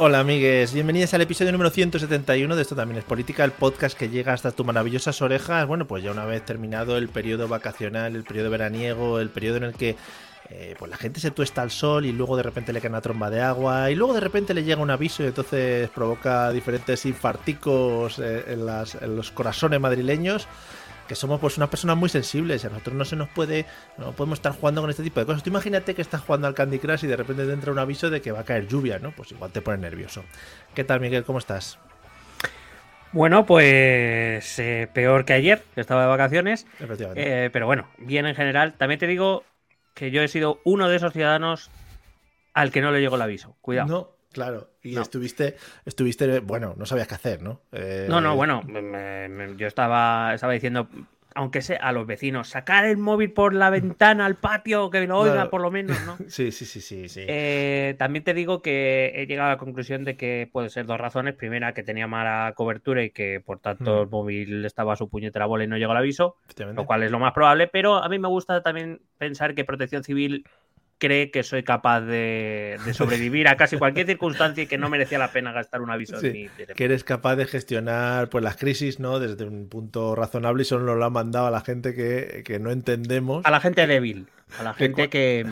Hola amigues, bienvenidos al episodio número 171 de Esto también es política, el podcast que llega hasta tus maravillosas orejas. Bueno, pues ya una vez terminado el periodo vacacional, el periodo veraniego, el periodo en el que eh, pues la gente se tuesta al sol y luego de repente le cae una tromba de agua y luego de repente le llega un aviso y entonces provoca diferentes infarticos eh, en, los corazones madrileños que somos pues unas personas muy sensibles a nosotros no se nos puede, no podemos estar jugando con este tipo de cosas. Tú imagínate que estás jugando al Candy Crush y de repente te entra un aviso de que va a caer lluvia, ¿no? Pues igual te pone nervioso. ¿Qué tal, Miguel? ¿Cómo estás? Bueno, pues eh, peor que ayer, que estaba de vacaciones. Efectivamente. Eh, pero bueno, bien en general. También te digo que yo he sido uno de esos ciudadanos al que no le llegó el aviso. Cuidado. No, claro. Y No. estuviste, estuviste, bueno, no sabías qué hacer, ¿no? Eh, No, no, bueno, me- me- yo estaba, estaba diciendo, aunque sea a los vecinos, sacar el móvil por la ventana al patio, que lo oiga Claro. por lo menos, ¿no? Sí, sí, sí, sí, sí. Eh, también te digo que he llegado a la conclusión de que puede ser dos razones. Primera, que tenía mala cobertura y que por tanto Mm. el móvil estaba a su puñetera bola y no llegó el aviso. Lo cual es lo más probable, pero a mí me gusta también pensar que Protección Civil cree que soy capaz de, de sobrevivir a casi cualquier circunstancia y que no merecía la pena gastar un aviso Sí, en mi que eres capaz de gestionar pues las crisis, ¿no? Desde un punto razonable y solo lo han mandado a la gente que, que no entendemos. A la gente débil, a la gente cua- que,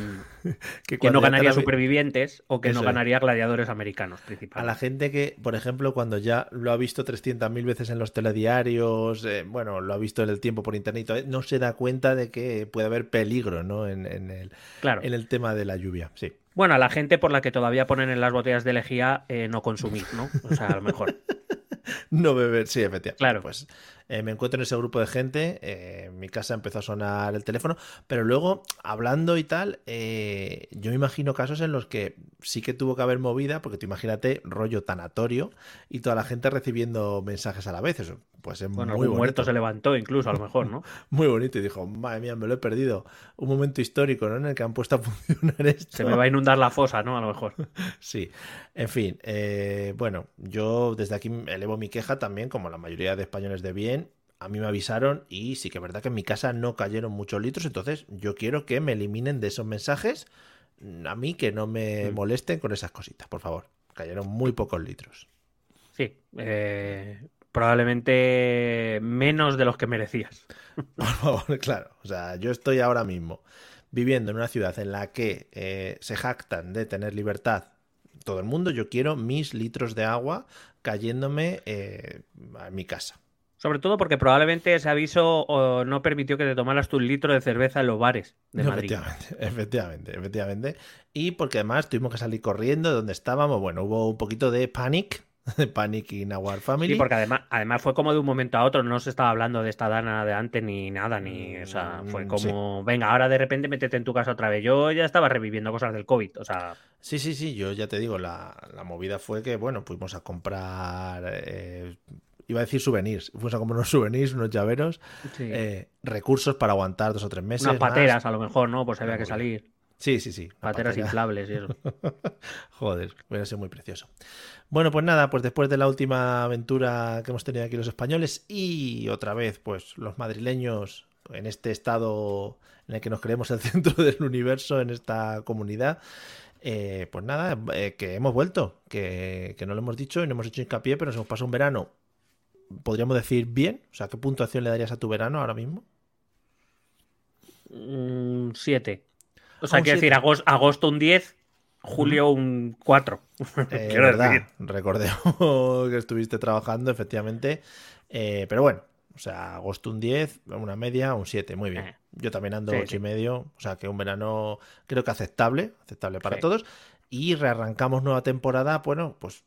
que no ganaría supervivientes o que Eso no es. ganaría gladiadores americanos, A principalmente. la gente que, por ejemplo, cuando ya lo ha visto 300.000 veces en los telediarios, eh, bueno, lo ha visto en el tiempo por internet, y todo, eh, no se da cuenta de que puede haber peligro, ¿no? En, en el, Claro. en el tema de la lluvia, sí. Bueno, a la gente por la que todavía ponen en las botellas de lejía eh, no consumir, ¿no? O sea, a lo mejor. No beber, sí, efectivamente. Claro. Pues eh, me encuentro en ese grupo de gente. eh, en mi casa empezó a sonar el teléfono. Pero luego, hablando y tal, eh, yo me imagino casos en los que sí que tuvo que haber movida, porque tú imagínate, rollo tanatorio, y toda la gente recibiendo mensajes a la vez. Eso, pues es Bueno, muy algún muerto se levantó incluso, a lo mejor, ¿no? Muy bonito. Y dijo, madre mía, me lo he perdido. Un momento histórico, ¿no? En el que han puesto a funcionar esto. Se me va a inundar la fosa, ¿no? A lo mejor. Sí, en fin, eh, bueno, yo desde aquí elevo mi queja también, como la mayoría de españoles de bien. A mí me avisaron y sí que es verdad que en mi casa no cayeron muchos litros, entonces yo quiero que me eliminen de esos mensajes. A mí que no me Mm. molesten con esas cositas, por favor. Cayeron muy pocos litros. Sí, eh, probablemente menos de los que merecías. Por favor, claro. O sea, yo estoy ahora mismo viviendo en una ciudad en la que eh, se jactan de tener libertad todo el mundo. Yo quiero mis litros de agua cayéndome eh, a mi casa. Sobre todo porque probablemente ese aviso oh, no permitió que te tomaras tu litro de cerveza en los bares de Madrid. Efectivamente, efectivamente, efectivamente. Y porque además tuvimos que salir corriendo de donde estábamos. Bueno, hubo un poquito de panic, de panic in our family. Sí, porque además, además fue como de un momento a otro, no se estaba hablando de esta dana de antes ni nada, ni, o sea, fue Mm, como, venga, ahora de repente métete en tu casa otra vez. Yo ya estaba reviviendo cosas del COVID, o sea, Sí, sí, sí, yo ya te digo, la, la movida fue que, bueno, fuimos a comprar, eh, iba a decir souvenirs, fuimos a comprar unos souvenirs, unos llaveros, sí. eh, recursos para aguantar dos o tres meses. unas más. pateras a lo mejor, ¿no? Pues había que salir. Sí, sí, sí. Pateras patera. inflables y eso. Joder, hubiera sido muy precioso. Bueno, pues nada, pues después de la última aventura que hemos tenido aquí los españoles y otra vez, pues los madrileños en este estado en el que nos creemos el centro del universo, en esta comunidad, eh, pues nada, eh, que hemos vuelto, que, que no lo hemos dicho y no hemos hecho hincapié, pero nos hemos pasado un verano, podríamos decir bien, o sea, ¿qué puntuación le darías a tu verano ahora mismo? Un 7. O Ah, sea, un quiero decir, siete. agosto, agosto un 10, julio un 4. Eh, Quiero verdad, decir. recordemos que estuviste trabajando, efectivamente. Eh, pero bueno, o sea, agosto un 10, una media, un 7, muy bien. Eh. Yo también ando Sí, 8 sí. y medio, o sea que un verano creo que aceptable, aceptable para Sí. todos. Y rearrancamos nueva temporada, bueno, pues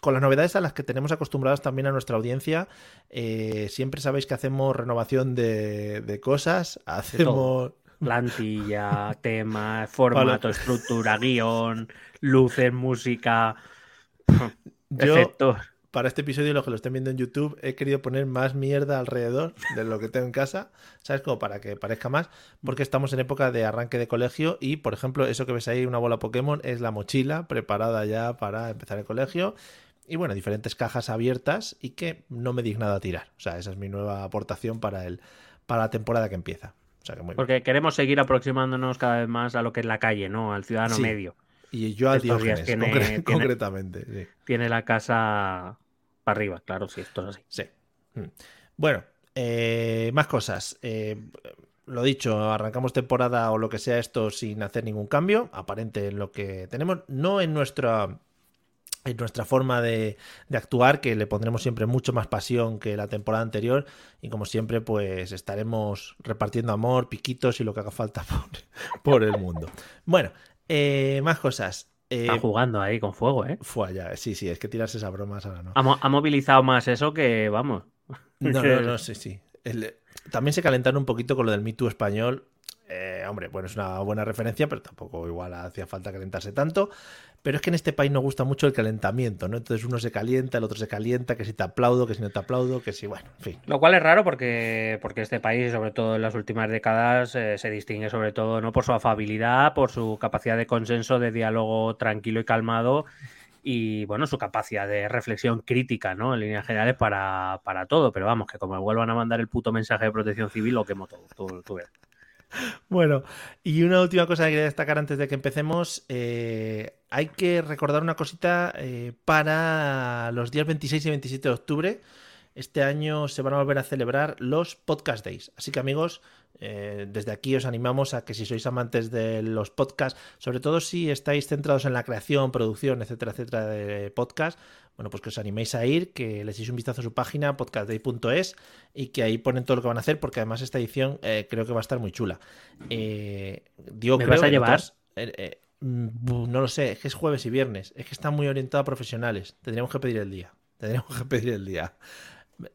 con las novedades a las que tenemos acostumbradas también a nuestra audiencia. Eh, siempre sabéis que hacemos renovación de, de cosas, hacemos... Plantilla, tema, formato, estructura, guion, luces, música, Yo, efectos. para este episodio, los que lo estén viendo en YouTube, he querido poner más mierda alrededor de lo que tengo en casa, ¿sabes? Como para que parezca más, porque estamos en época de arranque de colegio y, por ejemplo, eso que ves ahí, una bola Pokémon, es la mochila preparada ya para empezar el colegio. Y bueno, diferentes cajas abiertas y que no me he dignado a tirar. O sea, esa es mi nueva aportación para, el, para la temporada que empieza. O sea, que muy bien. Porque queremos seguir aproximándonos cada vez más a lo que es la calle, ¿no? Al ciudadano Sí. medio. Y yo a Diógenes, tiene- concre- tiene- concretamente. Sí. Tiene la casa para arriba, claro, sí, esto es así. Sí. Mm. Bueno, eh, más cosas. Eh, lo dicho, arrancamos temporada o lo que sea esto sin hacer ningún cambio, aparente en lo que tenemos, no en nuestra en nuestra forma de, de actuar, que le pondremos siempre mucho más pasión que la temporada anterior y como siempre pues estaremos repartiendo amor, piquitos y lo que haga falta por, por el mundo. Bueno, eh, más cosas. Eh, Está jugando ahí con fuego, ¿eh? fue allá, sí, sí, es que tirarse esas bromas ahora no. Ha, mo- ha movilizado más eso que, vamos. No, no, no, sí, sí. El- también se calentaron un poquito con lo del Me Too español. Eh, hombre, bueno, es una buena referencia, pero tampoco igual hacía falta calentarse tanto. Pero es que en este país nos gusta mucho el calentamiento, ¿no? Entonces uno se calienta, el otro se calienta, que si te aplaudo, que si no te aplaudo, que si, bueno, en fin. Lo cual es raro porque, porque este país, sobre todo en las últimas décadas, eh, se distingue sobre todo no por su afabilidad, por su capacidad de consenso, de diálogo tranquilo y calmado y bueno, su capacidad de reflexión crítica, ¿no? En líneas generales para, para todo. Pero vamos, que como me vuelvan a mandar el puto mensaje de protección civil, lo quemo todo. Tú, tú. Bueno, y una última cosa que quería destacar antes de que empecemos. eh, hay que recordar una cosita eh, para los días 26 y 27 de octubre. Este año se van a volver a celebrar los Podcast Days. Así que amigos, eh, desde aquí os animamos a que si sois amantes de los podcasts, sobre todo si estáis centrados en la creación, producción, etcétera, etcétera, de podcast, bueno, pues que os animéis a ir, que le echéis un vistazo a su página, podcastday.es, y que ahí ponen todo lo que van a hacer, porque además esta edición eh, creo que va a estar muy chula. Eh, digo, ¿Me creo, vas a llevar? eh, eh, mm, no lo sé, es que es jueves y viernes, es que está muy orientado a profesionales. Tendríamos que pedir el día. Tendríamos que pedir el día.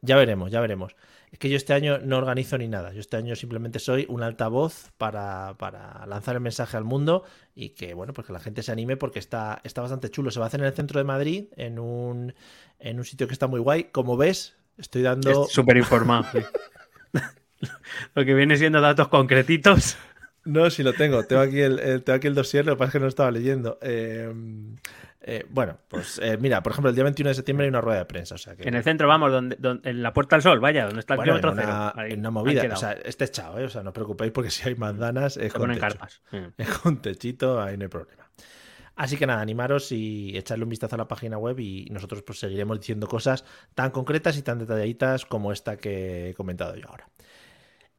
Ya veremos, ya veremos. Es que yo este año no organizo ni nada. Yo este año simplemente soy un altavoz para, para lanzar el mensaje al mundo y que, bueno, pues que la gente se anime porque está, está bastante chulo. Se va a hacer en el centro de Madrid, en un, en un sitio que está muy guay. Como ves, estoy dando... Súper informado. lo que viene siendo datos concretitos. No, sí lo tengo. Tengo aquí el, el- tengo aquí el dossier, lo que pasa es que no estaba leyendo. Eh, eh, bueno, pues eh, mira, por ejemplo, el día 21 de septiembre hay una rueda de prensa. O sea que, En el centro, vamos, donde, donde- en la Puerta del Sol, vaya, donde está el bueno, en kilómetro una, cero. Ahí en una movida. O sea, está echado, ¿eh? O sea, no os preocupéis porque si hay manzanas es Se con techo. carpas. Sí. Es con techito, ahí no hay problema. Así que nada, animaros y echarle un vistazo a la página web y nosotros pues seguiremos diciendo cosas tan concretas y tan detalladitas como esta que he comentado yo ahora.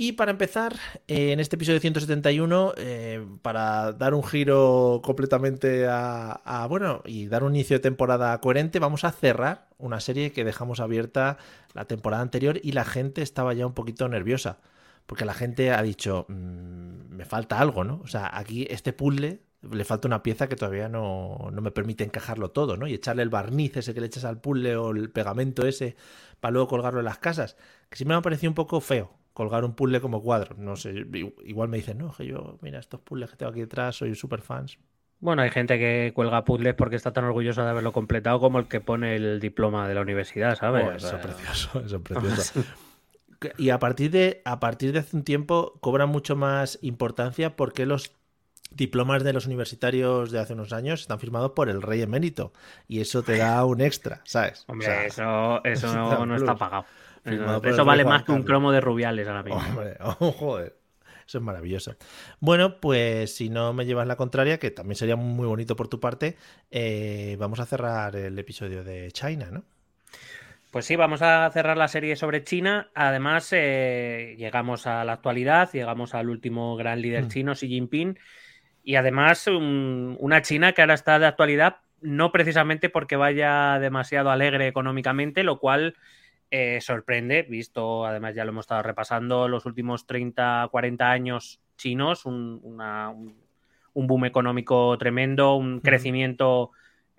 Y para empezar, eh, en este episodio 171, eh, para dar un giro completamente a, a, bueno, y dar un inicio de temporada coherente, vamos a cerrar una serie que dejamos abierta la temporada anterior y la gente estaba ya un poquito nerviosa. Porque la gente ha dicho, "Mm, me falta algo, ¿no? O sea, aquí este puzzle le falta una pieza que todavía no, no me permite encajarlo todo, ¿no? Y echarle el barniz ese que le echas al puzzle o el pegamento ese para luego colgarlo en las casas. Que siempre me ha parecido un poco feo colgar un puzzle como cuadro. No sé, igual me dicen, no, que yo, mira, estos puzzles que tengo aquí detrás, soy super fans. Bueno, hay gente que cuelga puzzles porque está tan orgullosa de haberlo completado como el que pone el diploma de la universidad, ¿sabes? Oh, eso es precioso, eso es precioso. Y a partir de a partir de hace un tiempo cobra mucho más importancia porque los diplomas de los universitarios de hace unos años están firmados por el rey emérito y eso te da un extra, ¿sabes? Hombre, O sea, eso, eso no, está pagado. Eso, vale más que un cromo de rubiales ahora mismo. Hombre, oh, joder. Eso es maravilloso. Bueno, pues si no me llevas la contraria, que también sería muy bonito por tu parte, eh, vamos a cerrar el episodio de China, ¿no? Pues sí, vamos a cerrar la serie sobre China. Además, eh, llegamos a la actualidad, llegamos al último gran líder Mm. chino, Xi Jinping. Y además una China que ahora está de actualidad no precisamente porque vaya demasiado alegre económicamente, lo cual eh, sorprende, visto, además ya lo hemos estado repasando, los últimos 30, 40 años chinos, un, boom económico tremendo, un crecimiento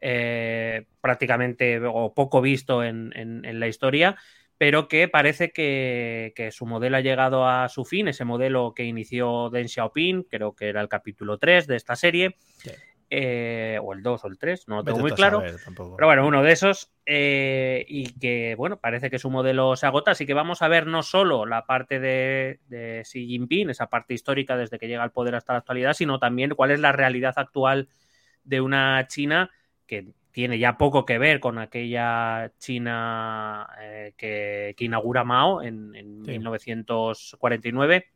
eh, prácticamente o poco visto en, la historia, pero que parece que, su modelo ha llegado a su fin, ese modelo que inició Deng Xiaoping, creo que era el capítulo 3 de esta serie. Eh, o el 2 o el 3, no lo tengo muy claro. pero bueno, uno de esos. Eh, y que, bueno, parece que su modelo se agota. Así que vamos a ver no solo la parte de, de, Xi Jinping, esa parte histórica desde que llega al poder hasta la actualidad, sino también cuál es la realidad actual de una China que tiene ya poco que ver con aquella China eh, que, inaugura Mao en, 1949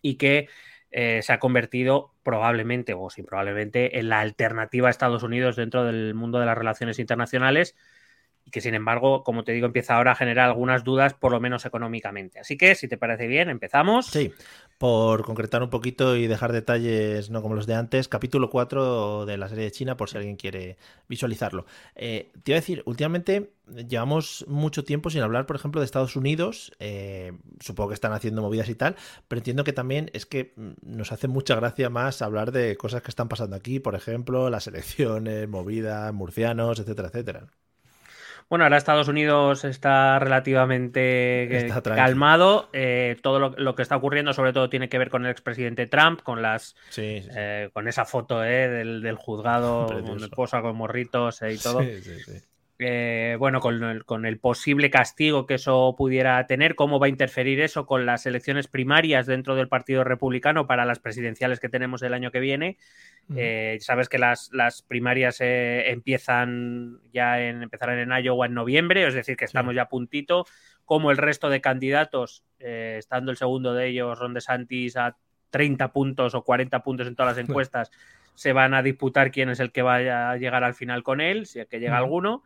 y que eh, se ha convertido probablemente, o sin probablemente, en la alternativa a Estados Unidos dentro del mundo de las relaciones internacionales y que sin embargo, como te digo, empieza ahora a generar algunas dudas, por lo menos económicamente. Así que, si te parece bien, empezamos. Sí, por concretar un poquito y dejar detalles no como los de antes, capítulo 4 de la serie de China, por si alguien quiere visualizarlo. Eh, te iba a decir, últimamente llevamos mucho tiempo sin hablar, por ejemplo, de Estados Unidos. Eh, supongo que están haciendo movidas y tal, pero entiendo que también es que mm, nos hace mucha gracia más hablar de cosas que están pasando aquí, por ejemplo, las elecciones, movidas, murcianos, etcétera, etcétera. Bueno, ahora Estados Unidos está relativamente calmado. Eh, todo lo, que está ocurriendo, sobre todo, tiene que ver con el expresidente Trump, con las eh, con esa foto eh, del, juzgado, con esposa con morritos y todo. Bueno, con el, posible castigo que eso pudiera tener, cómo va a interferir eso con las elecciones primarias dentro del Partido Republicano para las presidenciales que tenemos el año que viene. Eh, sabes que las, primarias eh, empiezan ya en empezarán en Iowa en noviembre, es decir, que estamos ya a puntito. Como el resto de candidatos, eh, estando el segundo de ellos, Ron DeSantis, a 30 puntos o 40 puntos en todas las encuestas, se van a disputar quién es el que vaya a llegar al final con él, si es que llega alguno.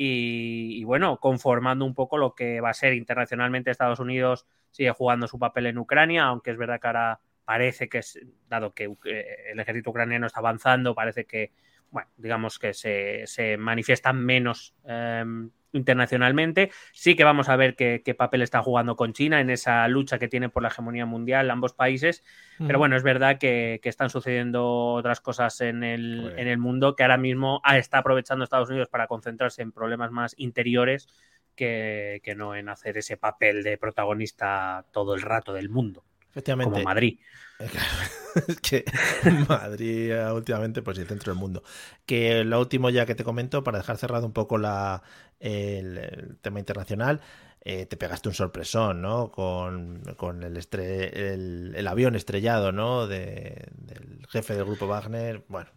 Y, bueno, conformando un poco lo que va a ser internacionalmente Estados Unidos sigue jugando su papel en Ucrania, aunque es verdad que ahora parece que, dado que el ejército ucraniano está avanzando, parece que, bueno, digamos que se, se manifiestan menos em, internacionalmente. Sí que vamos a ver qué, papel está jugando con China en esa lucha que tiene por la hegemonía mundial ambos países. Pero bueno, es verdad que, están sucediendo otras cosas en el, en el mundo que ahora mismo está aprovechando Estados Unidos para concentrarse en problemas más interiores que, que no en hacer ese papel de protagonista todo el rato del mundo. Efectivamente. Como Madrid. es que Madrid eh, últimamente, pues el centro del mundo. Que lo último ya que te comento, para dejar cerrado un poco la, el, tema internacional, eh, te pegaste un sorpresón, ¿no? Con, el, el, avión estrellado, ¿no? De, del jefe del grupo Wagner. Bueno,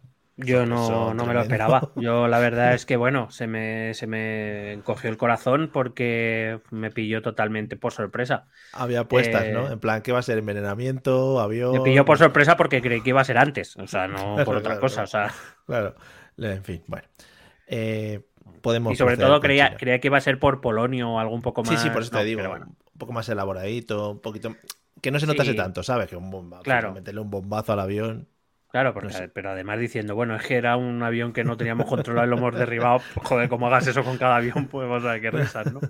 yo no, no, me lo esperaba. Yo la verdad es que, bueno, se me, se me encogió el corazón porque me pilló totalmente por sorpresa. Había apuestas, ¿no? Eh, en plan, ¿qué va a ser? ¿Envenenamiento? ¿Avión? Me pilló por sorpresa porque creí que iba a ser antes, o sea, no por otra cosa, claro. o sea... Claro, en fin, bueno. Eh, podemos... Y sobre todo creía, creía que iba a ser por Polonio o algo un poco más... Sí, sí, por eso te digo, un poco más elaboradito, un poquito... Que no se notase tanto, ¿sabes? Que un bombazo, claro. meterle un bombazo al avión... Claro, pero además diciendo, bueno, es que era un avión que no teníamos controlado y lo hemos derribado. Joder, como hagas eso con cada avión, pues vamos a ver qué rezar, ¿no?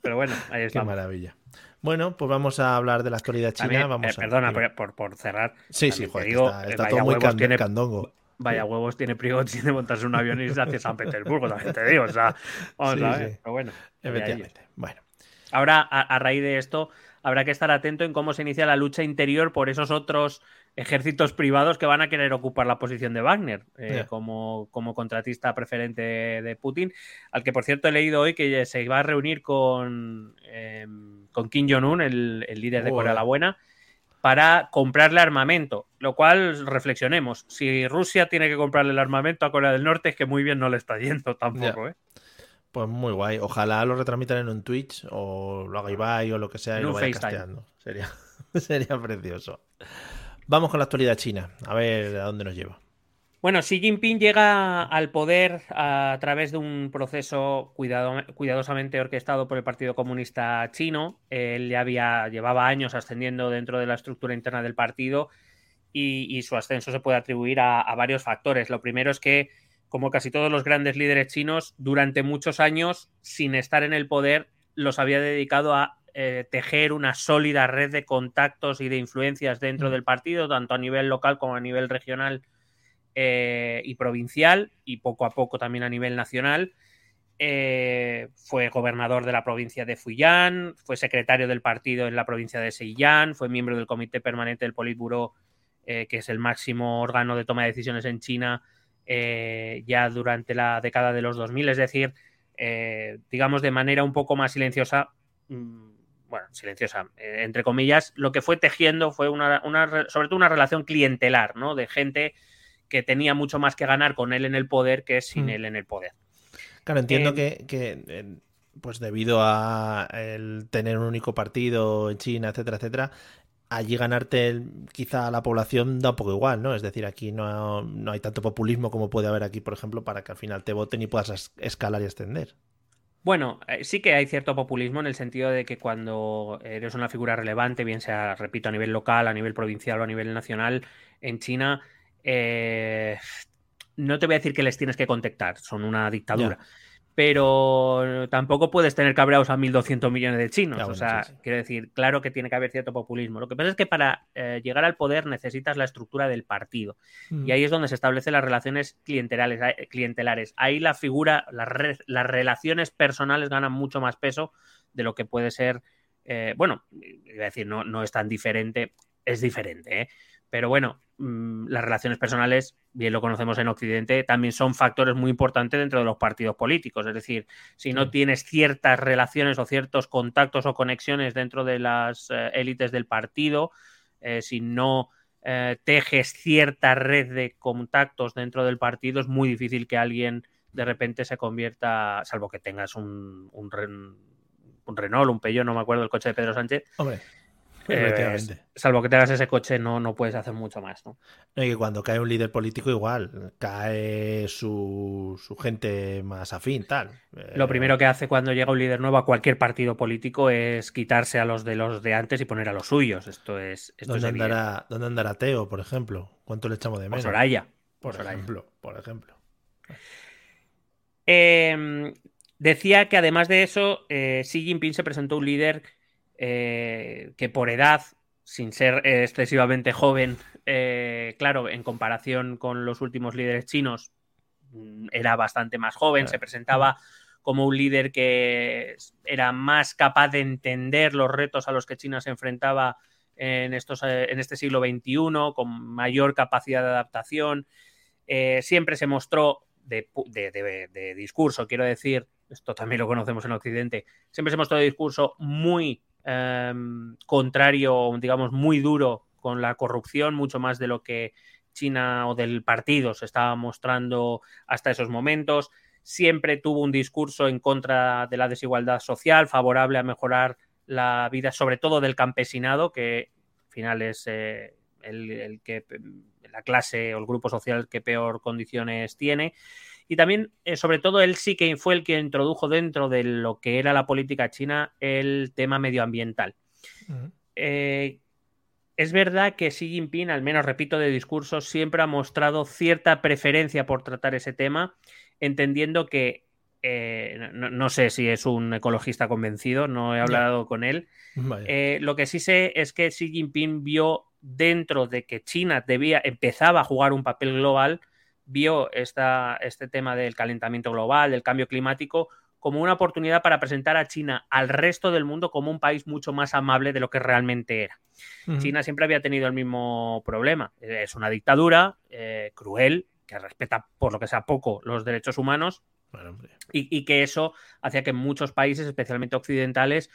Pero bueno, ahí está. Qué maravilla. Bueno, pues vamos a hablar de la actualidad china. vamos eh, Perdona, por, por, cerrar. Sí, sí, joder, está, todo muy tiene, candongo. Vaya huevos tiene Prigozhin de montarse un avión y irse hacia San Petersburgo, también te digo. O sea, vamos a ver. Pero bueno, efectivamente. Bueno. Ahora, a raíz de esto, habrá que estar atento en cómo se inicia la lucha interior por esos otros ejércitos privados que van a querer ocupar la posición de Wagner eh, como, como, contratista preferente de, Putin, al que por cierto he leído hoy que se va a reunir con, em, con Kim Jong-un, el, líder de Corea la Buena, para comprarle armamento, lo cual reflexionemos, si Rusia tiene que comprarle el armamento a Corea del Norte es que muy bien no le está yendo tampoco, ¿eh? Pues muy guay. Ojalá lo retransmitan en un Twitch o lo haga Ibai o lo que sea y lo vaya casteando. Sería, sería precioso. Vamos con la actualidad china, a ver a dónde nos lleva. Bueno, Xi Jinping llega al poder a través de un proceso cuidadosamente orquestado por el Partido Comunista Chino. Él ya había, llevaba años ascendiendo dentro de la estructura interna del partido y, su ascenso se puede atribuir a, varios factores. Lo primero es que, como casi todos los grandes líderes chinos, durante muchos años, sin estar en el poder, los había dedicado a eh, tejer una sólida red de contactos y de influencias dentro mm. del partido, tanto a nivel local como a nivel regional eh, y provincial, y poco a poco también a nivel nacional. Eh, fue gobernador de la provincia de Fujian, fue secretario del partido en la provincia de Xinjiang, fue miembro del comité permanente del Politburo, eh, que es el máximo órgano de toma de decisiones en China ya durante la década de los 2000, es decir, digamos de manera un poco más silenciosa, mm, bueno, silenciosa, entre comillas, lo que fue tejiendo fue una, sobre todo una relación clientelar, ¿no? De gente que tenía mucho más que ganar con él en el poder que sin mm. él en el poder. Claro, entiendo em, que, que, pues debido a el tener un único partido en China, etcétera, etcétera, allí ganarte quizá a la población da un poco igual, ¿no? Es decir, aquí no, no, hay tanto populismo como puede haber aquí, por ejemplo, para que al final te voten y puedas escalar y extender. Bueno, eh, sí que hay cierto populismo en el sentido de que cuando eres una figura relevante, bien sea, repito, a nivel local, a nivel provincial o a nivel nacional, en China, eh, no te voy a decir que les tienes que contactar, son una dictadura. Pero tampoco puedes tener cabreados a 1.200 millones de chinos. o sea, quiero decir, claro que tiene que haber cierto populismo. Lo que pasa es que para eh, llegar al poder necesitas la estructura del partido. Y ahí es donde se establecen las relaciones clientelares. Eh, clientelares. Ahí la figura, las, las relaciones personales ganan mucho más peso de lo que puede ser. Eh, bueno, iba a decir, no, no es tan diferente. Es diferente, ¿eh? Pero bueno, mm, las relaciones personales, bien lo conocemos en Occidente, también son factores muy importantes dentro de los partidos políticos. Es decir, si no tienes ciertas relaciones o ciertos contactos o conexiones dentro de las eh, élites del partido, eh, si no eh, tejes cierta red de contactos dentro del partido, es muy difícil que alguien de repente se convierta, salvo que tengas un, un, un Renault, un Peugeot, no me acuerdo el coche de Pedro Sánchez. Hombre eh, salvo que te hagas ese coche, no, no puedes hacer mucho más. ¿no? Y que cuando cae un líder político, igual, cae su, gente más afín, tal. Lo primero que hace cuando llega un líder nuevo a cualquier partido político es quitarse a los de los de antes y poner a los suyos. Esto es. ¿Dónde, andará, ¿Dónde andará Teo, por ejemplo? ¿Cuánto le echamos de menos? Por Soraya. Por, ejemplo. Por ejemplo. Em, decía que además de eso, eh, Xi Jinping se presentó un líder eh, que por edad, sin ser excesivamente joven, eh, claro, en comparación con los últimos líderes chinos, mm, era bastante más joven, se presentaba como un líder que era más capaz de entender los retos a los que China se enfrentaba en, estos, eh, en este siglo XXI, con mayor capacidad de adaptación. siempre se mostró de, de, discurso, quiero decir, esto también lo conocemos en Occidente, siempre se mostró de discurso muy Em, contrario, digamos, muy duro con la corrupción, mucho más de lo que China o del partido se estaba mostrando hasta esos momentos. Siempre tuvo un discurso en contra de la desigualdad social, favorable a mejorar la vida, sobre todo del campesinado, que al final es eh, el, que la clase o el grupo social que peor condiciones tiene. Y también, eh, sobre todo, él sí que fue el que introdujo dentro de lo que era la política china el tema medioambiental. Eh, es verdad que Xi Jinping, al menos repito de discurso, siempre ha mostrado cierta preferencia por tratar ese tema, entendiendo que eh, no, sé si es un ecologista convencido, no he hablado con él. lo que sí sé es que Xi Jinping vio dentro de que China debía, empezaba a jugar un papel global, vio esta, este tema del calentamiento global, del cambio climático, como una oportunidad para presentar a China al resto del mundo como un país mucho más amable de lo que realmente era. China siempre había tenido el mismo problema. Es una dictadura eh, cruel, que respeta por lo que sea poco los derechos humanos, y, que eso hacía que muchos países, especialmente occidentales,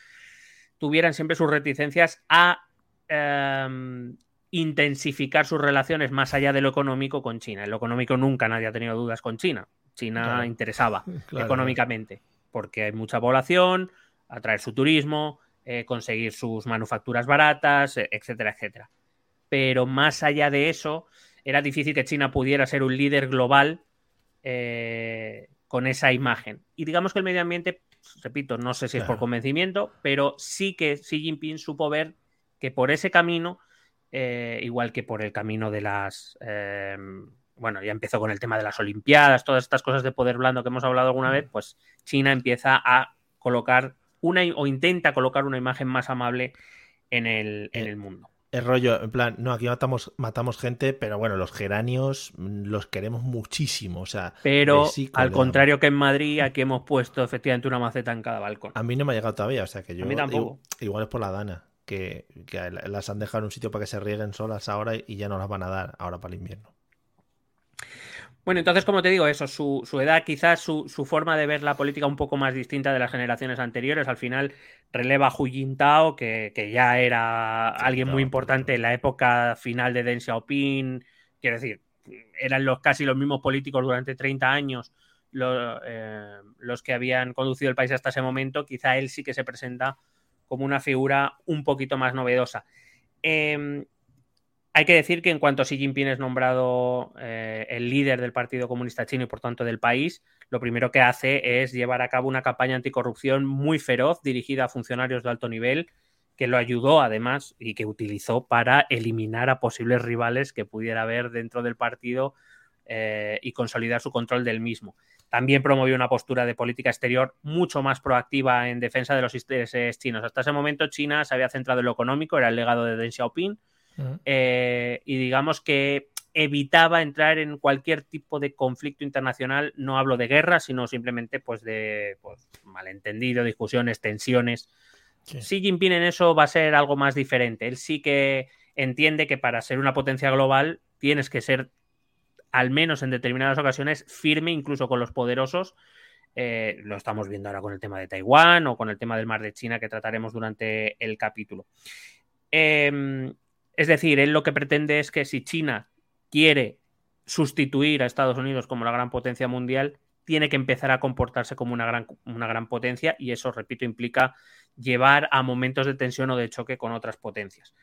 tuvieran siempre sus reticencias a em, intensificar sus relaciones más allá de lo económico con China. En lo económico nunca nadie ha tenido dudas con China. China interesaba económicamente porque hay mucha población, atraer su turismo, eh, conseguir sus manufacturas baratas, e, etcétera, etcétera. Pero más allá de eso, era difícil que China pudiera ser un líder global eh, con esa imagen. Y digamos que el medio ambiente, repito, no sé si es por convencimiento, pero sí que Xi Jinping supo ver que por ese camino eh, igual que por el camino de las... Em, bueno, ya empezó con el tema de las Olimpiadas, todas estas cosas de poder blando que hemos hablado alguna vez, pues China empieza a colocar una o intenta colocar una imagen más amable en el, en eh, el mundo. El rollo, en plan, no, aquí matamos, matamos gente, pero bueno, los geranios mm, los queremos muchísimo. O sea, pero al contrario que en Madrid, aquí hemos puesto efectivamente una maceta en cada balcón. A mí no me ha llegado todavía, o sea que yo. A mí tampoco. Igual, es por la Dana, que, las han dejado en un sitio para que se rieguen solas ahora y ya no las van a dar ahora para el invierno. Bueno, entonces, como te digo, eso, su, edad, quizás su, forma de ver la política un poco más distinta de las generaciones anteriores. Al final releva a Hu Jintao, que, que ya era alguien muy importante en la época final de Deng Xiaoping. Quiero decir, eran los, casi los mismos políticos durante 30 años eh, los que habían conducido el país hasta ese momento. Quizá él sí que se presenta como una figura un poquito más novedosa. Eh, hay que decir que en cuanto Xi Jinping es nombrado eh, el líder del Partido Comunista Chino y por tanto del país, lo primero que hace es llevar a cabo una campaña anticorrupción muy feroz dirigida a funcionarios de alto nivel, que lo ayudó además y que utilizó para eliminar a posibles rivales que pudiera haber dentro del partido eh, y consolidar su control del mismo. También promovió una postura de política exterior mucho más proactiva en defensa de los intereses chinos. Hasta ese momento China se había centrado en lo económico, era el legado de Deng Xiaoping, eh, y digamos que evitaba entrar en cualquier tipo de conflicto internacional. No hablo de guerra, sino simplemente pues de pues, malentendido, discusiones, tensiones. Xi Jinping en eso va a ser algo más diferente. Él sí que entiende que para ser una potencia global tienes que ser, al menos en determinadas ocasiones, firme incluso con los poderosos. Eh, lo estamos viendo ahora con el tema de Taiwán o con el tema del mar de China que trataremos durante el capítulo. Eh, es decir, él lo que pretende es que si China quiere sustituir a Estados Unidos como la gran potencia mundial, tiene que empezar a comportarse como una gran, una gran potencia y eso, repito, implica llevar a momentos de tensión o de choque con otras potencias.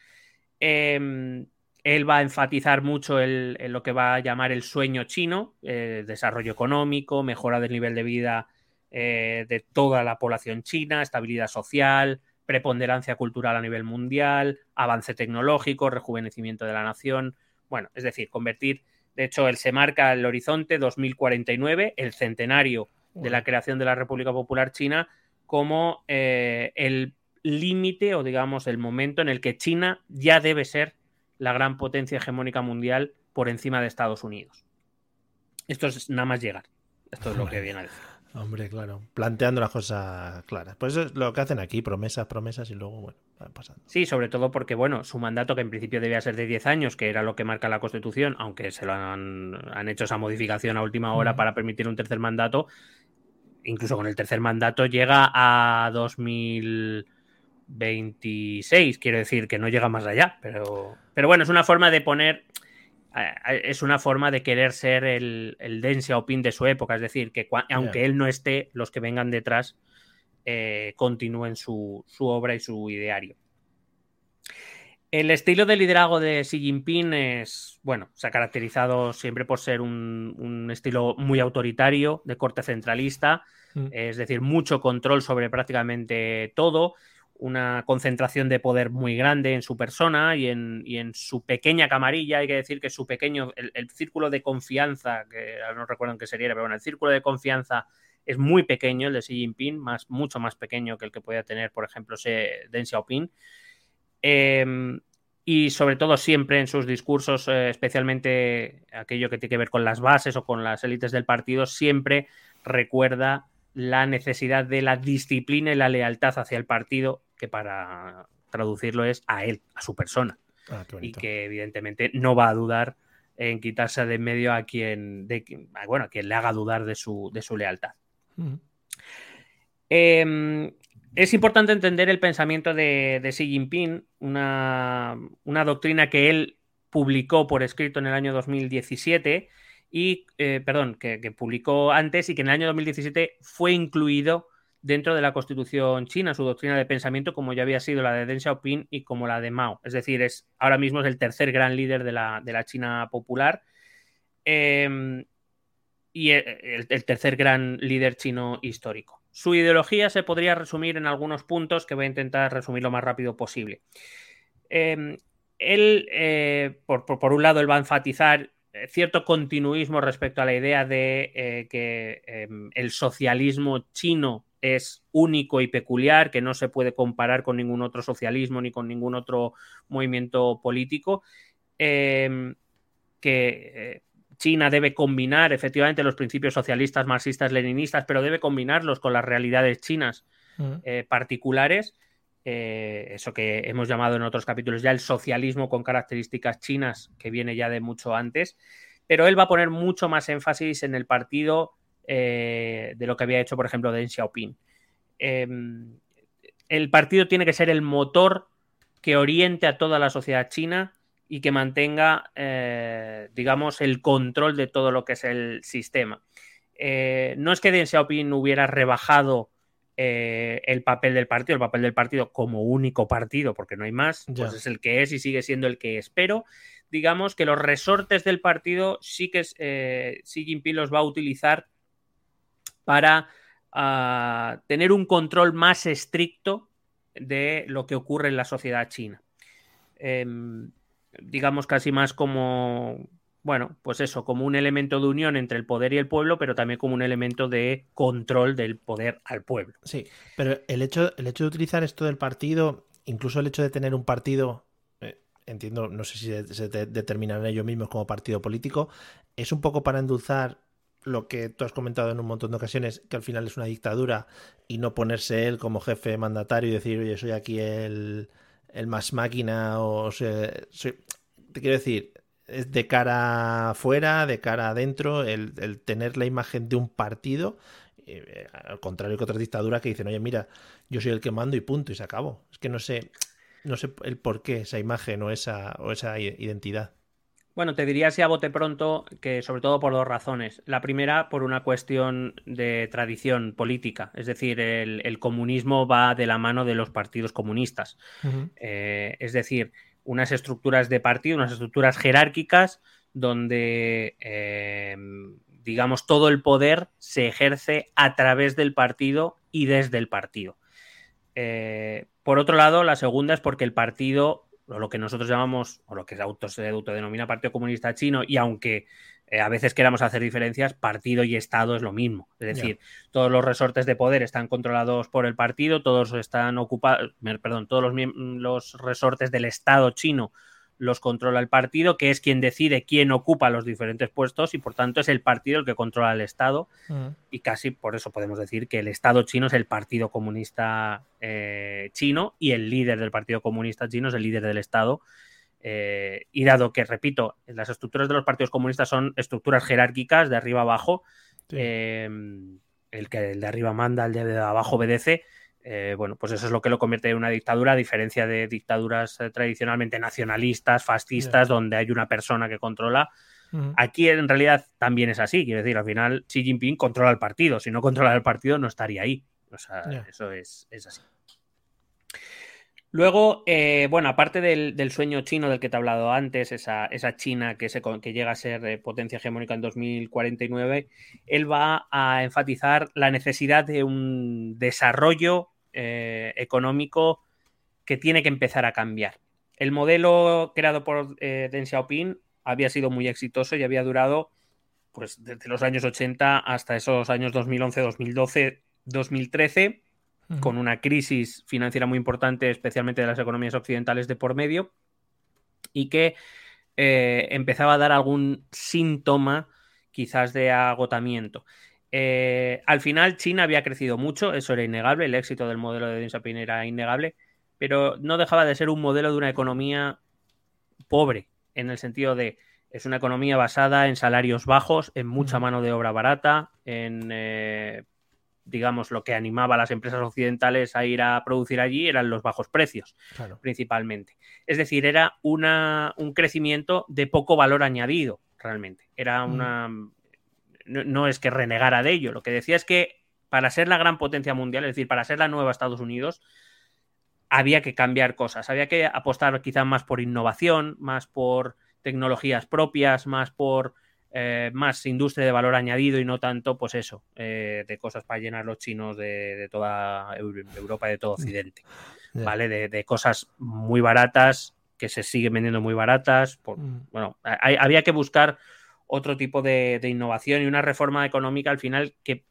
Em, él va a enfatizar mucho en lo que va a llamar el sueño chino, eh, desarrollo económico, mejora del nivel de vida eh, de toda la población china, estabilidad social, preponderancia cultural a nivel mundial, avance tecnológico, rejuvenecimiento de la nación. Bueno, es decir, convertir, de hecho, él se marca el horizonte 2049, el centenario de la creación de la República Popular China, como eh, el límite o digamos el momento en el que China ya debe ser la gran potencia hegemónica mundial por encima de Estados Unidos. Esto es nada más llegar. Esto es lo que viene a decir. Hombre, claro, planteando las cosas claras. Pues eso es lo que hacen aquí, promesas, promesas y luego, bueno, van pasando. Sí, sobre todo porque, bueno, su mandato, que en principio debía ser de 10 años, que era lo que marca la Constitución, aunque se lo han, han hecho esa modificación a última hora para permitir un tercer mandato, incluso con el tercer mandato llega a 2026, quiero decir que no llega más allá, pero, pero bueno, es una forma de poner es una forma de querer ser el, el Deng Xiaoping de su época, es decir, que aunque él no esté, los que vengan detrás eh, continúen su, obra y su ideario. El estilo de liderazgo de Xi Jinping es, bueno, se ha caracterizado siempre por ser un, estilo muy autoritario, de corte centralista, mm. es decir, mucho control sobre prácticamente todo una concentración de poder muy grande en su persona y en, su pequeña camarilla. Hay que decir que su pequeño, el, círculo de confianza, que no recuerdo en qué sería, pero bueno, el círculo de confianza es muy pequeño, el de Xi Jinping, más, mucho más pequeño que el que podía tener, por ejemplo, Deng Xiaoping. Em, y sobre todo siempre en sus discursos, eh, especialmente aquello que tiene que ver con las bases o con las élites del partido, siempre recuerda la necesidad de la disciplina y la lealtad hacia el partido, que para traducirlo es a él, a su persona. Ah, y que evidentemente no va a dudar en quitarse de en medio a quien, de, bueno, a quien le haga dudar de su, de su lealtad. Em, es importante entender el pensamiento de, de Xi Jinping, una, una, doctrina que él publicó por escrito en el año 2017 y, eh, perdón, que, publicó antes y que en el año 2017 fue incluido dentro de la constitución china, su doctrina de pensamiento, como ya había sido la de Deng Xiaoping y como la de Mao. Es decir, es, ahora mismo es el tercer gran líder de la, China popular em, y el, tercer gran líder chino histórico. Su ideología se podría resumir en algunos puntos que voy a intentar resumir lo más rápido posible. Em, él, eh, por, por, un lado, él va a enfatizar eh, cierto continuismo respecto a la idea de eh, que em, el socialismo chino es único y peculiar, que no se puede comparar con ningún otro socialismo ni con ningún otro movimiento político, em, que China debe combinar efectivamente los principios socialistas, marxistas, leninistas, pero debe combinarlos con las realidades chinas mm. particulares eh, eso que hemos llamado en otros capítulos ya el socialismo con características chinas, que viene ya de mucho antes, pero él va a poner mucho más énfasis en el partido eh, de lo que había hecho, por ejemplo, Deng Xiaoping. Em, el partido tiene que ser el motor que oriente a toda la sociedad china y que mantenga, eh, digamos, el control de todo lo que es el sistema. no es que Deng Xiaoping hubiera rebajado eh, el papel del partido, el papel del partido como único partido, porque no hay más, pues es el que es y sigue siendo el que es. Pero digamos que los resortes del partido sí que eh, Xi Jinping los va a utilizar para ah, tener un control más estricto de lo que ocurre en la sociedad china. Em, digamos casi más como bueno, pues eso, como un elemento de unión entre el poder y el pueblo, pero también como un elemento de control del poder al pueblo. Sí, pero el hecho, el hecho de utilizar esto del partido, incluso el hecho de tener un partido, eh, entiendo, no sé si se, determinan ellos mismos como partido político, es un poco para endulzar lo que tú has comentado en un montón de ocasiones, que al final es una dictadura, y no ponerse él como jefe mandatario y decir, oye, soy aquí el, el más máquina, o, sea, te quiero decir, es de cara afuera, de cara adentro, el, tener la imagen de un partido, eh, al contrario que otras dictaduras que dicen, oye, mira, yo soy el que mando y punto, y se acabó. Es que no sé, no sé el por qué esa imagen o esa, o esa identidad. Bueno, te diría así a bote pronto que sobre todo por dos razones. La primera, por una cuestión de tradición política, es decir, el, comunismo va de la mano de los partidos comunistas. Eh, es decir, unas estructuras de partido, unas estructuras jerárquicas donde, eh, digamos, todo el poder se ejerce a través del partido y desde el partido. Eh, por otro lado, la segunda es porque el partido, o lo que nosotros llamamos, o lo que se autodenomina Partido Comunista Chino, y aunque eh, a veces queramos hacer diferencias, partido y Estado es lo mismo. Es decir, todos los resortes de poder están controlados por el partido, todos están ocupados, perdón, todos los, los, resortes del Estado chino los controla el partido, que es quien decide quién ocupa los diferentes puestos y por tanto es el partido el que controla el Estado. Y casi por eso podemos decir que el Estado chino es el Partido Comunista eh, chino y el líder del Partido Comunista chino es el líder del Estado. Eh, y dado que, repito, las estructuras de los partidos comunistas son estructuras jerárquicas de arriba abajo, em, el que el de arriba manda, el de abajo obedece, eh, bueno, pues eso es lo que lo convierte en una dictadura, a diferencia de dictaduras eh, tradicionalmente nacionalistas, fascistas, donde hay una persona que controla. Aquí en realidad también es así, quiero decir, al final Xi Jinping controla el partido, si no controla el partido no estaría ahí. O sea, eso es, es así. Luego, eh, bueno, aparte del, sueño chino del que te he hablado antes, esa, China que, se, que llega a ser potencia hegemónica en 2049, él va a enfatizar la necesidad de un desarrollo eh, económico que tiene que empezar a cambiar. El modelo creado por Deng Xiaoping había sido muy exitoso y había durado pues, desde los años 80 hasta esos años 2011, 2012, 2013 con una crisis financiera muy importante, especialmente de las economías occidentales de por medio, y que eh, empezaba a dar algún síntoma quizás de agotamiento. Eh, al final China había crecido mucho, eso era innegable, el éxito del modelo de Deng Xiaoping era innegable, pero no dejaba de ser un modelo de una economía pobre, en el sentido de es una economía basada en salarios bajos, en mucha mano de obra barata, en eh, digamos, lo que animaba a las empresas occidentales a ir a producir allí eran los bajos precios, principalmente. Es decir, era una, un crecimiento de poco valor añadido, realmente. Era mm. No, es que renegara de ello, lo que decía es que para ser la gran potencia mundial, es decir, para ser la nueva Estados Unidos, había que cambiar cosas, había que apostar quizás más por innovación, más por tecnologías propias, más por eh, más industria de valor añadido y no tanto, pues eso, eh, de cosas para llenar los chinos de, toda Europa y de todo Occidente. ¿Vale? De, cosas muy baratas que se siguen vendiendo muy baratas. Mm. Bueno, había que buscar otro tipo de, innovación y una reforma económica al final que,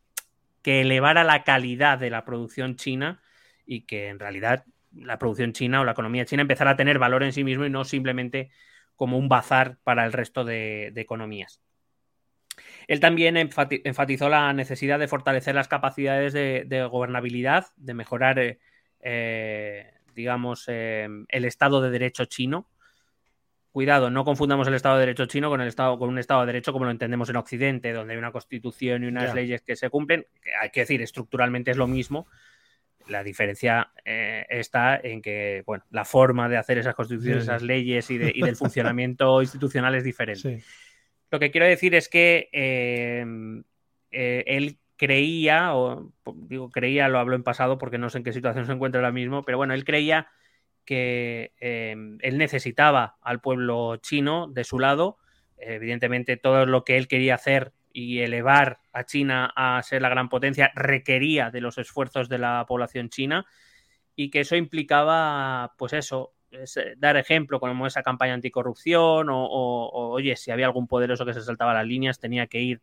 elevara la calidad de la producción china y que en realidad la producción china o la economía china empezara a tener valor en sí mismo y no simplemente como un bazar para el resto de, economías. Él también enfatizó la necesidad de fortalecer las capacidades de, gobernabilidad, de mejorar, eh, eh, digamos, eh, el Estado de Derecho chino. Cuidado, no confundamos el Estado de Derecho chino con, el estado, con un Estado de Derecho como lo entendemos en Occidente, donde hay una constitución y unas leyes que se cumplen. Hay que decir, estructuralmente es lo mismo, la diferencia eh, está en que, bueno, la forma de hacer esas constituciones, esas leyes y, del funcionamiento institucional es diferente. Lo que quiero decir es que eh, eh, él creía, o digo creía, lo hablo en pasado porque no sé en qué situación se encuentra ahora mismo, pero bueno, él creía que él necesitaba al pueblo chino de su lado. Evidentemente, todo lo que él quería hacer y elevar a China a ser la gran potencia requería de los esfuerzos de la población china y que eso implicaba, pues eso, eh, dar ejemplo como esa campaña anticorrupción o, oye, si había algún poderoso que se saltaba las líneas, tenía que ir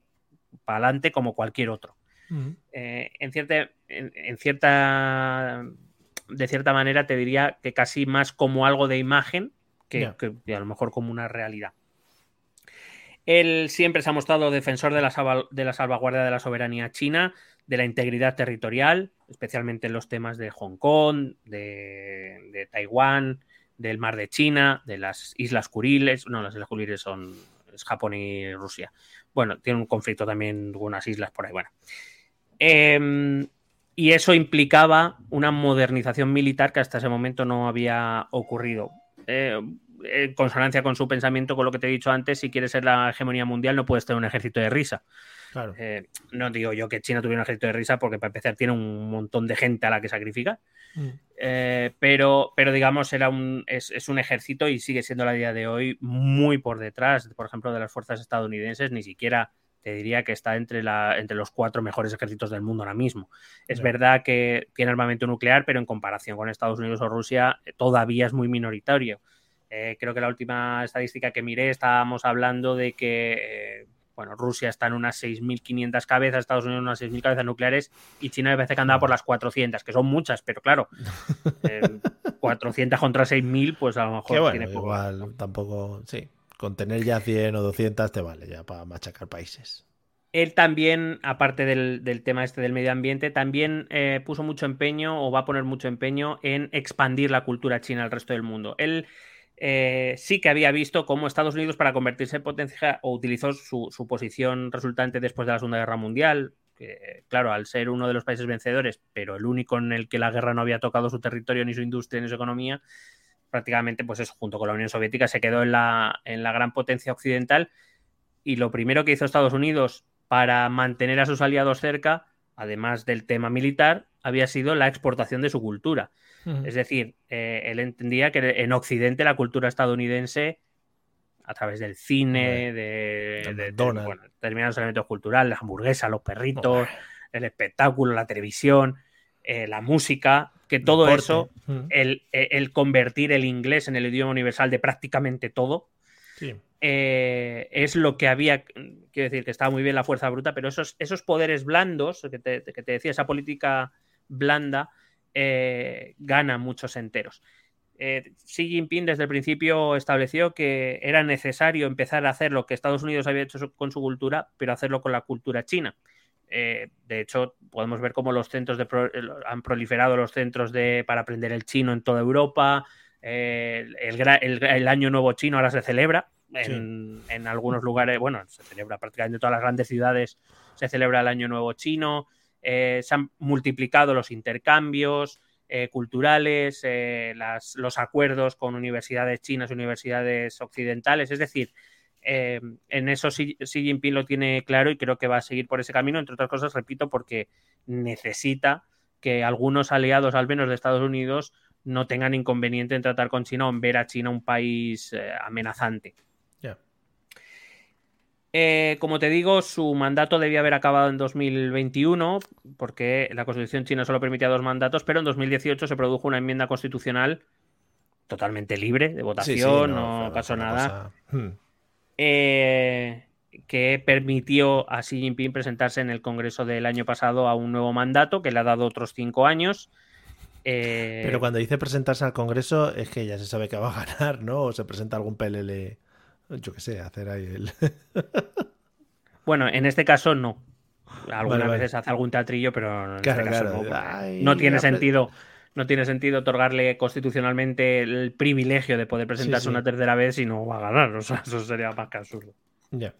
para adelante como cualquier otro. Eh, en, cierta, en, cierta, de cierta manera te diría que casi más como algo de imagen que, que a lo mejor como una realidad. Él siempre se ha mostrado defensor de la, salvaguardia de la soberanía china, de la integridad territorial, especialmente en los temas de Hong Kong, de, Taiwán, del mar de China, de las Islas Kuriles. No, las Islas Kuriles son Japón y Rusia. Bueno, tiene un conflicto también con unas islas por ahí. Bueno. Em, y eso implicaba una modernización militar que hasta ese momento no había ocurrido. Eh, en consonancia con su pensamiento, con lo que te he dicho antes, si quieres ser la hegemonía mundial, no puedes tener un ejército de risa. Eh, no digo yo que China tuviera un ejército de risa, porque para empezar tiene un montón de gente a la que sacrifica. Mm. Eh, pero, pero digamos, era un, es, un ejército y sigue siendo a día de hoy muy por detrás, por ejemplo, de las fuerzas estadounidenses, ni siquiera te diría que está entre, la, entre los cuatro mejores ejércitos del mundo ahora mismo. Es verdad que tiene armamento nuclear, pero en comparación con Estados Unidos o Rusia, todavía es muy minoritario. Eh, creo que la última estadística que miré estábamos hablando de que, eh, bueno, Rusia está en unas 6.500 cabezas, Estados Unidos en unas 6.000 cabezas nucleares y China me parece que andaba por las 400, que son muchas, pero claro, 400 eh, contra 6.000, pues a lo mejor tiene poco. Igual, tampoco, sí, con tener ya 100 o 200 te vale ya para machacar países. Él también, aparte del, tema este del medio ambiente, también puso mucho empeño o va a poner mucho empeño en expandir la cultura china al resto del mundo. Él eh, sí que había visto cómo Estados Unidos, para convertirse en potencia, o utilizó su, posición resultante después de la Segunda Guerra Mundial, claro, al ser uno de los países vencedores, pero el único en el que la guerra no había tocado su territorio, ni su industria, ni su economía, prácticamente, pues eso, junto con la Unión Soviética, se quedó en la, en la gran potencia occidental. Y lo primero que hizo Estados Unidos para mantener a sus aliados cerca, además del tema militar, había sido la exportación de su cultura. Es decir, eh, él entendía que en Occidente la cultura estadounidense, a través del cine, de, determinados elementos culturales, la hamburguesa, los perritos, el espectáculo, la televisión, eh, la música, que todo eso, e, el, convertir el inglés en el idioma universal de prácticamente todo, eh, es lo que había, quiero decir, que estaba muy bien la fuerza bruta, pero esos, esos poderes blandos, que te, que te decía, esa política blanda, eh, gana muchos enteros. Eh, Xi Jinping desde el principio estableció que era necesario empezar a hacer lo que Estados Unidos había hecho con su cultura, pero hacerlo con la cultura china. Eh, de hecho, podemos ver cómo los centros de han proliferado los centros de, para aprender el chino en toda Europa. el, año nuevo chino ahora se celebra en, en, algunos lugares, bueno, se celebra prácticamente en todas las grandes ciudades, se celebra el año nuevo chino. Eh, se han multiplicado los intercambios eh, culturales, eh, los acuerdos con universidades chinas, universidades occidentales, es decir, en eso Xi, Jinping lo tiene claro y creo que va a seguir por ese camino, entre otras cosas, repito, porque necesita que algunos aliados, al menos de Estados Unidos, no tengan inconveniente en tratar con China o en ver a China un país amenazante. Eh, como te digo, su mandato debía haber acabado en 2021, porque la Constitución china solo permitía dos mandatos, pero en 2018 se produjo una enmienda constitucional totalmente libre de votación, no, pasó nada. Hmm. Eh, que permitió a Xi Jinping presentarse en el Congreso del año pasado a un nuevo mandato que le ha dado otros cinco años. Eh, Pero cuando dice presentarse al Congreso es que ya se sabe que va a ganar, ¿no? O se presenta algún PLL, yo qué sé, hacer ahí el... bueno, en este caso no. Algunas veces hace algún teatrillo, pero en este caso no. no tiene sentido no tiene sentido otorgarle constitucionalmente el privilegio de poder presentarse una tercera vez y no va a ganar. O sea, eso sería más que absurdo. Ya.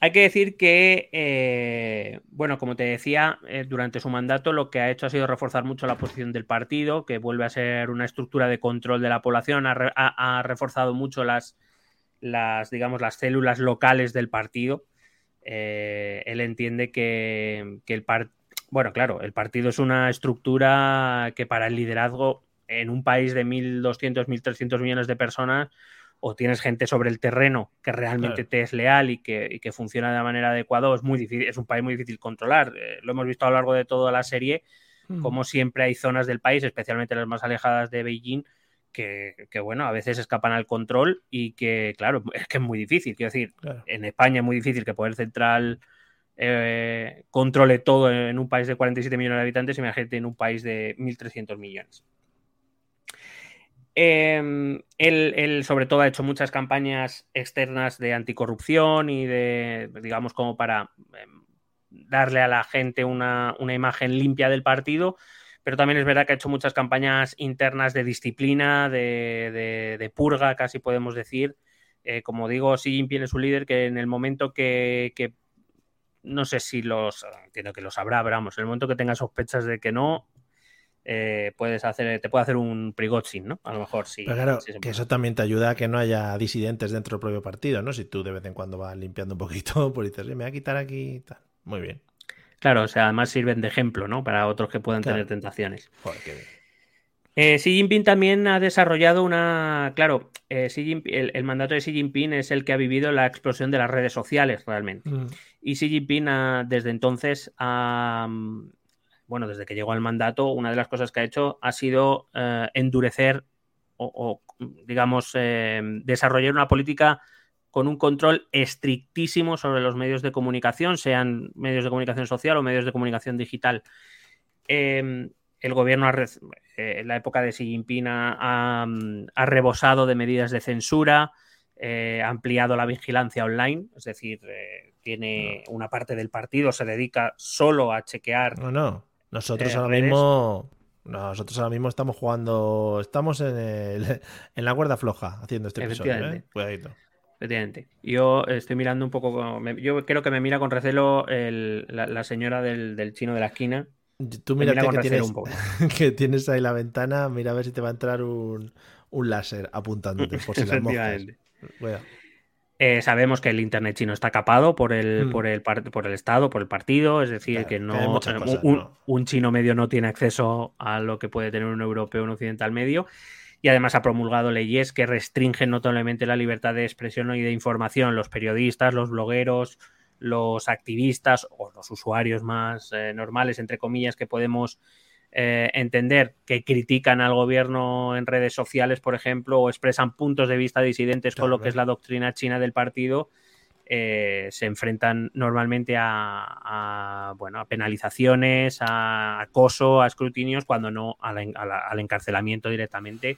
Hay que decir que, eh, bueno, como te decía, eh, durante su mandato lo que ha hecho ha sido reforzar mucho la posición del partido, que vuelve a ser una estructura de control de la población, ha, reforzado mucho las, las, digamos, las células locales del partido. Eh, él entiende que, que el partido bueno, claro, el partido es una estructura que para el liderazgo en un país de 1.200, 1.300 millones de personas, o tienes gente sobre el terreno que realmente te es leal y que, funciona de manera adecuada, es muy difícil, es un país muy difícil controlar. Eh, lo hemos visto a lo largo de toda la serie, mm. como siempre hay zonas del país, especialmente las más alejadas de Beijing, que, bueno, a veces escapan al control y que, claro, es que es muy difícil. Quiero decir, en España es muy difícil que Poder Central eh, controle todo en un país de 47 millones de habitantes, imagínate en un país de 1.300 millones. Em, él, sobre todo, ha hecho muchas campañas externas de anticorrupción y de, digamos, como para em, darle a la gente una, imagen limpia del partido, pero también es verdad que ha hecho muchas campañas internas de disciplina, de, purga, casi podemos decir. Eh, como digo, Xi Jinping es un líder que en el momento que no sé si los, entiendo que lo sabrá, pero vamos, en el momento que tengas sospechas de que no, eh, puedes hacer, te puede hacer un prigozhin, ¿no? A lo mejor sí. Pero claro, que eso también te ayuda a que no haya disidentes dentro del propio partido, ¿no? Si tú de vez en cuando vas limpiando un poquito, pues dices, me voy a quitar aquí y tal. Muy bien. Claro, o sea, además sirven de ejemplo, ¿no? Para otros que puedan tener tentaciones. Joder, qué bien. Eh, Xi Jinping también ha desarrollado una. Claro, eh, el, mandato de Xi Jinping es el que ha vivido la explosión de las redes sociales realmente. Mm. Y Xi Jinping desde entonces, bueno, desde que llegó al mandato, una de las cosas que ha hecho ha sido eh, endurecer o, digamos, desarrollar una política con un control estrictísimo sobre los medios de comunicación, sean medios de comunicación social o medios de comunicación digital. Em, el gobierno, eh, en la época de Xi Jinping, ha, rebosado de medidas de censura, eh, ha ampliado la vigilancia online, es decir, eh, tiene una parte del partido, se dedica solo a chequear. No, no. Nosotros ahora mismo. Nosotros ahora mismo estamos jugando. Estamos en, en la cuerda floja haciendo este episodio. Cuidadito. Efectivamente. Yo estoy mirando un poco. Yo creo que me mira con recelo la, señora del, del, chino de la esquina, Tú mira que tienes, que tienes ahí la ventana, mira a ver si te va a entrar un, láser apuntándote por si las eh, sabemos que el internet chino está capado por el, mm. por el, por el Estado, por el partido, es decir, que, no, un, chino medio no tiene acceso a lo que puede tener un europeo o un occidental medio. Y además ha promulgado leyes que restringen notablemente la libertad de expresión y de información. Los periodistas, los blogueros, los activistas o los usuarios más eh, normales, entre comillas, que podemos eh, entender que critican al gobierno en redes sociales, por ejemplo, o expresan puntos de vista disidentes con lo que es la doctrina china del partido, eh, se enfrentan normalmente a, bueno, a penalizaciones, a acoso, a escrutinios, cuando no al encarcelamiento directamente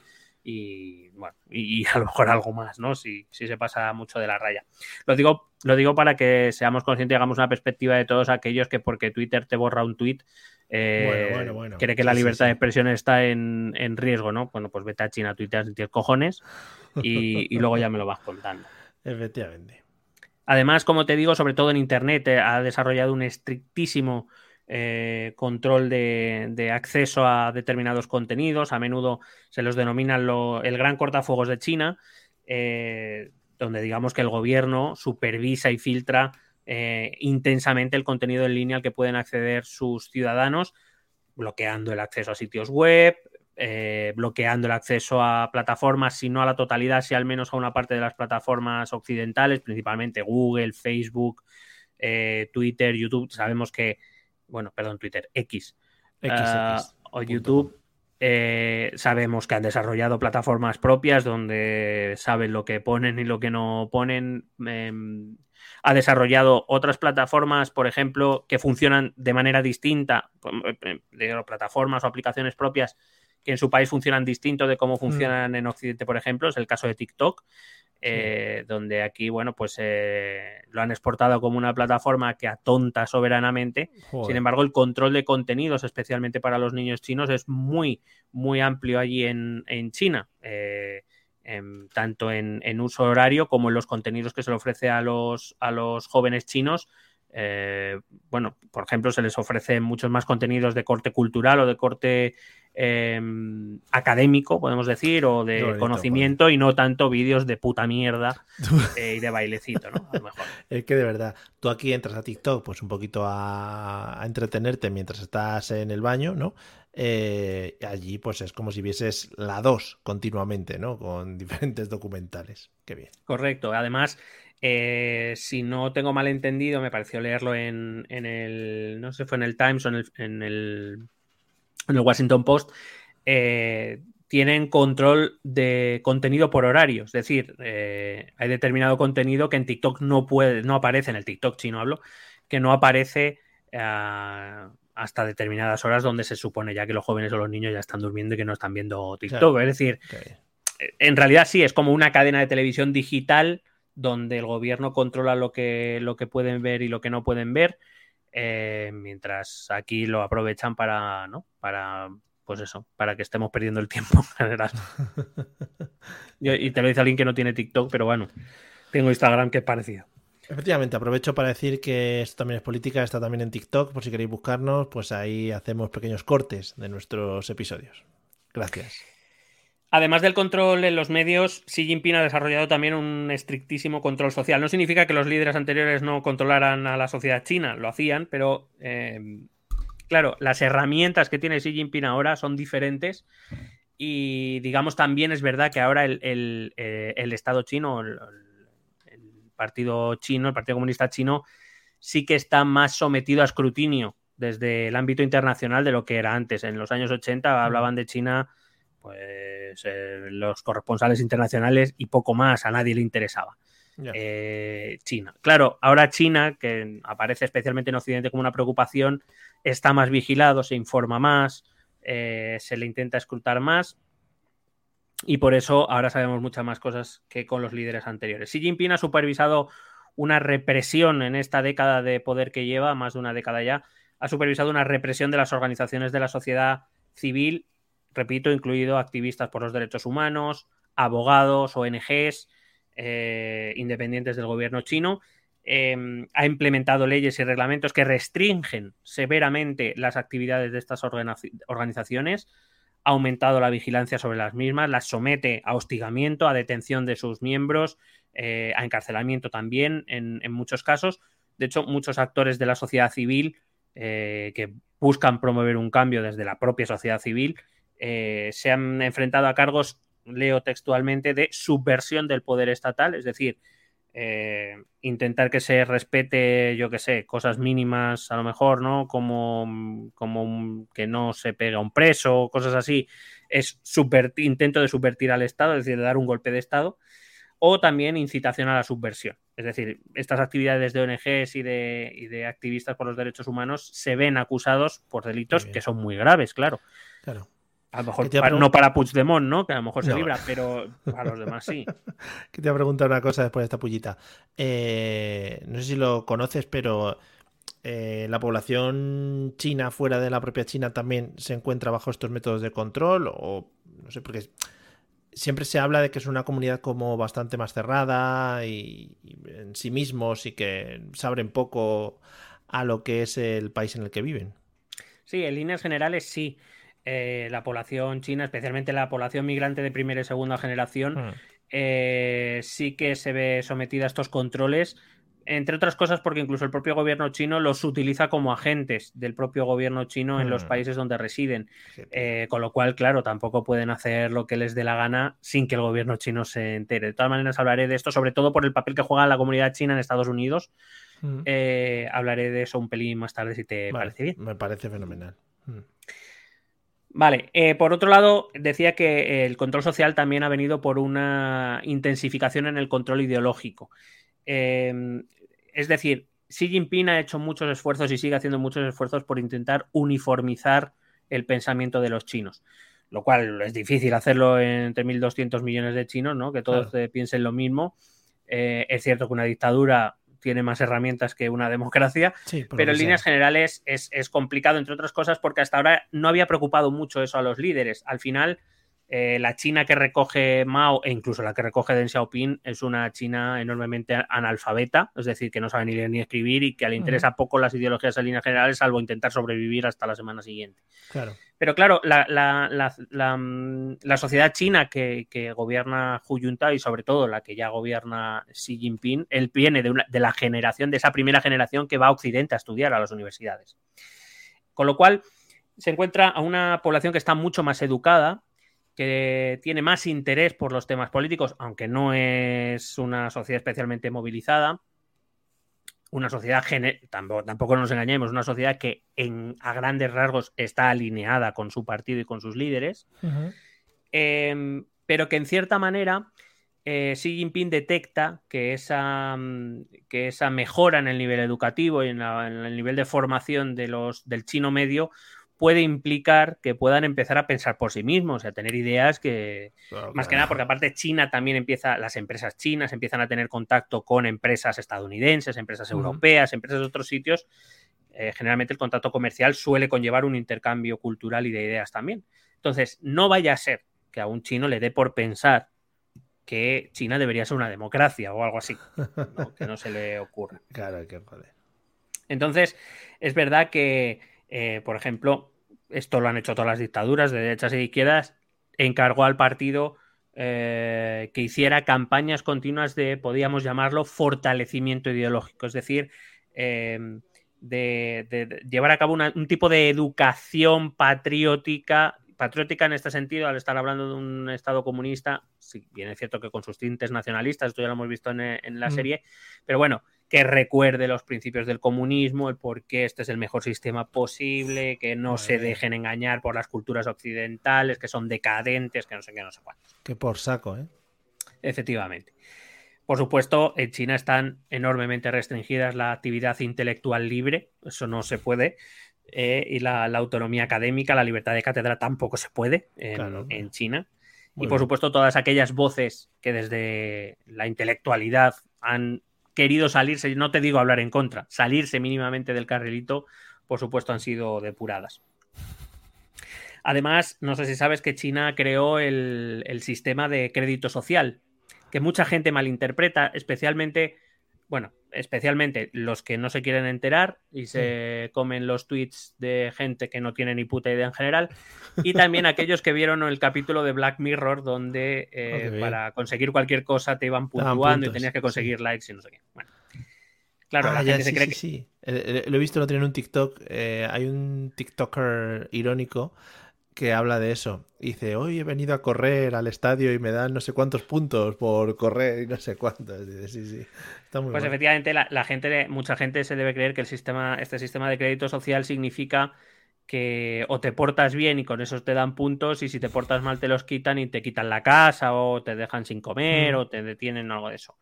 y bueno, y, a lo mejor algo más, ¿no? Si, si, se pasa mucho de la raya. Lo digo, lo digo para que seamos conscientes y hagamos una perspectiva de todos aquellos que porque Twitter te borra un tweet eh, cree que la libertad de expresión está en, riesgo, ¿no? Bueno, pues vete a China, Twitter, tienes cojones y, y luego ya me lo vas contando. Efectivamente. Además, como te digo, sobre todo en Internet, eh, ha desarrollado un estrictísimo eh, control de, acceso a determinados contenidos. A menudo se los denomina el gran cortafuegos de China, eh, donde digamos que el gobierno supervisa y filtra eh, intensamente el contenido en línea al que pueden acceder sus ciudadanos, bloqueando el acceso a sitios web, bloqueando el acceso a plataformas, si no a la totalidad, si al menos a una parte de las plataformas occidentales, principalmente Google, Facebook, Twitter, YouTube. Sabemos que bueno, perdón, Twitter, X, ah, o YouTube, Eh, sabemos que han desarrollado plataformas propias donde saben lo que ponen y lo que no ponen. Em, ha desarrollado otras plataformas, por ejemplo, que funcionan de manera distinta, eh, de plataformas o aplicaciones propias que en su país funcionan distinto de cómo mm. funcionan en Occidente, por ejemplo, es el caso de TikTok, eh, donde aquí, bueno, pues eh, lo han exportado como una plataforma que atonta soberanamente. Sin embargo, el control de contenidos, especialmente para los niños chinos, es muy, muy amplio allí en, China. tanto en, uso horario como en los contenidos que se le ofrece a los, a los jóvenes chinos. Eh, bueno, por ejemplo, se les ofrece muchos más contenidos de corte cultural o de corte Em, académico, podemos decir, o de conocimiento y no tanto vídeos de puta mierda eh, y de bailecito, ¿no? A lo mejor. Es que de verdad, tú aquí entras a TikTok pues un poquito a, entretenerte mientras estás en el baño, ¿no? Eh, allí pues es como si vieses la 2 continuamente, ¿no? Con diferentes documentales. Qué bien. Correcto. Además, eh, si no tengo mal entendido, me pareció leerlo en, el, no sé, fue en el Times o en el en el Washington Post, eh, tienen control de contenido por horario. Es decir, eh, hay determinado contenido que en TikTok no puede, no aparece, en el TikTok chino hablo, que no aparece eh, hasta determinadas horas donde se supone ya que los jóvenes o los niños ya están durmiendo y que no están viendo TikTok. Es decir, en realidad sí, es como una cadena de televisión digital donde el gobierno controla lo que, lo que pueden ver y lo que no pueden ver. Eh, mientras aquí lo aprovechan para, ¿no? Para, pues eso, para que estemos perdiendo el tiempo en general. y te lo dice alguien que no tiene TikTok, pero bueno, tengo Instagram que es parecido. Efectivamente, aprovecho para decir que esto también es política, está también en TikTok, por si queréis buscarnos, pues ahí hacemos pequeños cortes de nuestros episodios. Gracias. Además del control en los medios, Xi Jinping ha desarrollado también un estrictísimo control social. No significa que los líderes anteriores no controlaran a la sociedad china, lo hacían, pero eh, claro, las herramientas que tiene Xi Jinping ahora son diferentes y digamos también es verdad que ahora el, eh, Estado chino, el, Partido chino, el Partido Comunista chino, sí que está más sometido a escrutinio desde el ámbito internacional de lo que era antes. En los años 80 hablaban de China pues eh, los corresponsales internacionales y poco más, a nadie le interesaba. Eh, China. Claro, ahora China, que aparece especialmente en Occidente como una preocupación, está más vigilado, se informa más, eh, se le intenta escrutar más y por eso ahora sabemos muchas más cosas que con los líderes anteriores. Xi Jinping ha supervisado una represión en esta década de poder que lleva, más de una década ya, ha supervisado una represión de las organizaciones de la sociedad civil repito, incluido activistas por los derechos humanos, abogados, ONGs, eh, independientes del gobierno chino. Em, ha implementado leyes y reglamentos que restringen severamente las actividades de estas organizaciones, ha aumentado la vigilancia sobre las mismas, las somete a hostigamiento, a detención de sus miembros, eh, a encarcelamiento también en, muchos casos. De hecho, muchos actores de la sociedad civil eh, que buscan promover un cambio desde la propia sociedad civil eh, se han enfrentado a cargos, leo textualmente, de subversión del poder estatal, es decir, eh, intentar que se respete, yo que sé, cosas mínimas a lo mejor, ¿no? Como, como que no se pega un preso, cosas así, es intento de subvertir al Estado, es decir, de dar un golpe de Estado, o también incitación a la subversión. Es decir, estas actividades de ONGs y de, y de activistas por los derechos humanos se ven acusados por delitos que son muy graves, claro. Claro. A lo mejor no para Puigdemont, ¿no? Que a lo mejor se libra, pero para los demás sí. que te voy a preguntar una cosa después de esta pullita. Eh, no sé si lo conoces, pero eh, la población china fuera de la propia China también se encuentra bajo estos métodos de control o no sé, porque siempre se habla de que es una comunidad como bastante más cerrada y, y en sí mismos y que se abren poco a lo que es el país en el que viven. Sí, en líneas generales sí. Eh, la población china, especialmente la población migrante de primera y segunda generación, hmm. eh, sí que se ve sometida a estos controles, entre otras cosas porque incluso el propio gobierno chino los utiliza como agentes del propio gobierno chino en los hmm. países donde residen, eh, con lo cual, claro, tampoco pueden hacer lo que les dé la gana sin que el gobierno chino se entere. De todas maneras, hablaré de esto, sobre todo por el papel que juega la comunidad china en Estados Unidos. Hmm. hablaré de eso un pelín más tarde si te parece bien. Me parece fenomenal. Vale, eh, por otro lado, decía que el control social también ha venido por una intensificación en el control ideológico. Em, es decir, Xi Jinping ha hecho muchos esfuerzos y sigue haciendo muchos esfuerzos por intentar uniformizar el pensamiento de los chinos, lo cual es difícil hacerlo entre 1.200 millones de chinos, ¿no? Que todos piensen lo mismo. Eh, es cierto que una dictadura tiene más herramientas que una democracia, pero en líneas generales es, es, complicado, entre otras cosas, porque hasta ahora no había preocupado mucho eso a los líderes. Al final, eh, la China que recoge Mao e incluso la que recoge Deng Xiaoping es una China enormemente analfabeta, es decir, que no sabe ni leer ni escribir y que le interesa poco las ideologías en líneas generales, salvo intentar sobrevivir hasta la semana siguiente. Claro. Pero claro, la, la, la, sociedad china que, gobierna Hu Jintao y sobre todo la que ya gobierna Xi Jinping, él viene de, de la generación, de esa primera generación que va a Occidente a estudiar a las universidades. Con lo cual, se encuentra a una población que está mucho más educada, que tiene más interés por los temas políticos, aunque no es una sociedad especialmente movilizada. Una sociedad, tampoco, tampoco nos engañemos, una sociedad que en, a grandes rasgos está alineada con su partido y con sus líderes, em, pero que en cierta manera eh, Xi Jinping detecta que esa, que esa mejora en el nivel educativo y en, en el nivel de formación de los, del chino medio puede implicar que puedan empezar a pensar por sí mismos, a tener ideas que, más que nada, porque aparte China también empieza, las empresas chinas empiezan a tener contacto con empresas estadounidenses, empresas europeas, empresas de otros sitios. Eh, generalmente el contacto comercial suele conllevar un intercambio cultural y de ideas también. Entonces, no vaya a ser que a un chino le dé por pensar que China debería ser una democracia o algo así, que no se le ocurra. Claro, que joder. Entonces, es verdad que eh, por ejemplo, esto lo han hecho todas las dictaduras de derechas y de izquierdas, encargó al partido eh, que hiciera campañas continuas de, podríamos llamarlo, fortalecimiento ideológico, es decir, em, de, llevar a cabo un tipo de educación patriótica, patriótica en este sentido, al estar hablando de un Estado comunista, sí, bien es cierto que con sus tintes nacionalistas, esto ya lo hemos visto en, la mm. serie, pero bueno, que recuerde los principios del comunismo, el por qué este es el mejor sistema posible, que no se dejen engañar por las culturas occidentales, que son decadentes, que no sé qué, no sé cuánto. Que por saco, ¿eh? Efectivamente. Por supuesto, en China están enormemente restringidas la actividad intelectual libre, eso no se puede, eh, y la, autonomía académica, la libertad de cátedra tampoco se puede en, China. y por supuesto, todas aquellas voces que desde la intelectualidad han querido salirse, no te digo hablar en contra, salirse mínimamente del carrilito, por supuesto han sido depuradas. Además, no sé si sabes que China creó el, el sistema de crédito social, que mucha gente malinterpreta, especialmente bueno, especialmente los que no se quieren enterar y se comen los tweets de gente que no tiene ni puta idea en general, y también aquellos que vieron el capítulo de Black Mirror donde eh, oh, para conseguir cualquier cosa te iban puntuando y tenías que conseguir likes y no sé qué. Bueno. Claro, la ah, gente se cree que... sí. Lo he visto no tiene un TikTok. Eh, hay un TikToker irónico que habla de eso. Dice, hoy he venido a correr al estadio y me dan no sé cuántos puntos por correr y no sé cuántos. Dice, sí, sí. Está muy pues efectivamente, la, gente, mucha gente se debe creer que el sistema, este sistema de crédito social significa que o te portas bien y con esos te dan puntos y si te portas mal te los quitan y te quitan la casa o te dejan sin comer mm. o te detienen algo de eso.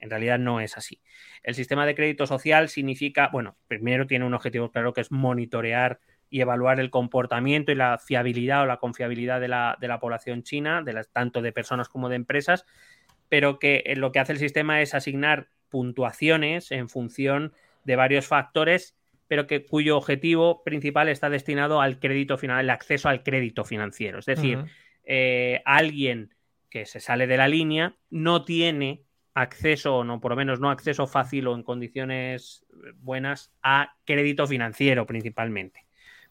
En realidad no es así. El sistema de crédito social significa, bueno, primero tiene un objetivo claro que es monitorear y evaluar el comportamiento y la fiabilidad o la confiabilidad de la, población china, de las, tanto de personas como de empresas, pero que eh, lo que hace el sistema es asignar puntuaciones en función de varios factores, pero que cuyo objetivo principal está destinado al crédito final, el acceso al crédito financiero. Es decir, eh, alguien que se sale de la línea no tiene acceso, o no, por lo menos no acceso fácil o en condiciones buenas a crédito financiero principalmente.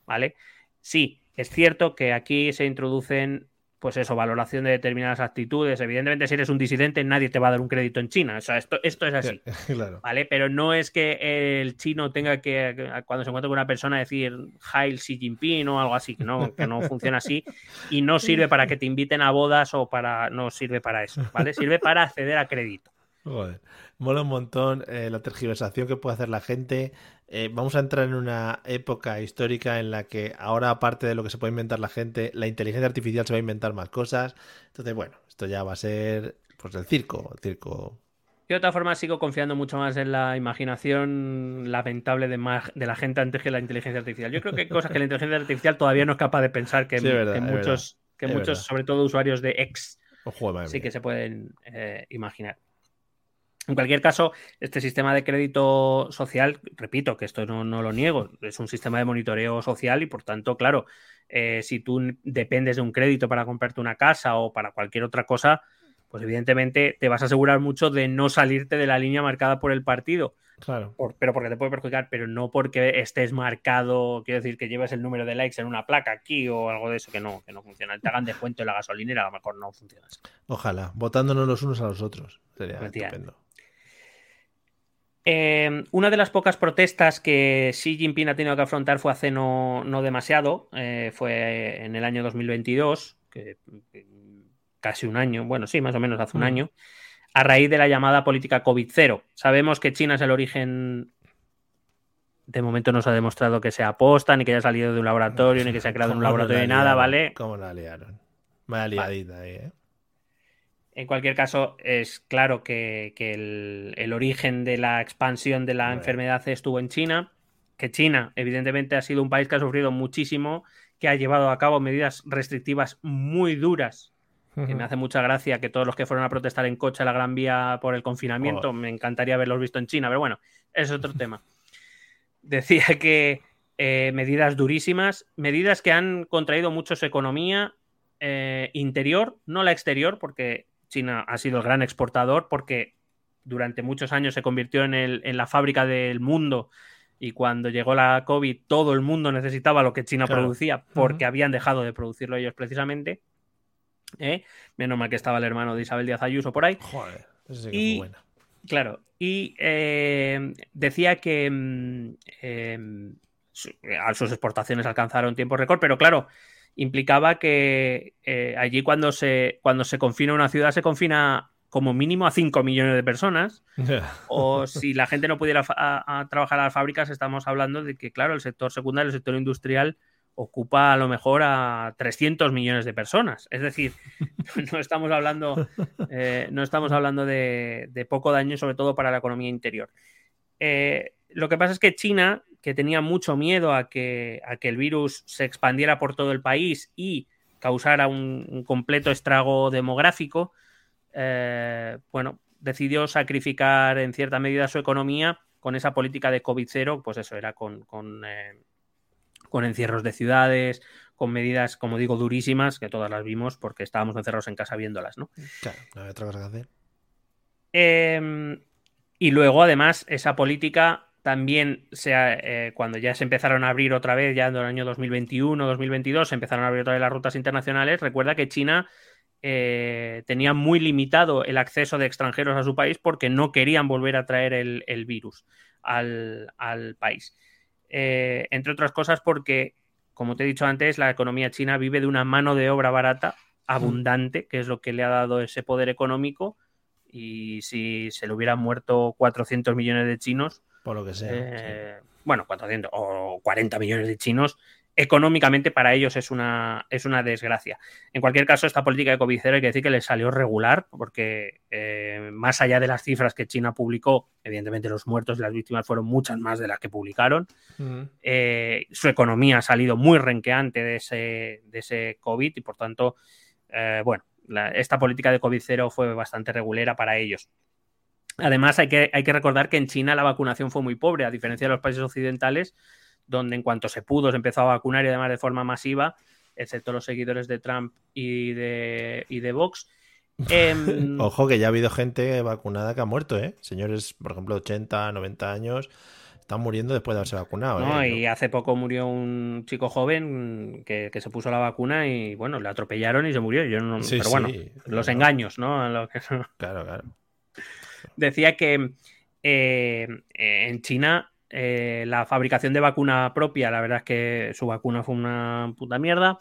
¿Vale? Sí, es cierto que aquí se introducen, pues eso, valoración de determinadas actitudes. Evidentemente, si eres un disidente, nadie te va a dar un crédito en China. O sea, esto, esto es así. ¿Vale? Pero no es que el chino tenga que, cuando se encuentra con una persona, decir Hail Xi Jinping o algo así, que no, que no funciona así. Y no sirve para que te inviten a bodas o para. No sirve para eso, ¿vale? Sirve para acceder a crédito. Mola un montón eh, la tergiversación que puede hacer la gente eh, vamos a entrar en una época histórica en la que ahora, aparte de lo que se puede inventar la gente, la inteligencia artificial se va a inventar más cosas. Entonces, bueno, esto ya va a ser pues el circo, el circo. Yo de otra forma sigo confiando mucho más en la imaginación lamentable de, de la gente antes que la inteligencia artificial. Yo creo que hay cosas que la inteligencia artificial todavía no es capaz de pensar que, muchos, que muchos sobre todo usuarios de X, sí que se pueden eh, imaginar. En cualquier caso, este sistema de crédito social, repito que esto no, lo niego, es un sistema de monitoreo social y por tanto, claro, eh, si tú dependes de un crédito para comprarte una casa o para cualquier otra cosa, pues evidentemente te vas a asegurar mucho de no salirte de la línea marcada por el partido. Claro. pero porque te puede perjudicar, pero no porque estés marcado, quiero decir, que lleves el número de likes en una placa aquí o algo de eso que no, que no funciona. Te hagan descuento en la gasolinera, a lo mejor no funciona. Ojalá, votándonos los unos a los otros. Sería estupendo. Eh, una de las pocas protestas que Xi Jinping ha tenido que afrontar fue hace no, demasiado, eh, fue en el año 2022, que, casi un año, bueno, sí, más o menos hace un mm. año, a raíz de la llamada política COVID-0. Sabemos que China es el origen, de momento no se ha demostrado que sea aposta, ni que haya salido de un laboratorio, ni que se ha creado en un laboratorio de nada, ¿vale? ¿Cómo la liaron? Vaya liadita ahí, ¿eh? En cualquier caso, es claro que, el, origen de la expansión de la enfermedad estuvo en China, que China, evidentemente, ha sido un país que ha sufrido muchísimo, que ha llevado a cabo medidas restrictivas muy duras. Que me hace mucha gracia que todos los que fueron a protestar en coche a la Gran Vía por el confinamiento, me encantaría haberlos visto en China, pero bueno, es otro tema. Decía que eh, medidas durísimas, medidas que han contraído mucho su economía eh, interior, no la exterior, porque China ha sido el gran exportador porque durante muchos años se convirtió en, la fábrica del mundo y cuando llegó la COVID todo el mundo necesitaba lo que China producía porque habían dejado de producirlo ellos precisamente. ¿eh? Menos mal que estaba el hermano de Isabel Díaz Ayuso por ahí. Joder, eso sí que y, buena. Claro, y eh, decía que mm, eh, sus exportaciones alcanzaron tiempo récord, pero claro, implicaba que eh, allí cuando se, cuando se confina una ciudad se confina como mínimo a 5 millones de personas. O si la gente no pudiera a, trabajar a las fábricas, estamos hablando de que, claro, el sector secundario, el sector industrial, ocupa a lo mejor a 300 millones de personas. Es decir, no estamos hablando, eh, no estamos hablando de, poco daño, sobre todo para la economía interior. Eh, lo que pasa es que China que tenía mucho miedo a que, a que el virus se expandiera por todo el país y causara un, completo estrago demográfico, eh, bueno, decidió sacrificar en cierta medida su economía con esa política de COVID-0, pues eso era con, con, eh, con, encierros de ciudades, con medidas, como digo, durísimas, que todas las vimos porque estábamos encerrados en casa viéndolas, ¿no? Claro, no había otra cosa que hacer. Em, y luego, además, esa política también eh, cuando ya se empezaron a abrir otra vez, ya en el año 2021, 2022, se empezaron a abrir otra vez las rutas internacionales. Recuerda que China eh, tenía muy limitado el acceso de extranjeros a su país porque no querían volver a traer el, virus al, país. Eh, entre otras cosas porque, como te he dicho antes, la economía china vive de una mano de obra barata, abundante, que es lo que le ha dado ese poder económico. Y si se le hubieran muerto 400 millones de chinos, por lo que sea. Eh, bueno, 400 o 40 millones de chinos, económicamente para ellos es una, es una desgracia. En cualquier caso, esta política de COVID hay que decir que les salió regular, porque eh, más allá de las cifras que China publicó, evidentemente los muertos y las víctimas fueron muchas más de las que publicaron. Eh, su economía ha salido muy renqueante de ese, de ese COVID y por tanto, bueno, esta política de COVID cero fue bastante regulera para ellos. Además, hay que, hay que recordar que en China la vacunación fue muy pobre, a diferencia de los países occidentales, donde en cuanto se pudo se empezó a vacunar y además de forma masiva, excepto los seguidores de Trump y de, y de Vox. Em, Ojo que ya ha habido gente vacunada que ha muerto, ¿eh? Señores, por ejemplo, 80, 90 años, están muriendo después de haberse vacunado. No, ¿eh? y hace poco murió un chico joven que, se puso la vacuna y bueno, le atropellaron y se murió. Yo no, pero bueno, los engaños, ¿no? Claro, claro decía que eh, en China eh, la fabricación de vacuna propia, la verdad es que su vacuna fue una puta mierda.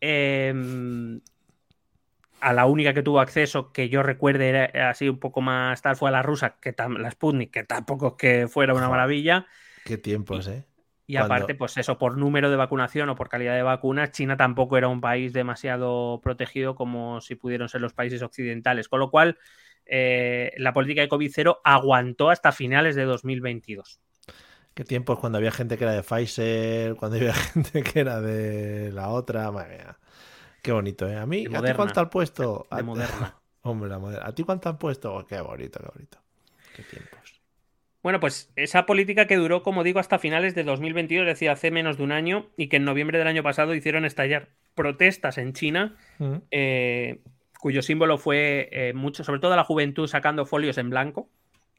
Em, a la única que tuvo acceso, que yo recuerde era así un poco más tal, fue a la rusa, que la Sputnik, que tampoco es que fuera una maravilla. Qué tiempos, ¿eh? Y aparte, pues eso, por número de vacunación o por calidad de vacunas, China tampoco era un país demasiado protegido como si pudieron ser los países occidentales. Con lo cual, eh, la política de COVID cero aguantó hasta finales de 2022. Qué tiempos cuando había gente que era de Pfizer, cuando había gente que era de la otra. Madre mía. Qué bonito, ¿eh? A mí, ¿a ti cuánto han puesto? De moderna. Hombre, la moderna. ¿A ti cuánto han puesto? Oh, qué bonito, qué bonito. Qué tiempos. Bueno, pues esa política que duró, como digo, hasta finales de 2022, es decir, hace menos de un año, y que en noviembre del año pasado hicieron estallar protestas en China, Mm. eh, cuyo símbolo fue eh, mucho, sobre todo la juventud sacando folios en blanco.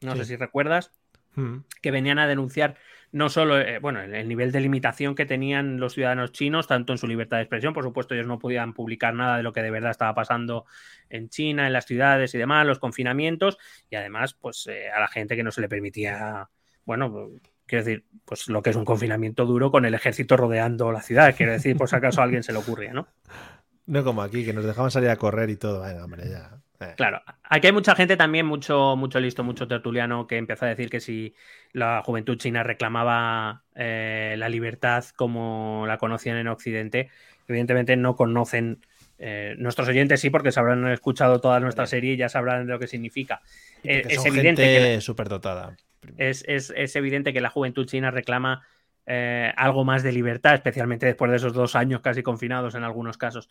No Sí. sé si recuerdas, Mm. que venían a denunciar no solo eh, bueno, el, el nivel de limitación que tenían los ciudadanos chinos, tanto en su libertad de expresión, por supuesto, ellos no podían publicar nada de lo que de verdad estaba pasando en China, en las ciudades y demás, los confinamientos, y además, pues eh, a la gente que no se le permitía, bueno, quiero decir, pues lo que es un confinamiento duro con el ejército rodeando la ciudad, quiero decir, por si acaso a alguien se le ocurría, ¿no? No como aquí, que nos dejaban salir a correr y todo. Venga, hombre, ya. Eh. Claro, aquí hay mucha gente también, mucho, mucho listo, mucho tertuliano, que empezó a decir que si la juventud china reclamaba eh, la libertad como la conocían en Occidente, evidentemente no conocen. eh, nuestros oyentes sí, porque se habrán escuchado toda nuestra serie y ya sabrán de lo que significa. Es evidente que superdotada. es, es- es evidente que la juventud china reclama eh, algo más de libertad, especialmente después de esos dos años casi confinados en algunos casos,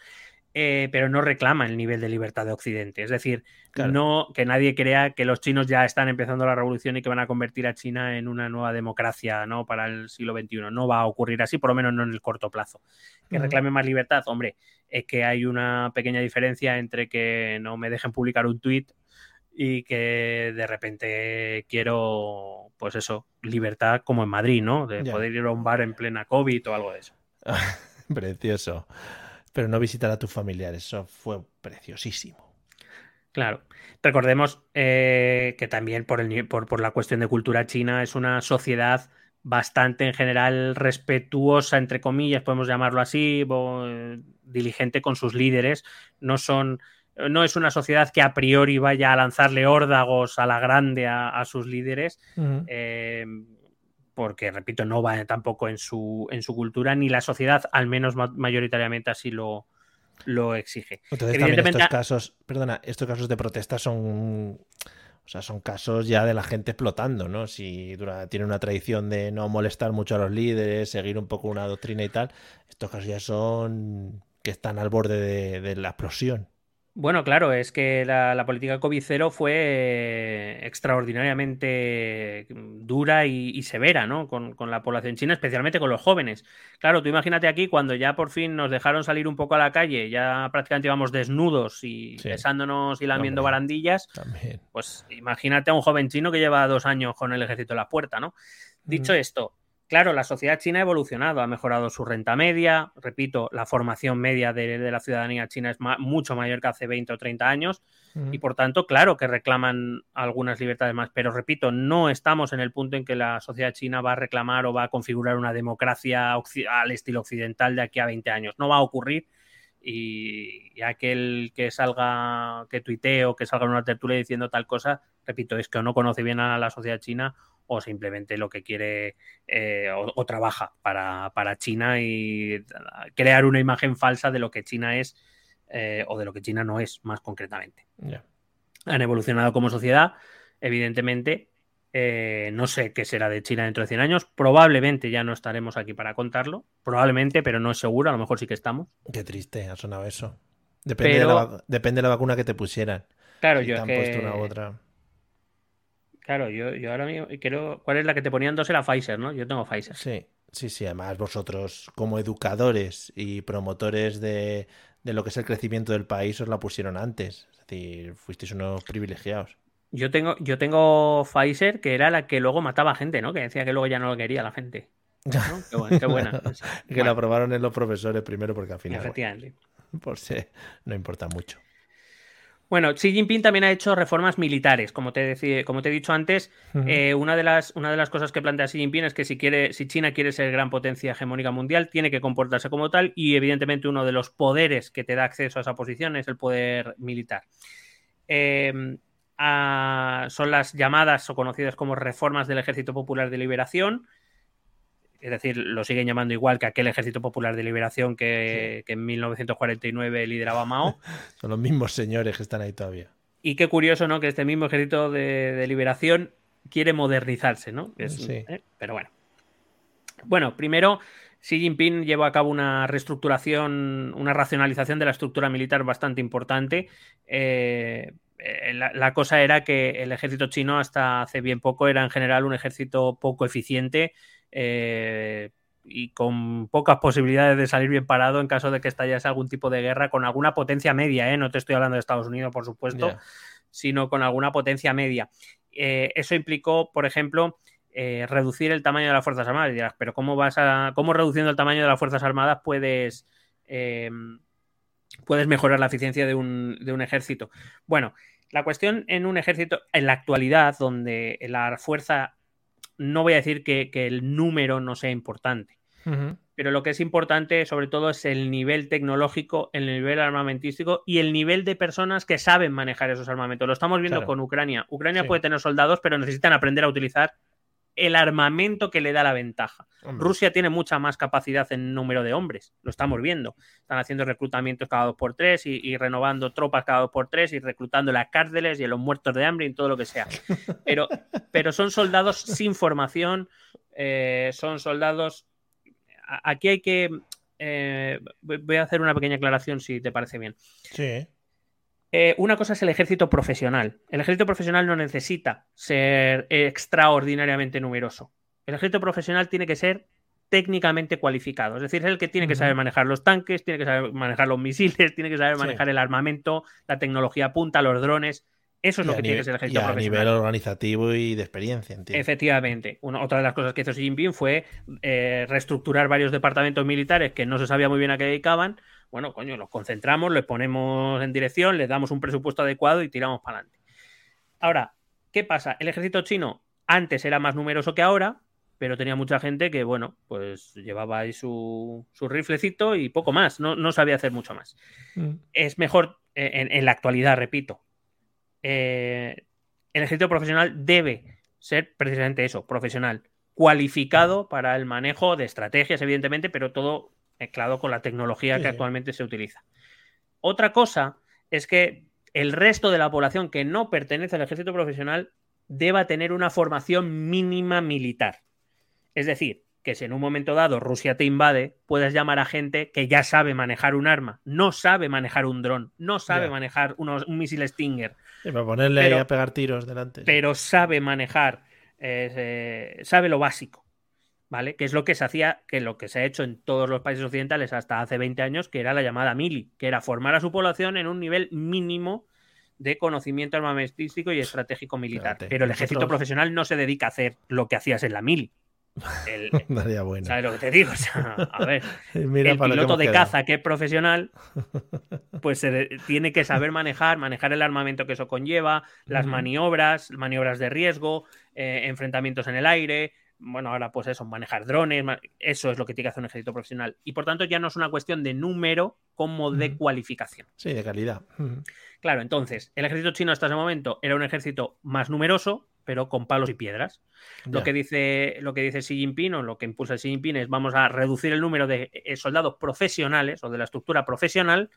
Eh, pero no reclama el nivel de libertad de Occidente. Es decir, Claro. no que nadie crea que los chinos ya están empezando la revolución y que van a convertir a China en una nueva democracia ¿no? para el siglo XXI. No va a ocurrir así, por lo menos no en el corto plazo. Que reclame más libertad, hombre, es que hay una pequeña diferencia entre que no me dejen publicar un tuit y que de repente quiero, pues eso, libertad como en Madrid, ¿no? De Ya. poder ir a un bar en plena COVID o algo de eso. Precioso. Pero no visitar a tus familiares, eso fue preciosísimo. Claro. Recordemos eh, que también por, el, por, por la cuestión de cultura china es una sociedad bastante en general respetuosa, entre comillas, podemos llamarlo así, bo- eh, diligente con sus líderes. No son, no es una sociedad que a priori vaya a lanzarle órdagos a la grande a, a sus líderes, eh, porque, repito, no va tampoco en su, en su cultura, ni la sociedad, al menos ma- mayoritariamente así lo, lo exige. Entonces Evidentemente- estos casos, perdona, estos casos de protesta son, o sea, son casos ya de la gente explotando, ¿no? Si dura, tiene una tradición de no molestar mucho a los líderes, seguir un poco una doctrina y tal, estos casos ya son que están al borde de, de la explosión. Bueno, claro, es que la, la política COVID cero fue extraordinariamente dura y, y severa, ¿no? Con, con la población china, especialmente con los jóvenes. Claro, tú imagínate aquí cuando ya por fin nos dejaron salir un poco a la calle, ya prácticamente íbamos desnudos y Sí. besándonos y lamiendo barandillas, También. pues imagínate a un joven chino que lleva dos años con el ejército en la puerta, ¿no? Dicho Mm. esto, claro, la sociedad china ha evolucionado, ha mejorado su renta media, repito, la formación media de, de la ciudadanía china es ma- mucho mayor que hace 20 o 30 años. Y por tanto, claro que reclaman algunas libertades más, pero repito, no estamos en el punto en que la sociedad china va a reclamar o va a configurar una democracia al estilo occidental de aquí a 20 años. No va a ocurrir y, y aquel que salga, que tuitee o que salga en una tertulia diciendo tal cosa, repito, es que o no conoce bien a la sociedad china o simplemente lo que quiere eh, o, o trabaja para, para China y crear una imagen falsa de lo que China es eh, o de lo que China no es, más concretamente han evolucionado como sociedad, evidentemente. Eh, no sé qué será de China dentro de 100 años. Probablemente ya no estaremos aquí para contarlo. Probablemente, pero no es seguro. A lo mejor sí que estamos. Qué triste ha sonado eso. Depende, de, la, vacu- depende de la vacuna que te pusieran. Claro, Si yo te es han que- puesto una u otra. Claro, yo, yo ahora mismo quiero. ¿Cuál es la que te ponían dos? Era Pfizer, ¿no? Yo tengo Pfizer. Sí, sí, sí. Además, vosotros, como educadores y promotores de, de lo que es el crecimiento del país, os la pusieron antes. Es decir, fuisteis unos privilegiados. Yo tengo, yo tengo Pfizer, que era la que luego mataba gente, ¿no? Que decía que luego ya no lo quería la gente. ¿no? Qué, buena, qué buena. que Bueno, la aprobaron en los profesores primero, porque al final, bueno, efectivamente. por si no importa mucho. Bueno, Xi Jinping también ha hecho reformas militares, como te, decí- como te he dicho antes. eh, una, de las, una de las cosas que plantea Xi Jinping es que si, quiere, si China quiere ser gran potencia hegemónica mundial, tiene que comportarse como tal y evidentemente uno de los poderes que te da acceso a esa posición es el poder militar. Eh, son las llamadas o conocidas como reformas del Ejército Popular de Liberación, es decir, lo siguen llamando igual que aquel Ejército Popular de Liberación que, que en 1949 lideraba Mao. Son los mismos señores que están ahí todavía. Y qué curioso, ¿no? Que este mismo Ejército de, de Liberación quiere modernizarse, ¿no? Es, Sí. ¿eh? Pero bueno. Bueno, primero, Xi Jinping llevó a cabo una reestructuración, una racionalización de la estructura militar bastante importante. Eh, la, la cosa era que el ejército chino hasta hace bien poco era en general un ejército poco eficiente eh, y con pocas posibilidades de salir bien parado en caso de que estallase algún tipo de guerra con alguna potencia media, ¿eh? no te estoy hablando de Estados Unidos, por supuesto, sino con alguna potencia media. Eh, eso implicó, por ejemplo, eh, reducir el tamaño de las Fuerzas Armadas. Y dirás, pero ¿cómo vas a. cómo reduciendo el tamaño de las Fuerzas Armadas puedes. Puedes mejorar la eficiencia de un, de un ejército? Bueno, la cuestión en un ejército, en la actualidad, donde la fuerza. No voy a decir que, que el número no sea importante, pero lo que es importante sobre todo es el nivel tecnológico, el nivel armamentístico y el nivel de personas que saben manejar esos armamentos. Lo estamos viendo Claro. con Ucrania. Ucrania Sí. puede tener soldados, pero necesitan aprender a utilizar el armamento que le da la ventaja. Hombre. Rusia tiene mucha más capacidad en número de hombres, lo estamos viendo. Están haciendo reclutamientos cada dos por tres y, y renovando tropas cada dos por tres y reclutando las cárceles y en los muertos de hambre y en todo lo que sea. Pero, pero son soldados sin formación, eh, son soldados... a- Aquí hay que... eh, voy voy a hacer una pequeña aclaración si te parece bien. Sí. Eh, una cosa es el ejército profesional. El ejército profesional no necesita ser extraordinariamente numeroso. El ejército profesional tiene que ser técnicamente cualificado. Es decir, es el que tiene que saber manejar los tanques, tiene que saber manejar los misiles, tiene que saber Sí. manejar el armamento, la tecnología punta, los drones. Eso es Y lo a que tiene que ser el y ejército a profesional. nivel organizativo y de experiencia, entiendo. Efectivamente. Una, otra de las cosas que hizo Xi Jinping fue eh, reestructurar varios departamentos militares que no se sabía muy bien a qué dedicaban. Bueno, coño, los concentramos, les ponemos en dirección, les damos un presupuesto adecuado y tiramos para adelante. Ahora, ¿qué pasa? El ejército chino antes era más numeroso que ahora, pero tenía mucha gente que, bueno, pues llevaba ahí su, su riflecito y poco más, no, no sabía hacer mucho más Mm. es mejor eh, en, en la actualidad, repito. eh, el ejército profesional debe ser precisamente eso, profesional, cualificado para el manejo de estrategias, evidentemente, pero todo mezclado con la tecnología Sí, que actualmente se utiliza. Otra cosa es que el resto de la población que no pertenece al ejército profesional deba tener una formación mínima militar. Es decir, que si en un momento dado Rusia te invade, puedes llamar a gente que ya sabe manejar un arma, no sabe manejar un dron, no sabe manejar unos- un misil Stinger, Sí, para ponerle Pero- ahí a pegar tiros delante. pero sabe manejar, eh, eh, sabe lo básico, ¿vale? Que es lo que se hacía, que lo que se ha hecho en todos los países occidentales hasta hace 20 años, que era la llamada mili, que era formar a su población en un nivel mínimo de conocimiento armamentístico y estratégico militar. Pero el ejército nosotros- profesional no se dedica a hacer lo que hacías en la mili. El- Daría bueno. ¿Sabes lo que te digo? O sea, a ver, Mira el piloto de caza que es profesional, pues se tiene que saber manejar, manejar el armamento que eso conlleva, las maniobras, maniobras de riesgo, eh, enfrentamientos en el aire. Bueno, ahora pues eso, manejar drones, eso es lo que tiene que hacer un ejército profesional. Y por tanto ya no es una cuestión de número como de cualificación. Sí, de calidad. Claro, entonces, el ejército chino hasta ese momento era un ejército más numeroso, pero con palos y piedras. Lo que dice lo que dice Xi Jinping o lo que impulsa Xi Jinping es vamos a reducir el número de eh, soldados profesionales o de la estructura profesional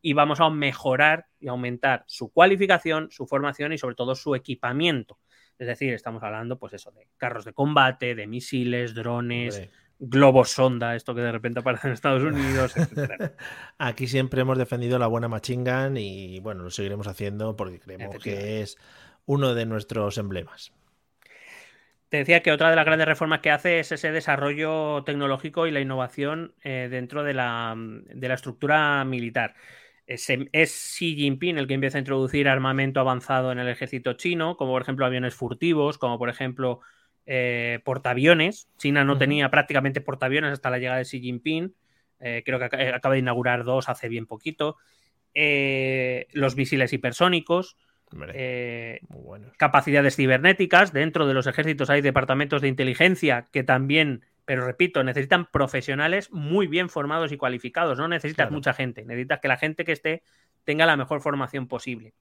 y vamos a mejorar y aumentar su cualificación, su formación y sobre todo su equipamiento. Es decir, estamos hablando pues eso de carros de combate, de misiles, drones, Hombre, globos sonda, esto que de repente aparece en Estados Unidos, etcétera. Aquí siempre hemos defendido la buena machine gun y bueno, lo seguiremos haciendo porque creemos que es uno de nuestros emblemas. Te decía que otra de las grandes reformas que hace es ese desarrollo tecnológico y la innovación eh, dentro de la, de la estructura militar. Es, es Xi Jinping el que empieza a introducir armamento avanzado en el ejército chino, como por ejemplo aviones furtivos, como por ejemplo eh, portaaviones. China no tenía prácticamente portaaviones hasta la llegada de Xi Jinping. Eh, creo que ac- acaba de inaugurar dos hace bien poquito. Eh, los misiles hipersónicos. Hombre, eh, muy bueno. capacidades cibernéticas. Dentro de los ejércitos hay departamentos de inteligencia que también, pero repito, necesitan profesionales muy bien formados y cualificados. No necesitas Claro. mucha gente, necesitas que la gente que esté tenga la mejor formación posible.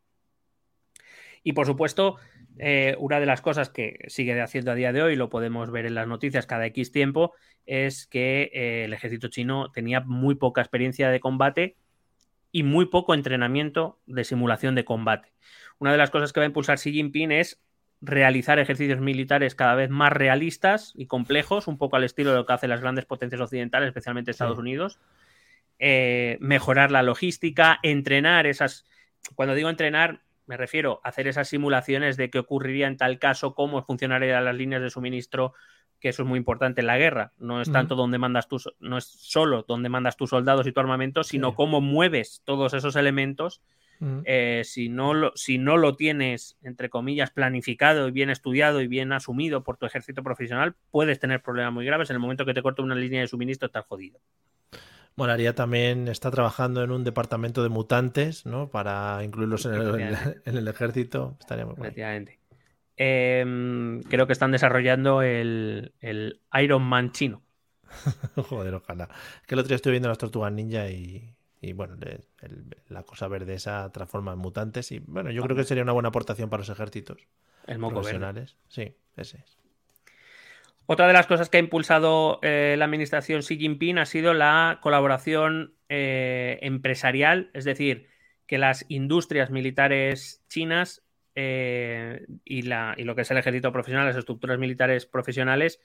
Y por supuesto, eh, una de las cosas que sigue haciendo a día de hoy, lo podemos ver en las noticias cada X tiempo, es que eh, el ejército chino tenía muy poca experiencia de combate y muy poco entrenamiento de simulación de combate. Una de las cosas que va a impulsar Xi Jinping es realizar ejercicios militares cada vez más realistas y complejos, un poco al estilo de lo que hacen las grandes potencias occidentales, especialmente Estados Unidos. Eh, mejorar la logística, entrenar esas. Cuando digo entrenar, me refiero a hacer esas simulaciones de qué ocurriría en tal caso, cómo funcionarían las líneas de suministro, que eso es muy importante en la guerra. No es tanto donde mandas tus, no es solo donde mandas tus soldados y tu armamento, sino cómo mueves todos esos elementos eh, si, no lo, si no lo tienes, entre comillas, planificado y bien estudiado y bien asumido por tu ejército profesional, puedes tener problemas muy graves. En el momento que te corte una línea de suministro, estás jodido. Molaría también está trabajando en un departamento de mutantes, ¿no? Para incluirlos en el, ejército. Estaría muy bueno. Em, creo que están desarrollando el, el Iron Man chino. Joder, ojalá. Que el otro día estoy viendo las tortugas ninja y, y bueno, la cosa verde esa transforma en mutantes y bueno, yo creo que sería una buena aportación para los ejércitos el moco profesionales. Sí, ese es. Otra de las cosas que ha impulsado eh, la administración Xi Jinping ha sido la colaboración eh, empresarial, es decir, que las industrias militares chinas eh, y, la, y, lo que es el ejército profesional, las estructuras militares profesionales,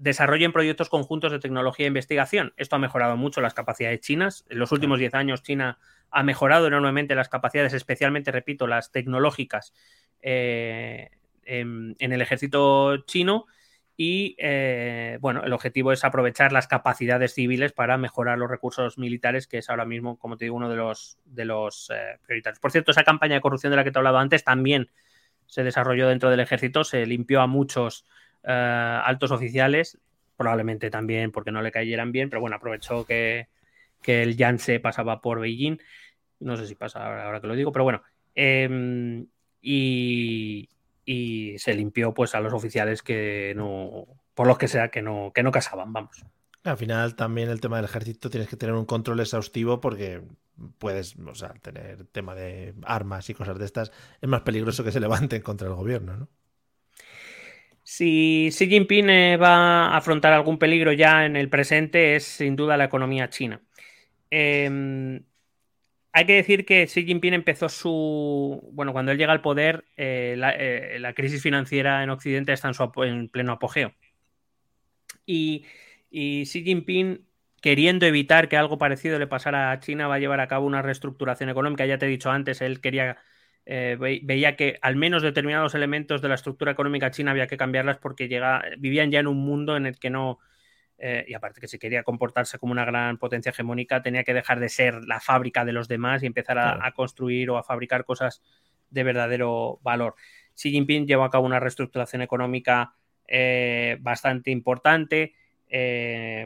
desarrollen proyectos conjuntos de tecnología e investigación. Esto ha mejorado mucho las capacidades chinas. En los últimos 10 años China ha mejorado enormemente las capacidades, especialmente, repito, las tecnológicas eh, en, el ejército chino. Y eh, bueno, el objetivo es aprovechar las capacidades civiles para mejorar los recursos militares, que es ahora mismo, como te digo, uno de los, de los eh, prioritarios. Por cierto, esa campaña de corrupción de la que te he hablado antes también se desarrolló dentro del ejército, se limpió a muchos eh, altos oficiales, probablemente también porque no le cayeran bien, pero bueno, aprovechó que, el Yangtze pasaba por Beijing, no sé si pasa ahora, que lo digo, pero bueno, em, y, se limpió pues a los oficiales que no, por los que sea, que no, que no casaban, vamos. Al final también el tema del ejército tienes que tener un control exhaustivo porque puedes, o sea, tener tema de armas y cosas de estas, es más peligroso que se levanten contra el gobierno, ¿no? Si Xi Jinping eh, va a afrontar algún peligro ya en el presente es sin duda la economía china. Em, hay que decir que Xi Jinping empezó su. Bueno, cuando él llega al poder, eh, eh, la, crisis financiera en Occidente está en, su, en pleno apogeo. Y, y, Xi Jinping, queriendo evitar que algo parecido le pasara a China, va a llevar a cabo una reestructuración económica. Ya te he dicho antes, él quería eh, veía que al menos determinados elementos de la estructura económica china había que cambiarlas porque llega, vivían ya en un mundo en el que no, eh, y aparte que si quería comportarse como una gran potencia hegemónica, tenía que dejar de ser la fábrica de los demás y empezar a, construir o a fabricar cosas de verdadero valor. Xi Jinping llevó a cabo una reestructuración económica eh, bastante importante.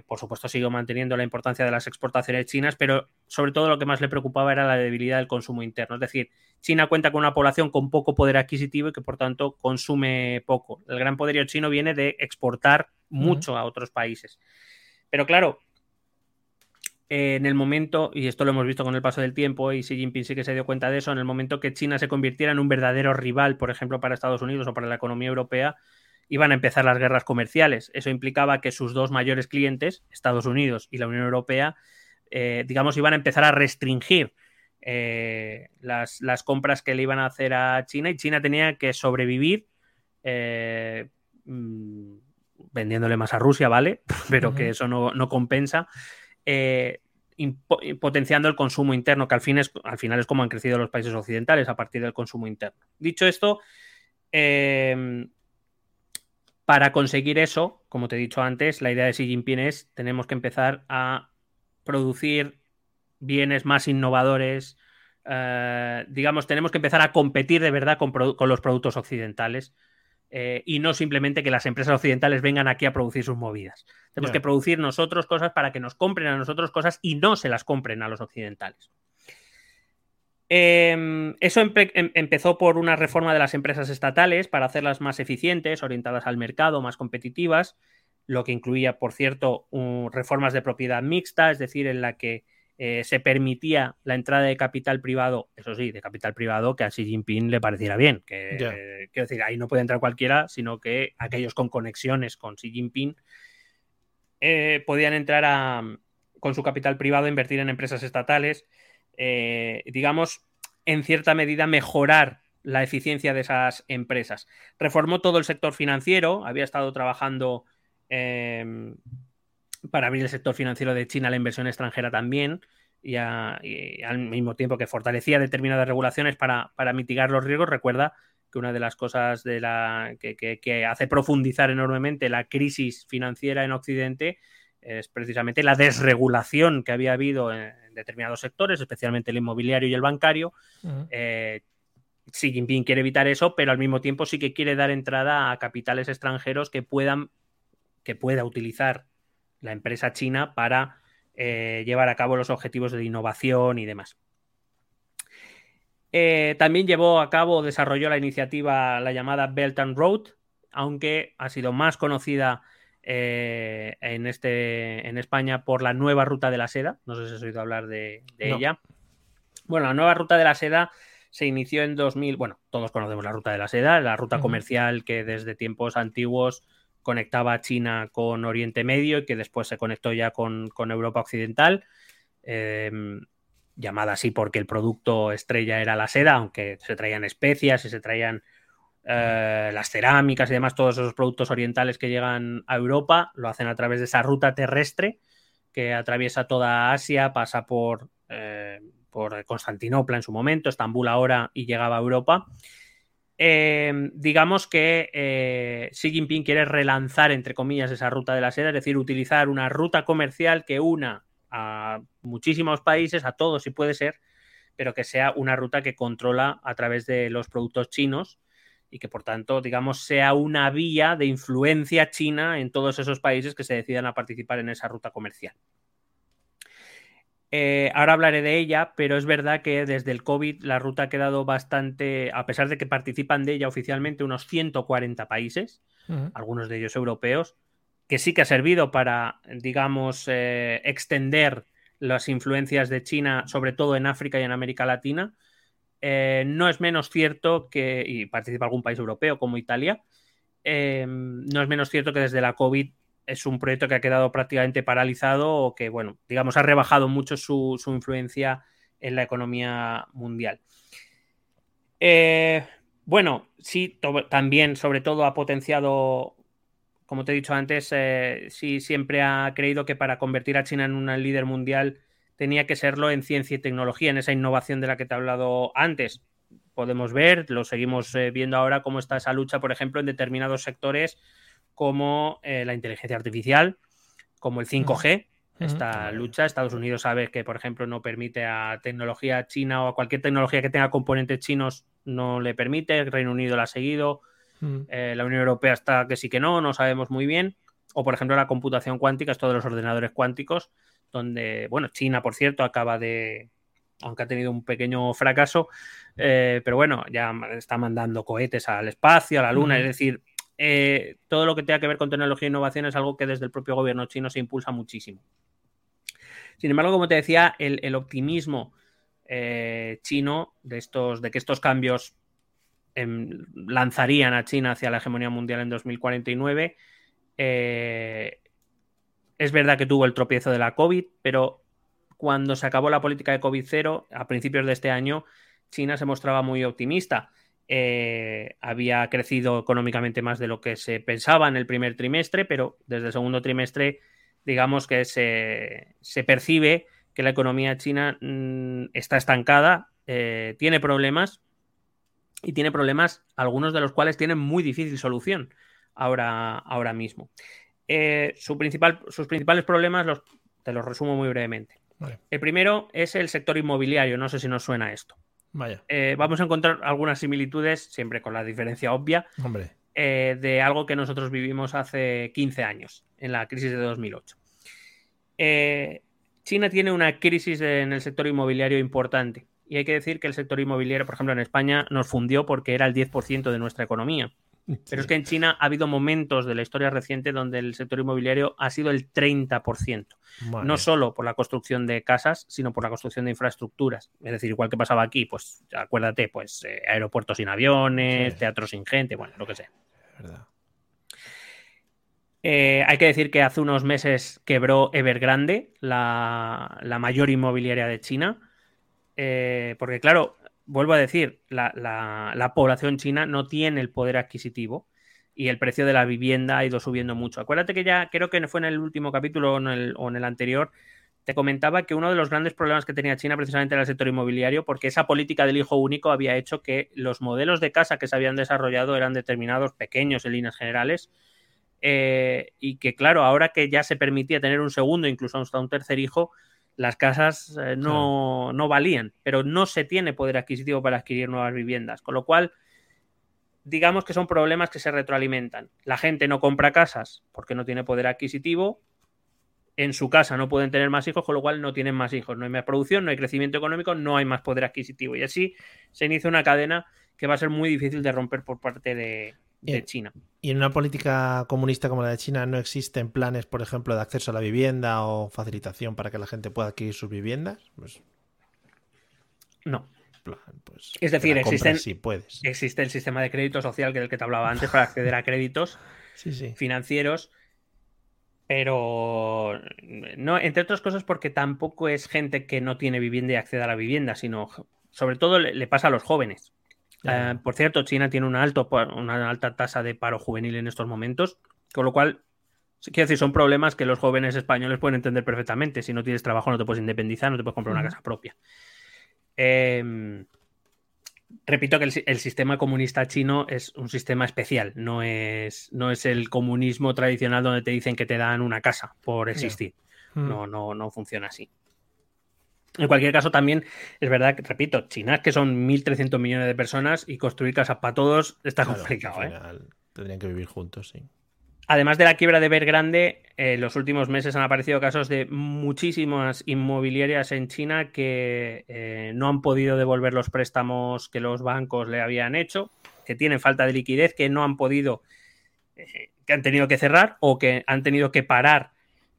Por supuesto, siguió manteniendo la importancia de las exportaciones chinas, pero sobre todo lo que más le preocupaba era la debilidad del consumo interno. Es decir, China cuenta con una población con poco poder adquisitivo y que por tanto consume poco. El gran poderío chino viene de exportar mucho a otros países. Pero claro, en el momento, y esto lo hemos visto con el paso del tiempo, y Xi Jinping sí que se dio cuenta de eso, en el momento que China se convirtiera en un verdadero rival, por ejemplo, para Estados Unidos o para la economía europea, iban a empezar las guerras comerciales. Eso implicaba que sus dos mayores clientes, Estados Unidos y la Unión Europea, eh, digamos, iban a empezar a restringir eh, las, compras que le iban a hacer a China y China tenía que sobrevivir eh, mm, vendiéndole más a Rusia, ¿vale? Pero que eso no, compensa. Eh, potenciando el consumo interno, que al, fin es, al final es como han crecido los países occidentales a partir del consumo interno. Dicho esto, para conseguir eso, como te he dicho antes, la idea de Xi Jinping es tenemos que empezar a producir bienes más innovadores. Eh, digamos, tenemos que empezar a competir de verdad con, los productos occidentales eh, y no simplemente que las empresas occidentales vengan aquí a producir sus movidas. Tenemos que producir nosotros cosas para que nos compren a nosotros cosas y no se las compren a los occidentales. Em, eso em, empezó por una reforma de las empresas estatales para hacerlas más eficientes, orientadas al mercado, más competitivas, lo que incluía, por cierto, reformas de propiedad mixta, es decir, en la que eh, se permitía la entrada de capital privado, eso sí, de capital privado que a Xi Jinping le pareciera bien. Que, quiero decir, ahí no puede entrar cualquiera, sino que aquellos con conexiones con Xi Jinping eh, podían entrar con su capital privado a invertir en empresas estatales, eh, digamos, en cierta medida mejorar la eficiencia de esas empresas. Reformó todo el sector financiero, había estado trabajando em, para abrir el sector financiero de China a la inversión extranjera también, y, al mismo tiempo que fortalecía determinadas regulaciones para, mitigar los riesgos. Recuerda que una de las cosas la, que, hace profundizar enormemente la crisis financiera en Occidente es precisamente la desregulación que había habido en, determinados sectores, especialmente el inmobiliario y el bancario. Eh, Xi Jinping quiere evitar eso, pero al mismo tiempo sí que quiere dar entrada a capitales extranjeros que puedan que pueda utilizar la empresa china para eh, llevar a cabo los objetivos de innovación y demás. Eh, también llevó a cabo, desarrolló la iniciativa, la llamada Belt and Road, aunque ha sido más conocida eh, en, este, en España por la nueva ruta de la seda. No sé si has oído hablar de, ella. Bueno, la nueva ruta de la seda se inició en 2000. Bueno, todos conocemos la ruta de la seda, la ruta comercial que desde tiempos antiguos conectaba China con Oriente Medio y que después se conectó ya con, Europa Occidental, em, llamada así porque el producto estrella era la seda, aunque se traían especias y se traían eh, las cerámicas y demás, todos esos productos orientales que llegan a Europa, lo hacen a través de esa ruta terrestre que atraviesa toda Asia, pasa por, eh, por Constantinopla en su momento, Estambul ahora y llegaba a Europa. Em, digamos que eh, Xi Jinping quiere relanzar, entre comillas, esa ruta de la seda, es decir, utilizar una ruta comercial que una a muchísimos países, a todos si puede ser, pero que sea una ruta que controla a través de los productos chinos y que por tanto, digamos, sea una vía de influencia china en todos esos países que se decidan a participar en esa ruta comercial. Eh, ahora hablaré de ella, pero es verdad que desde el COVID la ruta ha quedado bastante, a pesar de que participan de ella oficialmente unos 140 países, algunos de ellos europeos, que sí que ha servido para, digamos, eh, extender las influencias de China, sobre todo en África y en América Latina. Eh, no es menos cierto que, y participa algún país europeo como Italia, no es menos cierto que desde la COVID es un proyecto que ha quedado prácticamente paralizado o que, bueno, digamos, ha rebajado mucho su, influencia en la economía mundial. Eh, bueno, sí, también, sobre todo, ha potenciado, como te he dicho antes, eh, sí siempre ha creído que para convertir a China en un líder mundial tenía que serlo en ciencia y tecnología, en esa innovación de la que te he hablado antes. Podemos ver, lo seguimos eh, viendo ahora, cómo está esa lucha, por ejemplo, en determinados sectores como eh, la inteligencia artificial, como el 5G. Esta lucha, Estados Unidos sabe que, por ejemplo, no permite a tecnología china o a cualquier tecnología que tenga componentes chinos, no le permite. El Reino Unido la ha seguido. Eh, la Unión Europea está que sí que no, no sabemos muy bien. O, por ejemplo, la computación cuántica, esto de los ordenadores cuánticos, donde, bueno, China, por cierto, acaba de, aunque ha tenido un pequeño fracaso, eh, pero bueno, ya está mandando cohetes al espacio, a la Luna, es decir, eh, todo lo que tenga que ver con tecnología e innovación es algo que desde el propio gobierno chino se impulsa muchísimo. Sin embargo, como te decía, el, optimismo eh, chino de, estos, de que estos cambios em, lanzarían a China hacia la hegemonía mundial en 2049 eh, es verdad que tuvo el tropiezo de la COVID, pero cuando se acabó la política de COVID cero, a principios de este año, China se mostraba muy optimista. Eh, había crecido económicamente más de lo que se pensaba en el primer trimestre, pero desde el segundo trimestre, digamos que se, percibe que la economía china mm, está estancada, eh, tiene problemas y tiene problemas, algunos de los cuales tienen muy difícil solución ahora, ahora mismo. Eh, su principal, sus principales problemas los, te los resumo muy brevemente. El primero es el sector inmobiliario, no sé si nos suena esto. Eh, vamos a encontrar algunas similitudes, siempre con la diferencia obvia, eh, de algo que nosotros vivimos hace 15 años, en la crisis de 2008. Eh, China tiene una crisis en el sector inmobiliario importante. Y hay que decir que el sector inmobiliario, por ejemplo, en España nos fundió porque era el 10% de nuestra economía. Pero es que en China ha habido momentos de la historia reciente donde el sector inmobiliario ha sido el 30%. No solo por la construcción de casas, sino por la construcción de infraestructuras. Es decir, igual que pasaba aquí, pues acuérdate, pues eh, aeropuertos sin aviones, teatros sin gente, bueno, lo que sea. Eh, hay que decir que hace unos meses quebró Evergrande, la, la mayor inmobiliaria de China. Eh, porque, claro, vuelvo a decir, la, población china no tiene el poder adquisitivo y el precio de la vivienda ha ido subiendo mucho. Acuérdate que ya, creo que fue en el último capítulo o en el, anterior, te comentaba que uno de los grandes problemas que tenía China precisamente era el sector inmobiliario, porque esa política del hijo único había hecho que los modelos de casa que se habían desarrollado eran determinados pequeños en líneas generales. Eh, y que claro, ahora que ya se permitía tener un segundo, incluso hasta un tercer hijo, las casas eh, no, no, valían, pero no se tiene poder adquisitivo para adquirir nuevas viviendas, con lo cual digamos que son problemas que se retroalimentan. La gente no compra casas porque no tiene poder adquisitivo, en su casa no pueden tener más hijos, con lo cual no tienen más hijos, no hay más producción, no hay crecimiento económico, no hay más poder adquisitivo y así se inicia una cadena que va a ser muy difícil de romper por parte de, de China. Y en una política comunista como la de China no existen planes, por ejemplo, de acceso a la vivienda o facilitación para que la gente pueda adquirir sus viviendas. Pues... No. Pues, es decir, existen, existe el sistema de crédito social que del que te hablaba antes para acceder a créditos financieros, pero no, entre otras cosas porque tampoco es gente que no tiene vivienda y accede a la vivienda, sino sobre todo le pasa a los jóvenes. Eh, por cierto, China tiene una, alto, una alta tasa de paro juvenil en estos momentos, con lo cual, quiero decir, son problemas que los jóvenes españoles pueden entender perfectamente. Si no tienes trabajo, no te puedes independizar, no te puedes comprar una casa propia. Em, repito que el, sistema comunista chino es un sistema especial, no es, no es el comunismo tradicional donde te dicen que te dan una casa por existir. No, no, no funciona así. En cualquier caso, también es verdad que, repito, China, que son 1.300 millones de personas y construir casas para todos está complicado. ¿eh? Tendrían que vivir juntos, sí. Además de la quiebra de Evergrande, en los últimos meses han aparecido casos de muchísimas inmobiliarias en China que eh, no han podido devolver los préstamos que los bancos le habían hecho, que tienen falta de liquidez, que no han podido, eh, que han tenido que cerrar o que han tenido que parar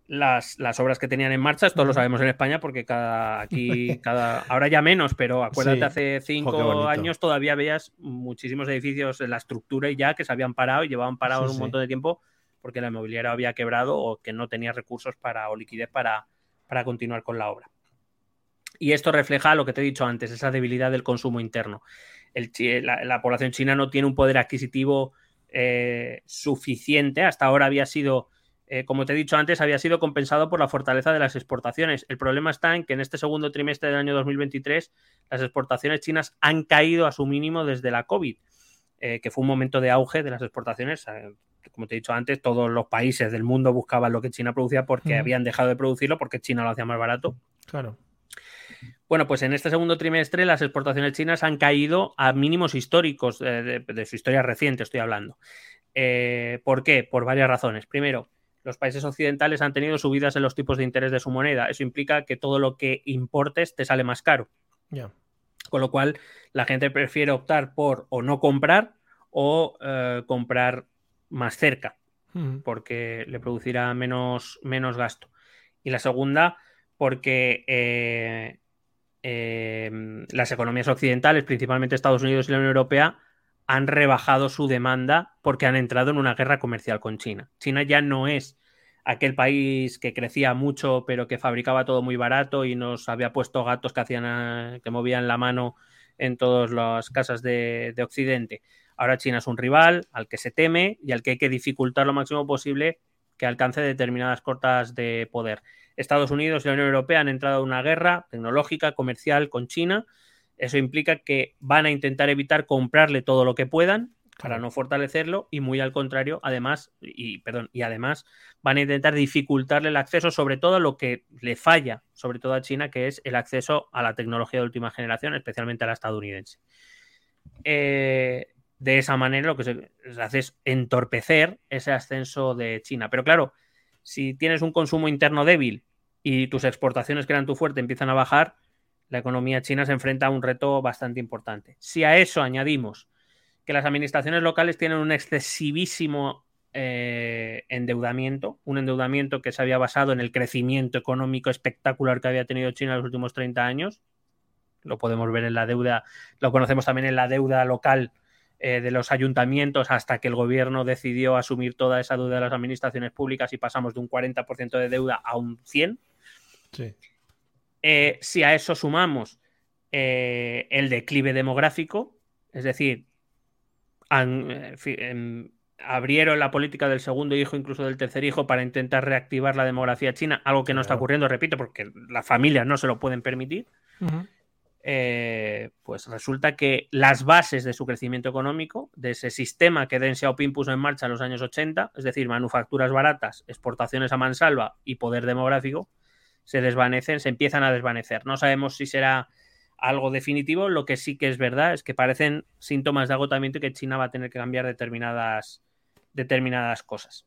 las, obras que tenían en marcha, esto lo sabemos en España porque cada aquí, cada, ahora ya menos, pero acuérdate, hace cinco años todavía veías muchísimos edificios en la estructura y ya que se habían parado y llevaban parados un montón de tiempo porque la inmobiliaria había quebrado o que no tenía recursos para o liquidez para, para continuar con la obra. Y esto refleja lo que te he dicho antes, esa debilidad del consumo interno. El, la, población china no tiene un poder adquisitivo eh, suficiente, hasta ahora había sido eh, como te he dicho antes, había sido compensado por la fortaleza de las exportaciones. El problema está en que en este segundo trimestre del año 2023 las exportaciones chinas han caído a su mínimo desde la COVID, eh, que fue un momento de auge de las exportaciones. Eh, como te he dicho antes, todos los países del mundo buscaban lo que China producía porque habían dejado de producirlo porque China lo hacía más barato. Claro. Bueno, pues en este segundo trimestre las exportaciones chinas han caído a mínimos históricos de, de su historia reciente, estoy hablando. ¿Por qué? Por varias razones. Primero, los países occidentales han tenido subidas en los tipos de interés de su moneda. Eso implica que todo lo que importes te sale más caro. Con lo cual, la gente prefiere optar por o no comprar o eh, comprar más cerca, porque le producirá menos, menos gasto. Y la segunda, porque eh, em, las economías occidentales, principalmente Estados Unidos y la Unión Europea, han rebajado su demanda porque han entrado en una guerra comercial con China. China ya no es aquel país que crecía mucho pero que fabricaba todo muy barato y nos había puesto gatos que hacían eh, que movían la mano en todas las casas de, de Occidente. Ahora China es un rival al que se teme y al que hay que dificultar lo máximo posible que alcance determinadas cortas de poder. Estados Unidos y la Unión Europea han entrado en una guerra tecnológica, comercial con China eso implica que van a intentar evitar comprarle todo lo que puedan para no fortalecerlo y muy al contrario, además, y perdón, y además van a intentar dificultarle el acceso, sobre todo a lo que le falla, sobre todo a China, que es el acceso a la tecnología de última generación, especialmente a la estadounidense. Eh, de esa manera lo que se hace es entorpecer ese ascenso de China. Pero claro, si tienes un consumo interno débil y tus exportaciones que eran tu fuerte empiezan a bajar, la economía china se enfrenta a un reto bastante importante. Si a eso añadimos que las administraciones locales tienen un excesivísimo eh, endeudamiento, un endeudamiento que se había basado en el crecimiento económico espectacular que había tenido China en los últimos 30 años. Lo podemos ver en la deuda, lo conocemos también en la deuda local eh, de los ayuntamientos hasta que el gobierno decidió asumir toda esa deuda de las administraciones públicas y pasamos de un 40% de deuda a un 100%. Eh, si a eso sumamos el declive demográfico, es decir, eh, em, abrieron la política del segundo hijo, incluso del tercer hijo, para intentar reactivar la demografía china, algo que no está ocurriendo, repito, porque las familias no se lo pueden permitir. Eh, pues resulta que las bases de su crecimiento económico, de ese sistema que Deng Xiaoping puso en marcha en los años 80, es decir, manufacturas baratas, exportaciones a mansalva y poder demográfico, se desvanecen, se empiezan a desvanecer. No sabemos si será algo definitivo. Lo que sí que es verdad es que parecen síntomas de agotamiento y que China va a tener que cambiar determinadas, determinadas cosas.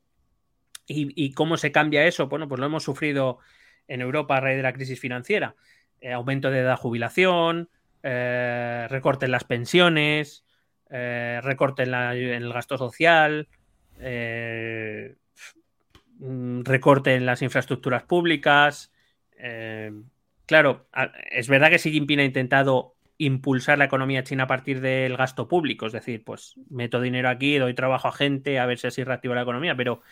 ¿Y, cómo se cambia eso? Bueno, pues lo hemos sufrido en Europa a raíz de la crisis financiera. Eh, aumento de edad jubilación, eh, recorte en las pensiones, eh, recorte en, el gasto social, recorte en las infraestructuras públicas, claro, es verdad que Xi Jinping ha intentado impulsar la economía china a partir del gasto público, es decir, pues meto dinero aquí, doy trabajo a gente, a ver si así reactiva la economía, pero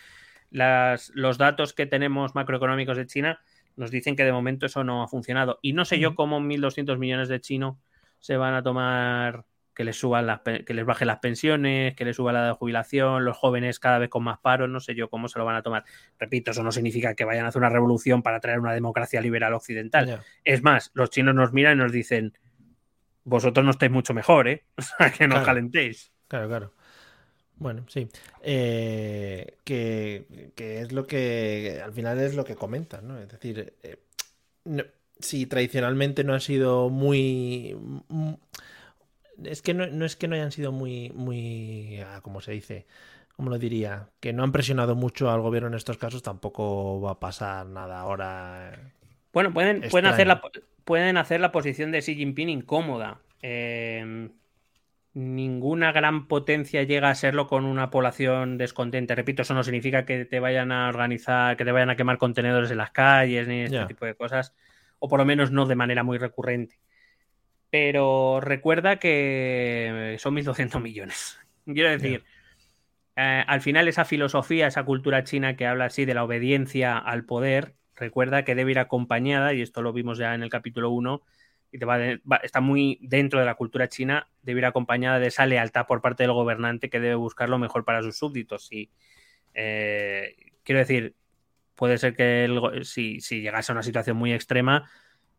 los datos que tenemos macroeconómicos de China nos dicen que de momento eso no ha funcionado. Y no sé yo cómo 1.200 millones de chinos se van a tomar que les suban las, que les bajen las pensiones, que les suba la de jubilación, los jóvenes cada vez con más paros, no sé yo cómo se lo van a tomar. Repito, eso no significa que vayan a hacer una revolución para traer una democracia liberal occidental. Es más, los chinos nos miran y nos dicen, vosotros no estáis mucho mejor, ¿eh? O sea, que no calentéis. Claro, claro. Bueno, sí. Eh, que, es lo que al final es lo que comentan, ¿no? Es decir, eh, si tradicionalmente no ha sido muy es que no, es que no hayan sido muy, muy, ah, ¿cómo se dice? ¿Cómo lo diría? Que no han presionado mucho al gobierno en estos casos, tampoco va a pasar nada ahora. Bueno, pueden, pueden, hacer, la, pueden hacer la posición de Xi Jinping incómoda. Em, ninguna gran potencia llega a serlo con una población descontente. Repito, eso no significa que te vayan a organizar, que te vayan a quemar contenedores en las calles, ni este tipo de cosas, o por lo menos no de manera muy recurrente pero recuerda que son 1.200 millones. Quiero decir, eh, al final esa filosofía, esa cultura china que habla así de la obediencia al poder, recuerda que debe ir acompañada, y esto lo vimos ya en el capítulo 1, y te va, está muy dentro de la cultura china, debe ir acompañada de esa lealtad por parte del gobernante que debe buscar lo mejor para sus súbditos. Y, eh, quiero decir, puede ser que si, si llegase a una situación muy extrema,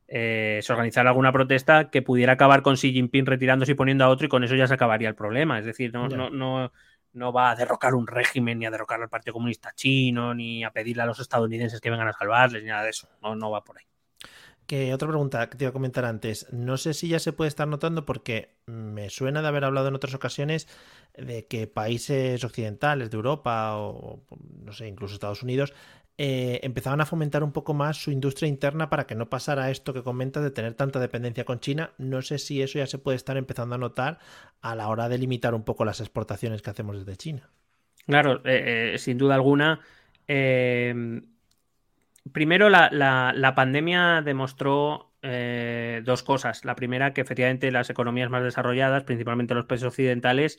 eh, se organizara alguna protesta que pudiera acabar con Xi Jinping retirándose y poniendo a otro y con eso ya se acabaría el problema. Es decir, no, no, no, no va a derrocar un régimen ni a derrocar al Partido Comunista Chino ni a pedirle a los estadounidenses que vengan a salvarles ni nada de eso. No, no va por ahí. Que otra pregunta que te iba a comentar antes. No sé si ya se puede estar notando porque me suena de haber hablado en otras ocasiones de que países occidentales de Europa o no sé, incluso Estados Unidos eh, empezaban a fomentar un poco más su industria interna para que no pasara esto que comentas de tener tanta dependencia con China. No sé si eso ya se puede estar empezando a notar a la hora de limitar un poco las exportaciones que hacemos desde China. Claro, eh, eh, sin duda alguna. primero, la, pandemia demostró dos cosas. La primera, que efectivamente las economías más desarrolladas, principalmente los países occidentales,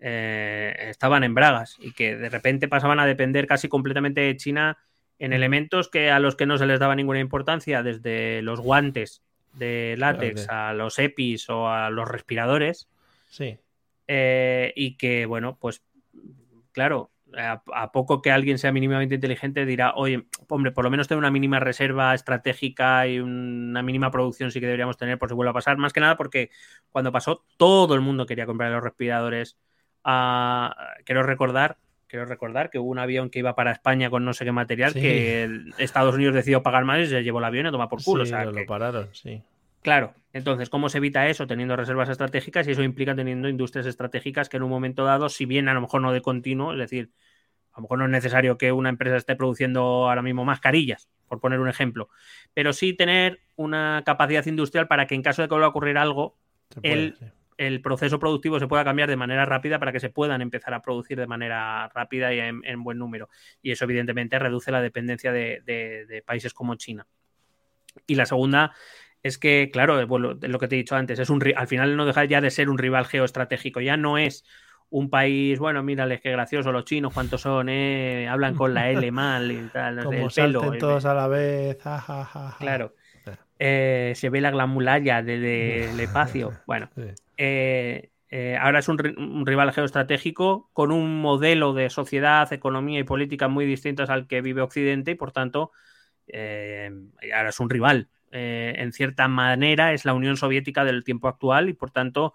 estaban en bragas y que de repente pasaban a depender casi completamente de China en elementos que a los que no se les daba ninguna importancia, desde los guantes de látex a los EPIs o a los respiradores. Sí. Eh, y que, bueno, pues claro, a, poco que alguien sea mínimamente inteligente dirá, oye, hombre, por lo menos tener una mínima reserva estratégica y una mínima producción sí que deberíamos tener por si vuelve a pasar. Más que nada porque cuando pasó, todo el mundo quería comprar los respiradores. Ah, quiero recordar quiero recordar que hubo un avión que iba para España con no sé qué material que Estados Unidos decidió pagar más y se llevó el avión y toma por culo. Sí, lo pararon, sí. Claro, entonces, ¿cómo se evita eso? Teniendo reservas estratégicas y eso implica teniendo industrias estratégicas que en un momento dado, si bien a lo mejor no de continuo, es decir, a lo mejor no es necesario que una empresa esté produciendo ahora mismo mascarillas, por poner un ejemplo, pero sí tener una capacidad industrial para que en caso de que vuelva a ocurrir algo, él el proceso productivo se pueda cambiar de manera rápida para que se puedan empezar a producir de manera rápida y en, buen número. Y eso evidentemente reduce la dependencia de, países como China. Y la segunda es que, claro, lo que te he dicho antes, es un, al final no deja ya de ser un rival geoestratégico, ya no es un país, bueno, mírales qué gracioso los chinos, cuántos son, eh? hablan con la L mal y tal. Como salten todos a la vez, Claro. Eh, se ve la glamulaya del de, espacio. Bueno, eh, ahora es un, rival geoestratégico con un modelo de sociedad, economía y política muy distintos al que vive Occidente y por tanto ahora es un rival. en cierta manera es la Unión Soviética del tiempo actual y por tanto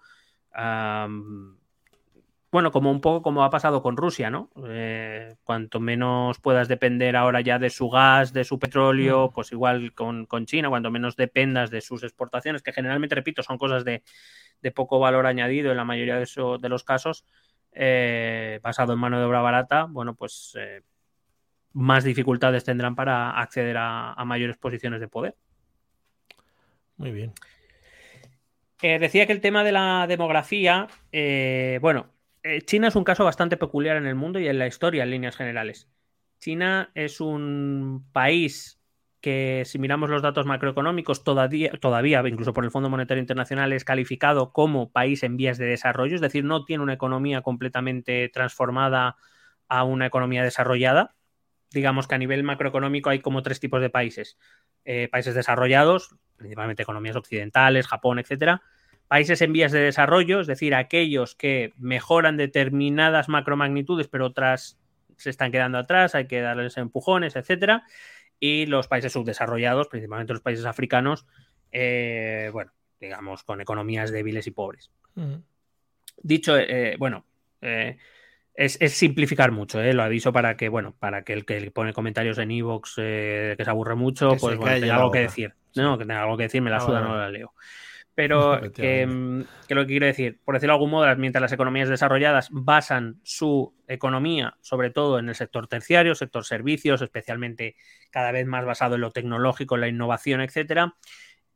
bueno, como un poco como ha pasado con Rusia, ¿no? Eh, cuanto menos puedas depender ahora ya de su gas, de su petróleo, mm. pues igual con, China, cuanto menos dependas de sus exportaciones, que generalmente, repito, son cosas de, poco valor añadido en la mayoría de, de los casos, eh, basado en mano de obra barata, bueno, pues eh, más dificultades tendrán para acceder a, mayores posiciones de poder. Muy bien. decía que el tema de la demografía, bueno, eh, China es un caso bastante peculiar en el mundo y en la historia en líneas generales. China es un país que si miramos los datos macroeconómicos todavía, todavía, incluso por el Fondo Monetario Internacional, es calificado como país en vías de desarrollo, es decir, no tiene una economía completamente transformada a una economía desarrollada. Digamos que a nivel macroeconómico hay como tres tipos de países. Eh, países desarrollados, principalmente economías occidentales, Japón, etcétera, Países en vías de desarrollo, es decir, aquellos que mejoran determinadas macromagnitudes, pero otras se están quedando atrás, hay que darles empujones, etcétera. Y los países subdesarrollados, principalmente los países africanos, eh, bueno, digamos, con economías débiles y pobres. Dicho, eh, bueno, eh, es, simplificar mucho, lo aviso para que, bueno, para que el que pone comentarios en Evox que se aburre mucho, pues bueno, tenga algo que decir. No, que tenga algo que decir, me la ah, suda, no la leo. Pero mm, que, lo que quiero decir, por decirlo de algún modo, mientras las economías desarrolladas basan su economía sobre todo en el sector terciario, sector servicios, especialmente cada vez más basado en lo tecnológico, en la innovación, etcétera,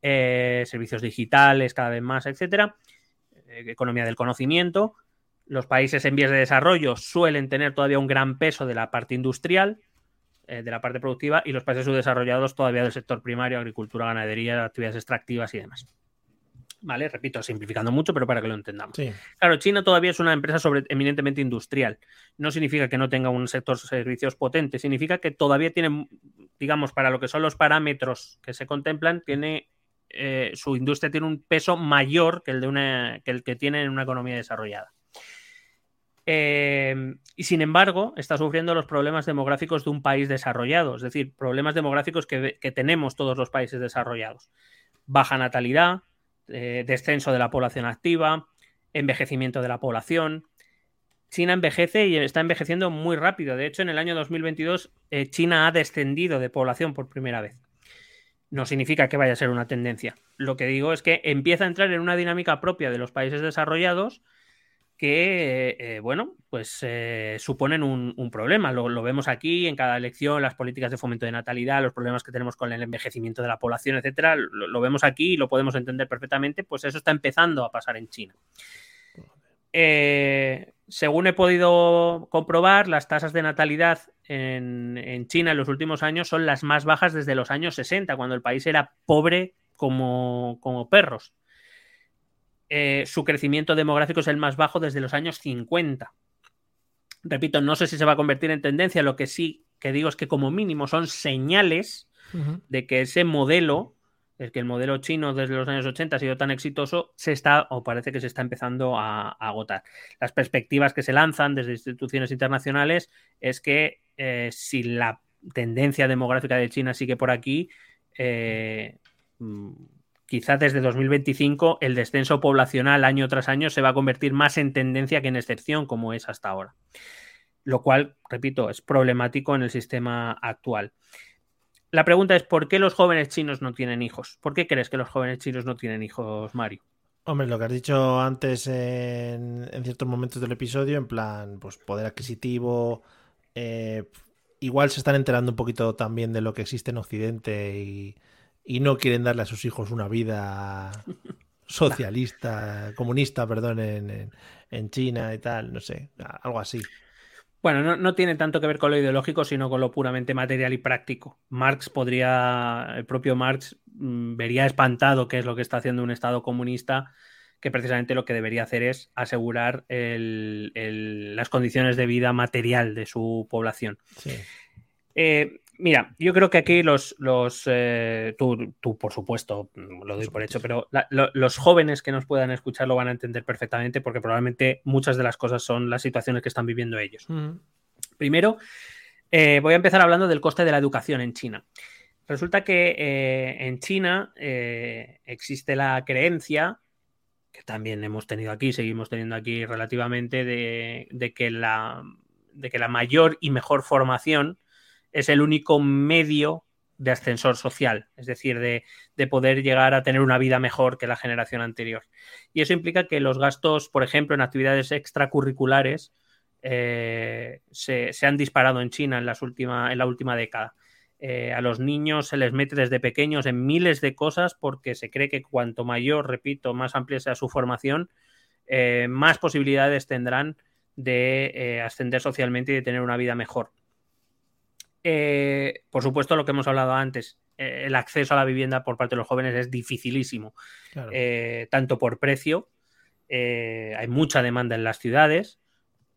eh, servicios digitales cada vez más, etcétera, eh, economía del conocimiento. Los países en vías de desarrollo suelen tener todavía un gran peso de la parte industrial, eh, de la parte productiva, y los países subdesarrollados todavía del sector primario, agricultura, ganadería, actividades extractivas y demás. ¿Vale? Repito, simplificando mucho, pero para que lo entendamos. Claro, China todavía es una empresa sobre, eminentemente industrial. No significa que no tenga un sector servicios potente, significa que todavía tiene, digamos, para lo que son los parámetros que se contemplan, tiene eh, su industria tiene un peso mayor que el, de una, que, el que tiene en una economía desarrollada. Eh, y sin embargo, está sufriendo los problemas demográficos de un país desarrollado, es decir, problemas demográficos que, que tenemos todos los países desarrollados. Baja natalidad, eh, descenso de la población activa, envejecimiento de la población. China envejece y está envejeciendo muy rápido. De hecho, en el año 2022 eh, China ha descendido de población por primera vez. No significa que vaya a ser una tendencia. Lo que digo es que empieza a entrar en una dinámica propia de los países desarrollados que, eh, bueno, pues eh, suponen un, problema. Lo, vemos aquí en cada elección, las políticas de fomento de natalidad, los problemas que tenemos con el envejecimiento de la población, etcétera. Lo, vemos aquí y lo podemos entender perfectamente. Pues eso está empezando a pasar en China. Eh, según he podido comprobar, las tasas de natalidad en, China en los últimos años son las más bajas desde los años 60, cuando el país era pobre como, como perros. Eh, su crecimiento demográfico es el más bajo desde los años 50. Repito, no sé si se va a convertir en tendencia, lo que sí que digo es que como mínimo son señales de que ese modelo, el que el modelo chino desde los años 80 ha sido tan exitoso, se está o parece que se está empezando a, agotar. Las perspectivas que se lanzan desde instituciones internacionales es que eh, si la tendencia demográfica de China sigue por aquí, eh, mm, quizá desde 2025 el descenso poblacional año tras año se va a convertir más en tendencia que en excepción, como es hasta ahora. Lo cual, repito, es problemático en el sistema actual. La pregunta es, ¿por qué los jóvenes chinos no tienen hijos? ¿Por qué crees que los jóvenes chinos no tienen hijos, Mario? Hombre, lo que has dicho antes en, ciertos momentos del episodio, en plan, pues poder adquisitivo, eh, igual se están enterando un poquito también de lo que existe en Occidente y, y no quieren darle a sus hijos una vida socialista, comunista, perdón, en, en, China y tal, no sé, algo así. Bueno, no, no, tiene tanto que ver con lo ideológico, sino con lo puramente material y práctico. Marx podría, el propio Marx mm, vería espantado qué es lo que está haciendo un Estado comunista, que precisamente lo que debería hacer es asegurar el, las condiciones de vida material de su población. Sí. Eh, Mira, yo creo que aquí los, los eh, tú, tú, por supuesto, lo doy por hecho, pero los jóvenes que nos puedan escuchar lo van a entender perfectamente porque probablemente muchas de las cosas son las situaciones que están viviendo ellos. Primero, eh, voy a empezar hablando del coste de la educación en China. Resulta que eh, en China existe la creencia, que también hemos tenido aquí, seguimos teniendo aquí relativamente, de, que, la, de que la mayor y mejor formación es el único medio de ascensor social, es decir, de, poder llegar a tener una vida mejor que la generación anterior. Y eso implica que los gastos, por ejemplo, en actividades extracurriculares eh, se, han disparado en China en, las última, en la última década. Eh, a los niños se les mete desde pequeños en miles de cosas porque se cree que cuanto mayor, repito, más amplia sea su formación, eh, más posibilidades tendrán de ascender socialmente y de tener una vida mejor. Eh, por supuesto, lo que hemos hablado antes, eh, el acceso a la vivienda por parte de los jóvenes es dificilísimo, eh, tanto por precio, hay mucha demanda en las ciudades,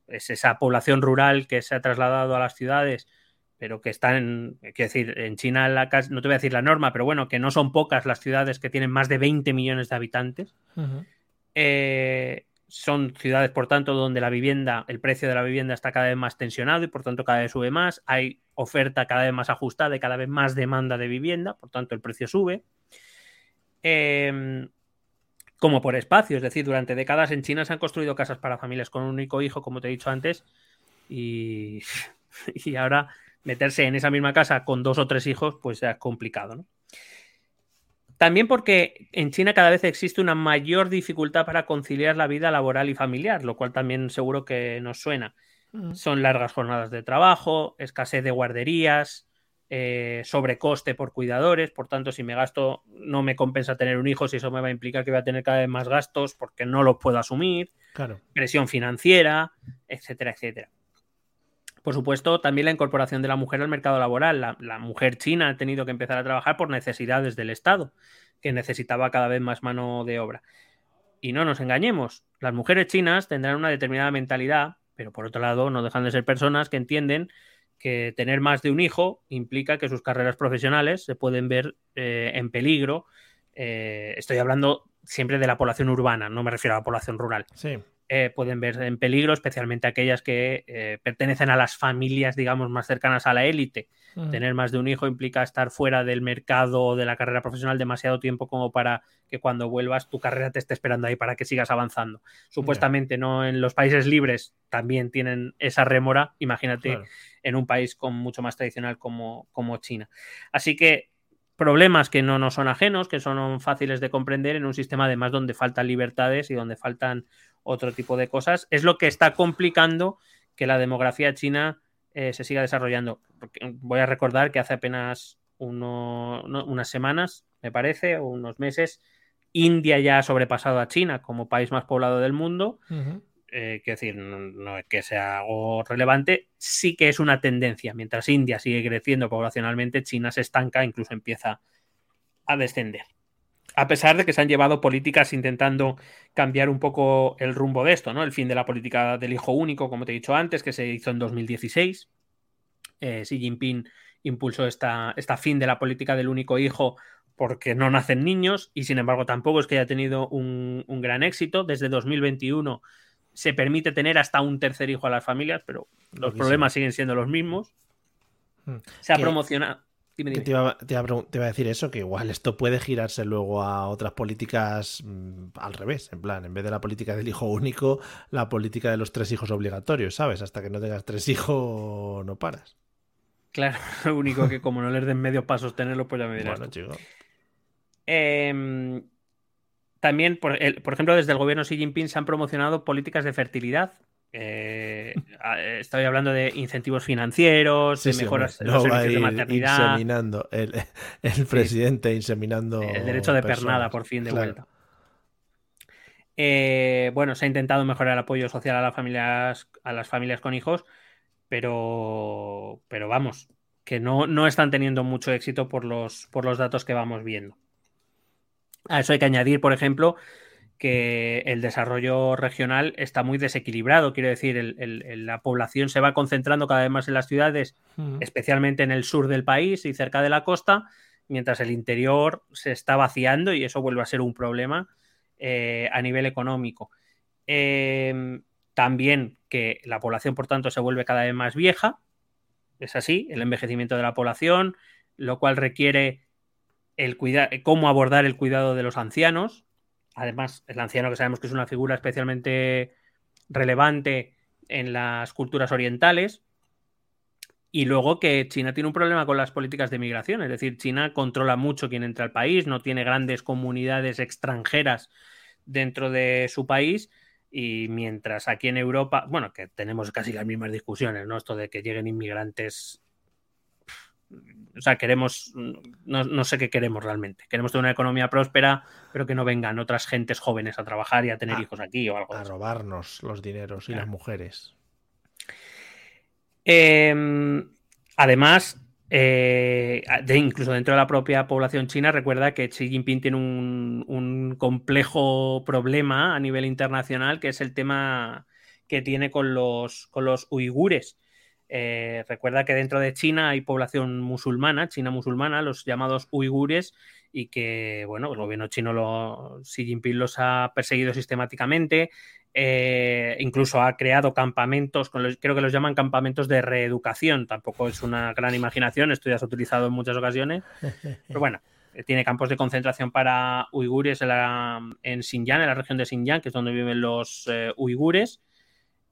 es esa población rural que se ha trasladado a las ciudades, pero que están, en, quiero decir, en China, la, no te voy a decir la norma, pero bueno, que no son pocas las ciudades que tienen más de 20 millones de habitantes. Son ciudades, por tanto, donde la vivienda, el precio de la vivienda está cada vez más tensionado y por tanto cada vez sube más. Hay oferta cada vez más ajustada y cada vez más demanda de vivienda, por tanto el precio sube. Em, como por espacio, es decir, durante décadas en China se han construido casas para familias con un único hijo, como te he dicho antes, y, ahora meterse en esa misma casa con dos o tres hijos, pues es complicado, ¿no? También porque en China cada vez existe una mayor dificultad para conciliar la vida laboral y familiar, lo cual también seguro que nos suena. Mm. Son largas jornadas de trabajo, escasez de guarderías, eh, sobrecoste por cuidadores, por tanto, si me gasto, no me compensa tener un hijo, si eso me va a implicar que voy a tener cada vez más gastos porque no los puedo asumir, presión financiera, etcétera, etcétera. Por supuesto, también la incorporación de la mujer al mercado laboral. La, mujer china ha tenido que empezar a trabajar por necesidades del Estado, que necesitaba cada vez más mano de obra. Y no nos engañemos, las mujeres chinas tendrán una determinada mentalidad, pero por otro lado no dejan de ser personas que entienden que tener más de un hijo implica que sus carreras profesionales se pueden ver eh, en peligro. Eh, estoy hablando siempre de la población urbana, no me refiero a la población rural. Sí. Eh, pueden ver en peligro, especialmente aquellas que eh, pertenecen a las familias, digamos, más cercanas a la élite. Tener más de un hijo implica estar fuera del mercado o de la carrera profesional demasiado tiempo como para que cuando vuelvas tu carrera te esté esperando ahí para que sigas avanzando. Supuestamente no en los países libres también tienen esa rémora, imagínate en un país con mucho más tradicional como, como China. Así que problemas que no nos son ajenos, que son fáciles de comprender en un sistema además donde faltan libertades y donde faltan otro tipo de cosas, es lo que está complicando que la demografía china eh, se siga desarrollando. voy a recordar que hace apenas unas semanas, me parece, o unos meses, India ya ha sobrepasado a China como país más poblado del mundo. Eh, quiero decir, no, es que sea algo relevante, sí que es una tendencia. Mientras India sigue creciendo poblacionalmente, China se estanca, incluso empieza a descender a pesar de que se han llevado políticas intentando cambiar un poco el rumbo de esto, ¿no? El fin de la política del hijo único, como te he dicho antes, que se hizo en 2016. Eh, Xi Jinping impulsó esta, esta fin de la política del único hijo porque no nacen niños y sin embargo tampoco es que haya tenido un, gran éxito. Desde 2021 se permite tener hasta un tercer hijo a las familias, pero los problemas siguen siendo los mismos. Hmm. Se ha promocionado te, iba, a decir eso, que igual esto puede girarse luego a otras políticas mm, al revés, en plan, en vez de la política del hijo único, la política de los tres hijos obligatorios, ¿sabes? Hasta que no tengas tres hijos no paras. Claro, lo único que como no les den medios para sostenerlo, pues ya me dirás. Bueno, chico. Em, también, por, por, ejemplo, desde el gobierno Xi Jinping se han promocionado políticas de fertilidad eh, estoy hablando de incentivos financieros, de mejoras de maternidad. Inseminando, el, presidente inseminando. El derecho de pernada, por fin, de vuelta. Eh, bueno, se ha intentado mejorar el apoyo social a las familias, a las familias con hijos, pero, pero vamos, que no, no están teniendo mucho éxito por los, por los datos que vamos viendo. A eso hay que añadir, por ejemplo, que el desarrollo regional está muy desequilibrado. Quiero decir, la población se va concentrando cada vez más en las ciudades, especialmente en el sur del país y cerca de la costa, mientras el interior se está vaciando y eso vuelve a ser un problema eh, a nivel económico. Em, también que la población, por tanto, se vuelve cada vez más vieja. Es así, el envejecimiento de la población, lo cual requiere el cómo abordar el cuidado de los ancianos, Además, el anciano que sabemos que es una figura especialmente relevante en las culturas orientales. Y luego que China tiene un problema con las políticas de migración, es decir, China controla mucho quién entra al país, no tiene grandes comunidades extranjeras dentro de su país y mientras aquí en Europa, bueno, que tenemos casi las mismas discusiones, ¿no? Esto de que lleguen inmigrantes o sea, queremos, no, sé qué queremos realmente. Queremos tener una economía próspera, pero que no vengan otras gentes jóvenes a trabajar y a tener hijos aquí o algo. A robarnos los dineros y las mujeres. Em, además, eh, incluso dentro de la propia población china, recuerda que Xi Jinping tiene un, un complejo problema a nivel internacional, que es el tema que tiene con los, con los uigures. Eh, recuerda que dentro de China hay población musulmana, China musulmana, los llamados uigures, y que, bueno, el gobierno chino, lo, Xi Jinping los ha perseguido sistemáticamente, eh, incluso ha creado campamentos, creo que los llaman campamentos de reeducación, tampoco es una gran imaginación, esto ya se ha utilizado en muchas ocasiones, pero bueno, tiene campos de concentración para uigures en, Xinjiang, en la región de Xinjiang, que es donde viven los eh, uigures.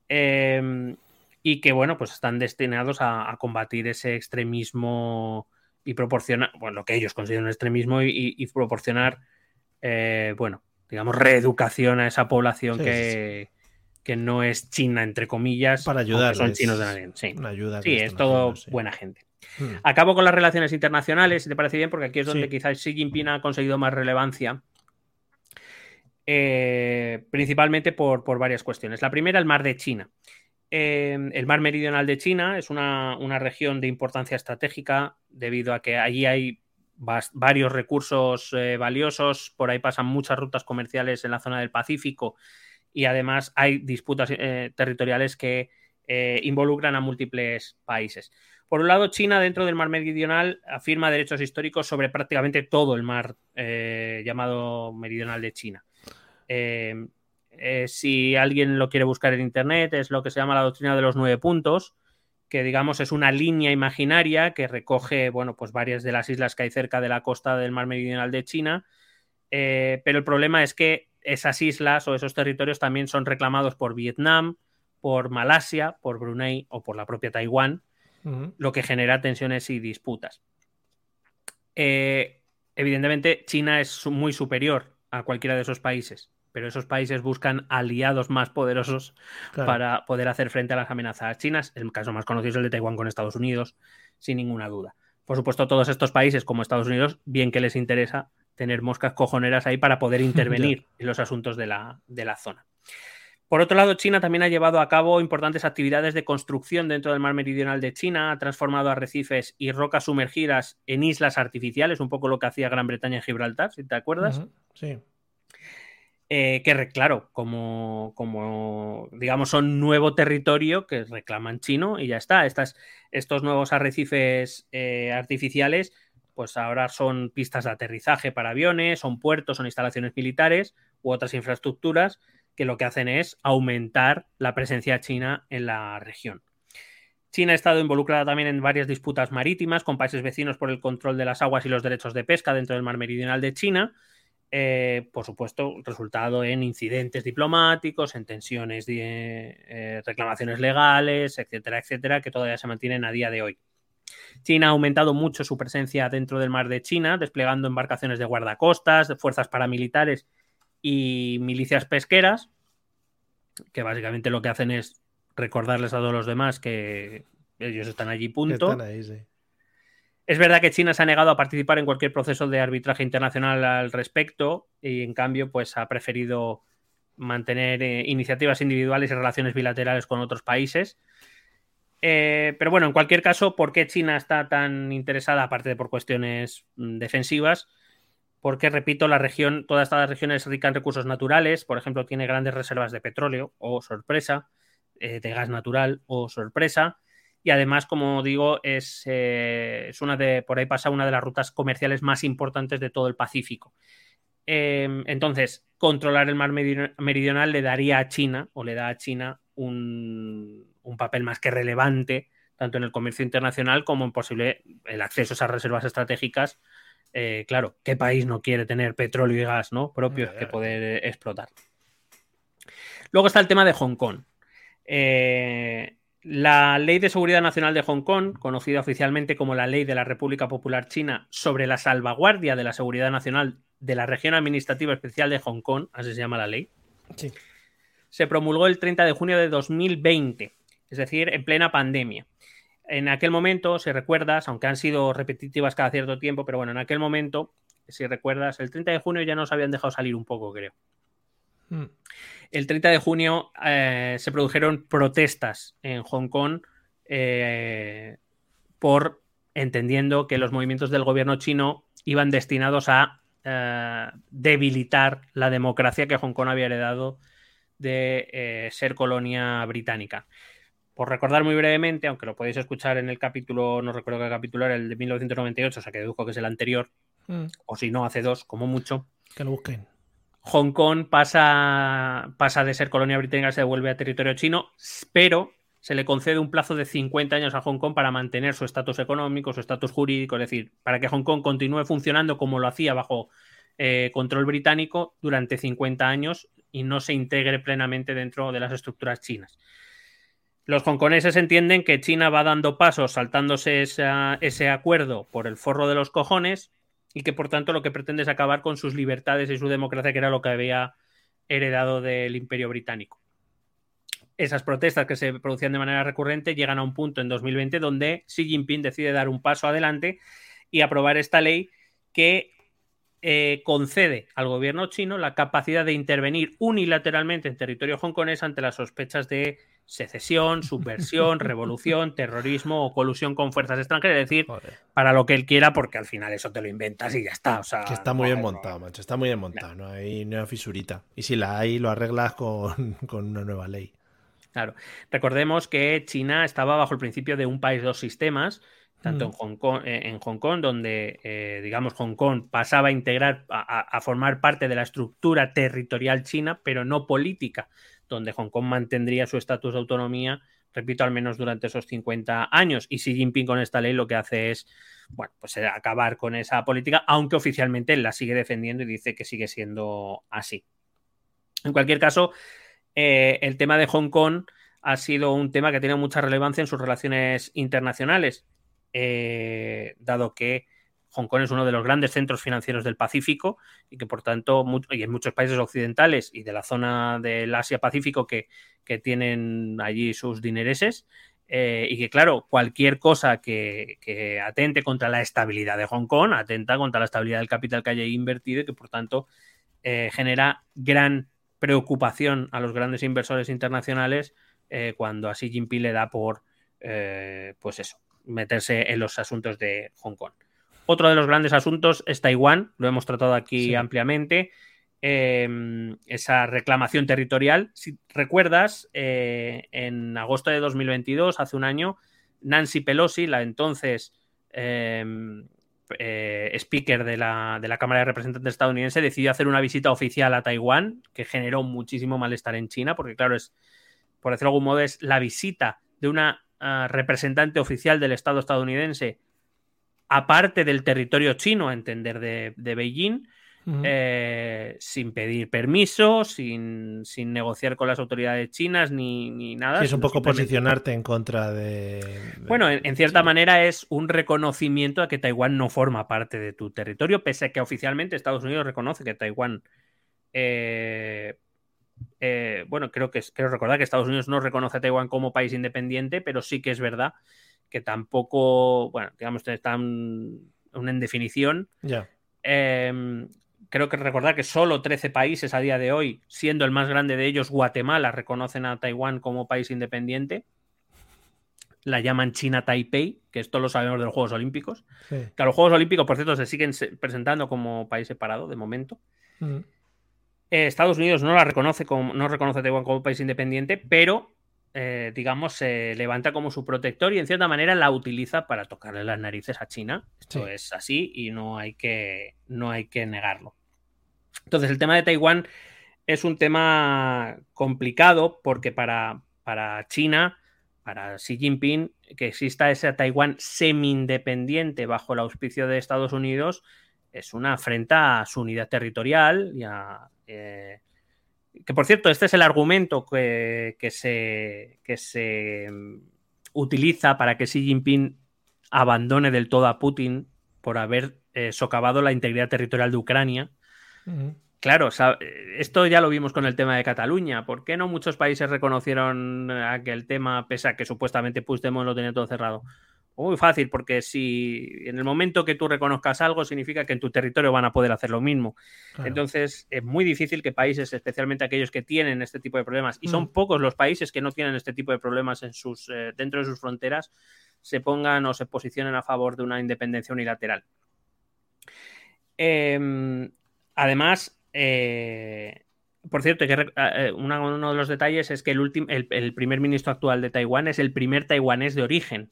Eh, y que, bueno, pues están destinados a, combatir ese extremismo y proporcionar, bueno, lo que ellos consideran extremismo y, proporcionar, eh, bueno, digamos, reeducación a esa población que, que no es china, entre comillas. Para ayudar. Son chinos de la Sí, ayuda sí es todo buena gente. Hmm. Acabo con las relaciones internacionales, si te parece bien, porque aquí es donde quizás Xi Jinping ha conseguido más relevancia. Eh, principalmente por, por, varias cuestiones. La primera, el mar de China. Em, el mar meridional de China es una, región de importancia estratégica debido a que allí hay varios recursos eh, valiosos, por ahí pasan muchas rutas comerciales en la zona del Pacífico y además hay disputas eh, territoriales que eh, involucran a múltiples países. Por un lado, China dentro del mar meridional afirma derechos históricos sobre prácticamente todo el mar llamado meridional de China. Em, eh, si alguien lo quiere buscar en internet, es lo que se llama la doctrina de los nueve puntos, que digamos es una línea imaginaria que recoge, bueno, pues varias de las islas que hay cerca de la costa del mar meridional de China. Eh, pero el problema es que esas islas o esos territorios también son reclamados por Vietnam, por Malasia, por Brunei o por la propia Taiwán, lo que genera tensiones y disputas. Eh, evidentemente, China es muy superior a cualquiera de esos países pero esos países buscan aliados más poderosos para poder hacer frente a las amenazas chinas. El caso más conocido es el de Taiwán con Estados Unidos, sin ninguna duda. Por supuesto, todos estos países como Estados Unidos, bien que les interesa tener moscas cojoneras ahí para poder intervenir en los asuntos de la, de la zona. Por otro lado, China también ha llevado a cabo importantes actividades de construcción dentro del mar meridional de China, ha transformado arrecifes y rocas sumergidas en islas artificiales, un poco lo que hacía Gran Bretaña en Gibraltar, si te acuerdas. Sí. Eh, que, claro, como, como, digamos, son nuevo territorio que reclaman chino y ya está. Estas, estos nuevos arrecifes eh, artificiales, pues ahora son pistas de aterrizaje para aviones, son puertos, son instalaciones militares u otras infraestructuras que lo que hacen es aumentar la presencia china en la región. China ha estado involucrada también en varias disputas marítimas con países vecinos por el control de las aguas y los derechos de pesca dentro del mar meridional de China eh, por supuesto, resultado en incidentes diplomáticos, en tensiones de eh, reclamaciones legales, etcétera, etcétera, que todavía se mantienen a día de hoy. China ha aumentado mucho su presencia dentro del mar de China, desplegando embarcaciones de guardacostas, fuerzas paramilitares y milicias pesqueras, que básicamente lo que hacen es recordarles a todos los demás que ellos están allí, punto. Están ahí, sí. Es verdad que China se ha negado a participar en cualquier proceso de arbitraje internacional al respecto y en cambio pues ha preferido mantener eh, iniciativas individuales y relaciones bilaterales con otros países. Eh, pero bueno, en cualquier caso, ¿por qué China está tan interesada, aparte de por cuestiones mm, defensivas? Porque, repito, la región, toda esta región es rica en recursos naturales, por ejemplo, tiene grandes reservas de petróleo, o sorpresa, de gas natural, o sorpresa, y además, como digo, es, es, una de, por ahí pasa una de las rutas comerciales más importantes de todo el Pacífico. Em, entonces, controlar el mar meridional le daría a China o le da a China un, papel más que relevante, tanto en el comercio internacional como en posible el acceso a esas reservas estratégicas. Eh, claro, ¿qué país no quiere tener petróleo y gas ¿no? propios que poder explotar? Luego está el tema de Hong Kong. Eh, la Ley de Seguridad Nacional de Hong Kong, conocida oficialmente como la Ley de la República Popular China sobre la salvaguardia de la seguridad nacional de la Región Administrativa Especial de Hong Kong, así se llama la ley, se promulgó el 30 de junio de 2020, es decir, en plena pandemia. En aquel momento, si recuerdas, aunque han sido repetitivas cada cierto tiempo, pero bueno, en aquel momento, si recuerdas, el 30 de junio ya nos habían dejado salir un poco, creo. Hmm. El 30 de junio eh, se produjeron protestas en Hong Kong eh, por entendiendo que los movimientos del gobierno chino iban destinados a eh, debilitar la democracia que Hong Kong había heredado de ser colonia británica. Por recordar muy brevemente, aunque lo podéis escuchar en el capítulo, no recuerdo qué capítulo era, el de 1998, o sea que dedujo que es el anterior, mm. o si no, hace dos, como mucho. Que lo busquen. Hong Kong pasa, pasa de ser colonia británica, se devuelve a territorio chino, pero se le concede un plazo de 50 años a Hong Kong para mantener su estatus económico, su estatus jurídico, es decir, para que Hong Kong continúe funcionando como lo hacía bajo eh, control británico durante 50 años y no se integre plenamente dentro de las estructuras chinas. Los hongkoneses entienden que China va dando pasos saltándose ese acuerdo por el forro de los cojones y que por tanto lo que pretende es acabar con sus libertades y su democracia, que era lo que había heredado del imperio británico. Esas protestas que se producían de manera recurrente llegan a un punto en 2020 donde Xi Jinping decide dar un paso adelante y aprobar esta ley que eh, concede al gobierno chino la capacidad de intervenir unilateralmente en territorio hongkonés ante las sospechas de secesión, subversión, revolución, terrorismo o colusión con fuerzas extranjeras, es decir, para lo que él quiera, porque al final eso te lo inventas y ya está. O sea, que está muy bien montado, macho, está muy bien montado, no, hay, una fisurita. Y si la hay, lo arreglas con una nueva ley. Claro. Recordemos que China estaba bajo el principio de un país, dos sistemas, tanto en, mm. Hong Kong, eh, en Hong Kong, donde, eh, digamos, Hong Kong pasaba a integrar, a, formar parte de la estructura territorial china, pero no política, donde Hong Kong mantendría su estatus de autonomía, repito, al menos durante esos 50 años. Y Xi Jinping con esta ley lo que hace es, bueno, pues eh, acabar con esa política, aunque oficialmente la sigue defendiendo y dice que sigue siendo así. En cualquier caso, eh, el tema de Hong Kong ha sido un tema que tiene mucha relevancia en sus relaciones internacionales, eh, dado que Hong Kong es uno de los grandes centros financieros del Pacífico y que por tanto, y en muchos países occidentales y de la zona del Asia-Pacífico que, tienen allí sus dinereses, eh, y que claro, cualquier cosa que, atente contra la estabilidad de Hong Kong, atenta contra la estabilidad del capital que haya invertido y que por tanto genera gran preocupación a los grandes inversores internacionales eh, cuando a Xi Jinping le da por, eh, pues eso, meterse en los asuntos de Hong Kong. Otro de los grandes asuntos es Taiwán, lo hemos tratado aquí ampliamente. Em, esa reclamación territorial. Si recuerdas, eh, en agosto de 2022, hace un año, Nancy Pelosi, la entonces em, eh, speaker de la, Cámara de Representantes estadounidense, decidió hacer una visita oficial a Taiwán, que generó muchísimo malestar en China, porque claro, es, por decirlo de algún modo, es la visita de una ah, representante oficial del Estado estadounidense, aparte del territorio chino, a entender de, de Beijing, eh, sin pedir permiso, sin, negociar con las autoridades chinas ni, nada. es un poco posicionarte en contra de... Bueno, en, cierta manera es un reconocimiento a que Taiwán no forma parte de tu territorio, pese a que oficialmente Estados Unidos reconoce que Taiwán... Eh, eh, bueno, creo que quiero recordar que Estados Unidos no reconoce a Taiwán como país independiente, pero sí que es verdad que tampoco, bueno, digamos, están en definición. Ya. Em, creo que recordar que solo 13 países a día de hoy, siendo el más grande de ellos Guatemala, reconocen a Taiwán como país independiente. La llaman China Taipei, que esto lo sabemos de los Juegos Olímpicos. Que a los Juegos Olímpicos, por cierto, se siguen presentando como país separado de momento. Mm. Eh, Estados Unidos no la reconoce como, no reconoce a Taiwán como país independiente, pero eh, digamos, se levanta como su protector y en cierta manera la utiliza para tocarle las narices a China. Esto es así y no hay, que, no hay que negarlo. Entonces, el tema de Taiwán es un tema complicado porque para, para China, para Xi Jinping, que exista ese Taiwán semi-independiente bajo el auspicio de Estados Unidos es una afrenta a su unidad territorial y a, eh, que por cierto, este es el argumento que, se, que se mm, utiliza para que Xi Jinping abandone del todo a Putin por haber eh, socavado la integridad territorial de Ucrania. Claro, esto ya lo vimos con el tema de Cataluña. ¿Por qué no muchos países reconocieron aquel tema, pese a que supuestamente Puigdemont lo tenía todo cerrado? Muy fácil, porque si en el momento que tú reconozcas algo, significa que en tu territorio van a poder hacer lo mismo. Entonces, es muy difícil que países, especialmente aquellos que tienen este tipo de problemas, y son mm. pocos los países que no tienen este tipo de problemas en sus, eh, dentro de sus fronteras, se pongan o se posicionen a favor de una independencia unilateral. Em, además, eh, por cierto, que, eh, uno de los detalles es que el, el primer ministro actual de Taiwán es el primer taiwanés de origen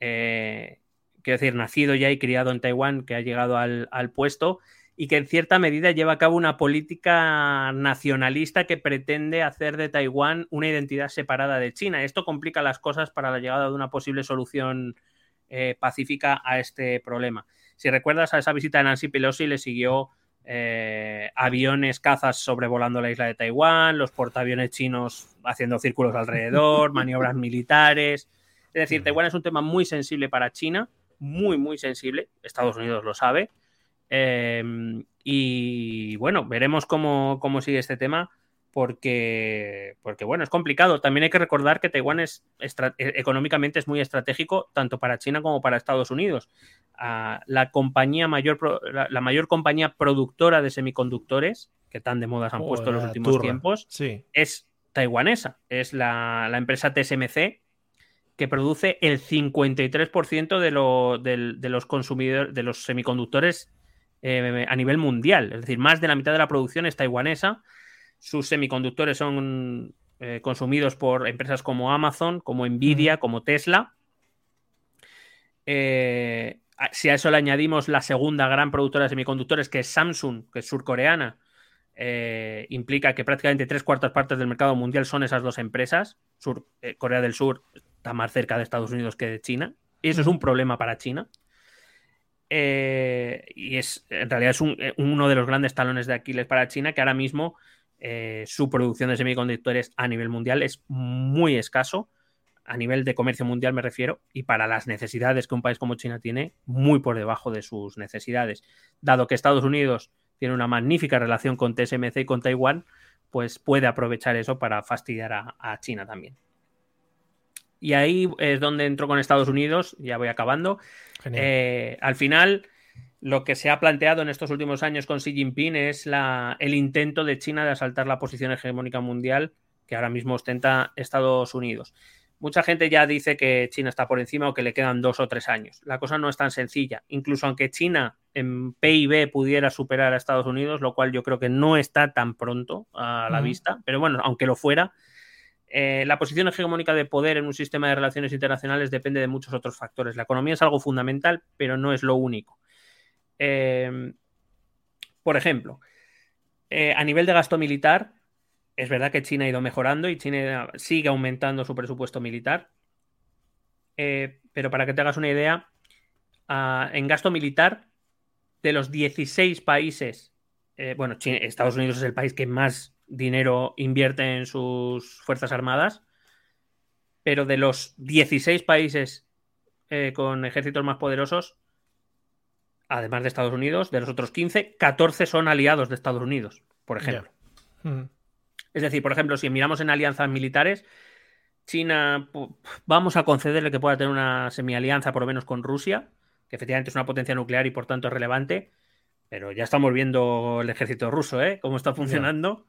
eh, quiero decir, nacido ya y criado en Taiwán, que ha llegado al, puesto y que en cierta medida lleva a cabo una política nacionalista que pretende hacer de Taiwán una identidad separada de China. Esto complica las cosas para la llegada de una posible solución eh, pacífica a este problema. Si recuerdas a esa visita de Nancy Pelosi, le siguió eh, aviones cazas sobrevolando la isla de Taiwán, los portaaviones chinos haciendo círculos alrededor, maniobras militares. Es decir, Taiwán es un tema muy sensible para China, muy, muy sensible. Estados Unidos lo sabe. Em, y bueno, veremos cómo, sigue este tema. Porque, porque, bueno, es complicado. También hay que recordar que Taiwán es e, económicamente es muy estratégico tanto para China como para Estados Unidos. Ah, la compañía mayor, la, mayor compañía productora de semiconductores que tan de moda se han puesto en los últimos tiempos es taiwanesa. Es la, la empresa TSMC, que produce el 53% de, de, los consumidores, de los semiconductores eh, a nivel mundial. Es decir, más de la mitad de la producción es taiwanesa. Sus semiconductores son eh, consumidos por empresas como Amazon, como Nvidia, como Tesla. Eh, si a eso le añadimos la segunda gran productora de semiconductores, que es Samsung, que es surcoreana, implica que prácticamente tres cuartas partes del mercado mundial son esas dos empresas. Sur, Corea del Sur está más cerca de Estados Unidos que de China. Y eso es un problema para China. Eh, y es, en realidad es eh, uno de los grandes talones de Aquiles para China, que ahora mismo eh, su producción de semiconductores a nivel mundial es muy escaso, a nivel de comercio mundial me refiero, y para las necesidades que un país como China tiene, muy por debajo de sus necesidades. Dado que Estados Unidos tiene una magnífica relación con TSMC y con Taiwán, pues puede aprovechar eso para fastidiar a China también. Y ahí es donde entró con Estados Unidos, ya voy acabando. Eh, al final, lo que se ha planteado en estos últimos años con Xi Jinping es la, el intento de China de asaltar la posición hegemónica mundial que ahora mismo ostenta Estados Unidos. Mucha gente ya dice que China está por encima o que le quedan dos o tres años. La cosa no es tan sencilla. Incluso aunque China en PIB pudiera superar a Estados Unidos, lo cual yo creo que no está tan pronto a la vista, pero bueno, aunque lo fuera, eh, la posición hegemónica de poder en un sistema de relaciones internacionales depende de muchos otros factores. La economía es algo fundamental, pero no es lo único. Em, por ejemplo, eh, a nivel de gasto militar, es verdad que China ha ido mejorando y China sigue aumentando su presupuesto militar. Eh, pero para que te hagas una idea, ah, en gasto militar, de los 16 países, bueno, Estados Unidos es el país que más dinero invierte en sus Fuerzas Armadas, pero de los 16 países eh, con ejércitos más poderosos, además de Estados Unidos, de los otros 15, 14 son aliados de Estados Unidos, por ejemplo. Es decir, por ejemplo, si miramos en alianzas militares, China, vamos a concederle que pueda tener una semialianza por lo menos con Rusia, que efectivamente es una potencia nuclear y por tanto es relevante, pero ya estamos viendo el ejército ruso, ¿eh? Cómo está funcionando.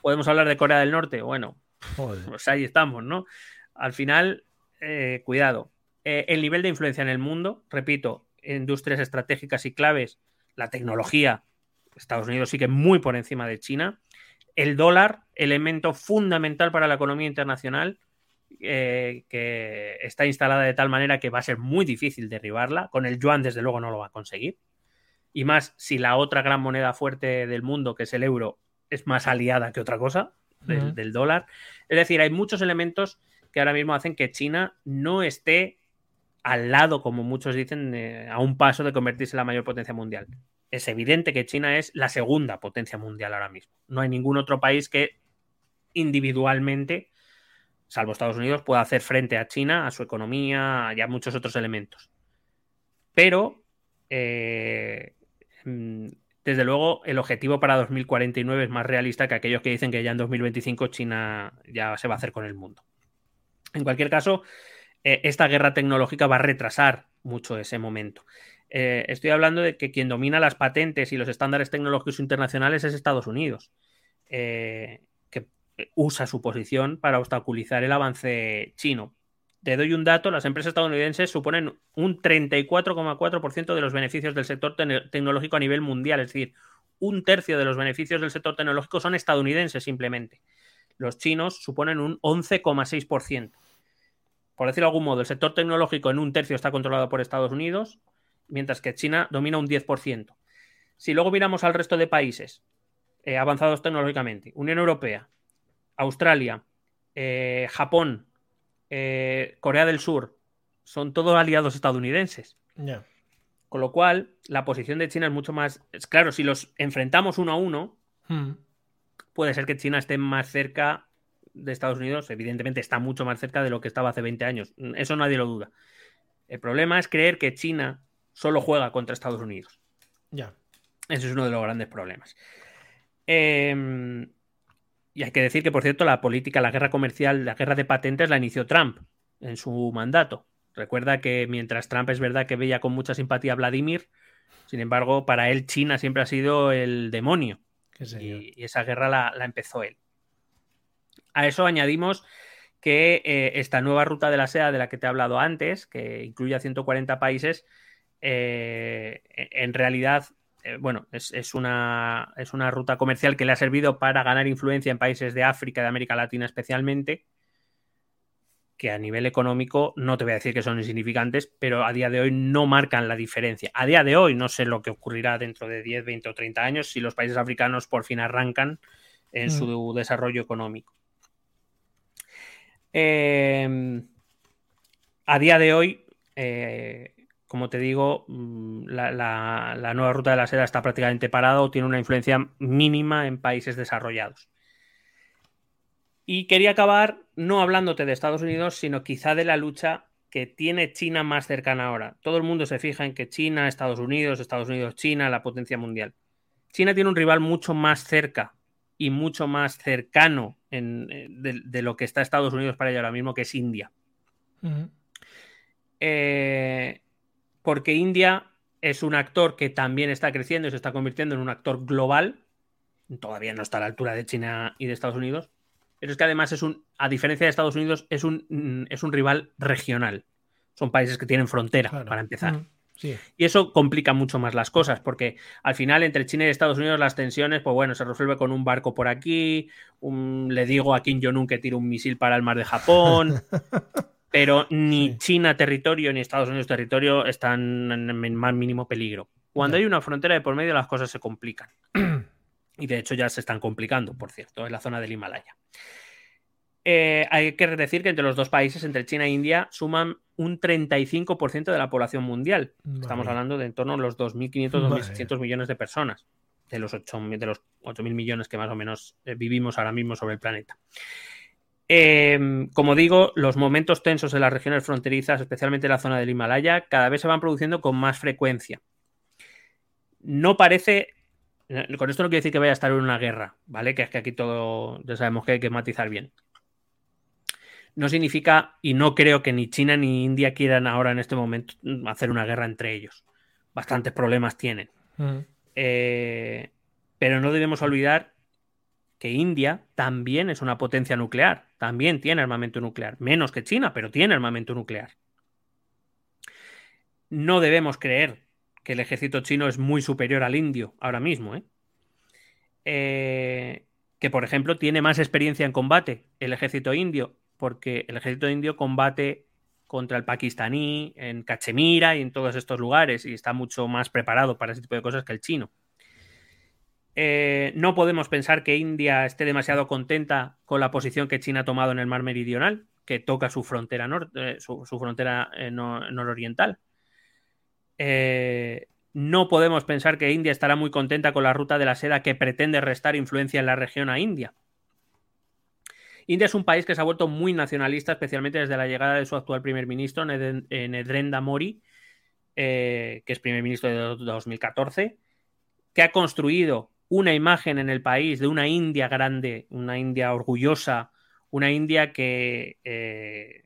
Podemos hablar de Corea del Norte. Bueno, pues ahí estamos, ¿no? Al final, eh, cuidado. Eh, el nivel de influencia en el mundo, repito, industrias estratégicas y claves, la tecnología, Estados Unidos sigue muy por encima de China. El dólar, elemento fundamental para la economía internacional, eh, que está instalada de tal manera que va a ser muy difícil derribarla. Con el yuan, desde luego, no lo va a conseguir. Y más si la otra gran moneda fuerte del mundo, que es el euro, es más aliada que otra cosa del, dólar. Es decir, hay muchos elementos que ahora mismo hacen que China no esté al lado, como muchos dicen, a un paso de convertirse en la mayor potencia mundial. Es evidente que China es la segunda potencia mundial ahora mismo. No hay ningún otro país que individualmente, salvo Estados Unidos, pueda hacer frente a China, a su economía y a muchos otros elementos. Pero eh, desde luego, el objetivo para 2049 es más realista que aquellos que dicen que ya en 2025 China ya se va a hacer con el mundo. En cualquier caso, eh, esta guerra tecnológica va a retrasar mucho ese momento. Eh, estoy hablando de que quien domina las patentes y los estándares tecnológicos internacionales es Estados Unidos, eh, que usa su posición para obstaculizar el avance chino. Te doy un dato, las empresas estadounidenses suponen un 34,4% de los beneficios del sector tecnológico a nivel mundial, es decir, un tercio de los beneficios del sector tecnológico son estadounidenses simplemente. Los chinos suponen un 11,6%. Por decirlo de algún modo, el sector tecnológico en un tercio está controlado por Estados Unidos, mientras que China domina un 10%. Si luego miramos al resto de países eh, avanzados tecnológicamente, Unión Europea, Australia, eh, Japón, eh, Corea del Sur, son todos aliados estadounidenses. Con lo cual, la posición de China es mucho más. Es claro, si los enfrentamos uno a uno, hmm. puede ser que China esté más cerca de Estados Unidos. Evidentemente, está mucho más cerca de lo que estaba hace 20 años. Eso nadie lo duda. El problema es creer que China solo juega contra Estados Unidos. Ya. Ese es uno de los grandes problemas. Eh, y hay que decir que, por cierto, la política, la guerra comercial, la guerra de patentes la inició Trump en su mandato. Recuerda que mientras Trump es verdad que veía con mucha simpatía a Vladimir, sin embargo, para él China siempre ha sido el demonio. Y, esa guerra la, empezó él. A eso añadimos que eh, esta nueva ruta de la seda de la que te he hablado antes, que incluye a 140 países, eh, en realidad eh, bueno, es, una, es una ruta comercial que le ha servido para ganar influencia en países de África, de América Latina especialmente, que a nivel económico no te voy a decir que son insignificantes, pero a día de hoy no marcan la diferencia. A día de hoy no sé lo que ocurrirá dentro de 10, 20 o 30 años si los países africanos por fin arrancan en su mm. desarrollo económico. Em, a día de hoy, eh, como te digo, mm, la, nueva ruta de la seda está prácticamente parada o tiene una influencia mínima en países desarrollados. Y quería acabar no hablándote de Estados Unidos, sino quizá de la lucha que tiene China más cercana ahora. Todo el mundo se fija en que China, Estados Unidos, Estados Unidos, China, la potencia mundial. China tiene un rival mucho más cerca y mucho más cercano eh, de, lo que está Estados Unidos para ella ahora mismo, que es India. eh, porque India es un actor que también está creciendo y se está convirtiendo en un actor global. Todavía no está a la altura de China y de Estados Unidos. Pero es que además es un, a diferencia de Estados Unidos, es un, mm, es un rival regional. Son países que tienen frontera, para empezar. Y eso complica mucho más las cosas, porque al final entre China y Estados Unidos las tensiones, pues bueno, se resuelve con un barco por aquí, le digo a Kim Jong-un que tire un misil para el mar de Japón, pero ni China territorio ni Estados Unidos territorio están en más mínimo peligro. Cuando hay una frontera de por medio las cosas se complican. y de hecho ya se están complicando, por cierto, en la zona del Himalaya. Eh, hay que decir que entre los dos países, entre China e India, suman un 35% de la población mundial. Estamos hablando de en torno a los 2.500, 2.600 millones de personas, de los 8.000 de los 8.000 millones que más o menos eh, vivimos ahora mismo sobre el planeta. Em, como digo, los momentos tensos en las regiones fronterizas, especialmente en la zona del Himalaya, cada vez se van produciendo con más frecuencia. No parece. Con esto no quiere decir que vaya a estar en una guerra, ¿vale? Que es que aquí todo ya sabemos que hay que matizar bien. No significa, y no creo que ni China ni India quieran ahora en este momento hacer una guerra entre ellos. Bastantes problemas tienen. Eh, pero no debemos olvidar que India también es una potencia nuclear, también tiene armamento nuclear, menos que China, pero tiene armamento nuclear. No debemos creer que el ejército chino es muy superior al indio ahora mismo, ¿eh? Eh, que por ejemplo tiene más experiencia en combate el ejército indio, porque el ejército indio combate contra el pakistaní en Cachemira y en todos estos lugares y está mucho más preparado para ese tipo de cosas que el chino. Eh, no podemos pensar que India esté demasiado contenta con la posición que China ha tomado en el mar meridional, que toca su frontera, norte, su, frontera nororiental. Eh, no podemos pensar que India estará muy contenta con la ruta de la seda que pretende restar influencia en la región a India. India es un país que se ha vuelto muy nacionalista, especialmente desde la llegada de su actual primer ministro, Nedrenda Mori, eh, que es primer ministro de 2014, que ha construido una imagen en el país de una India grande, una India orgullosa, una India que, eh,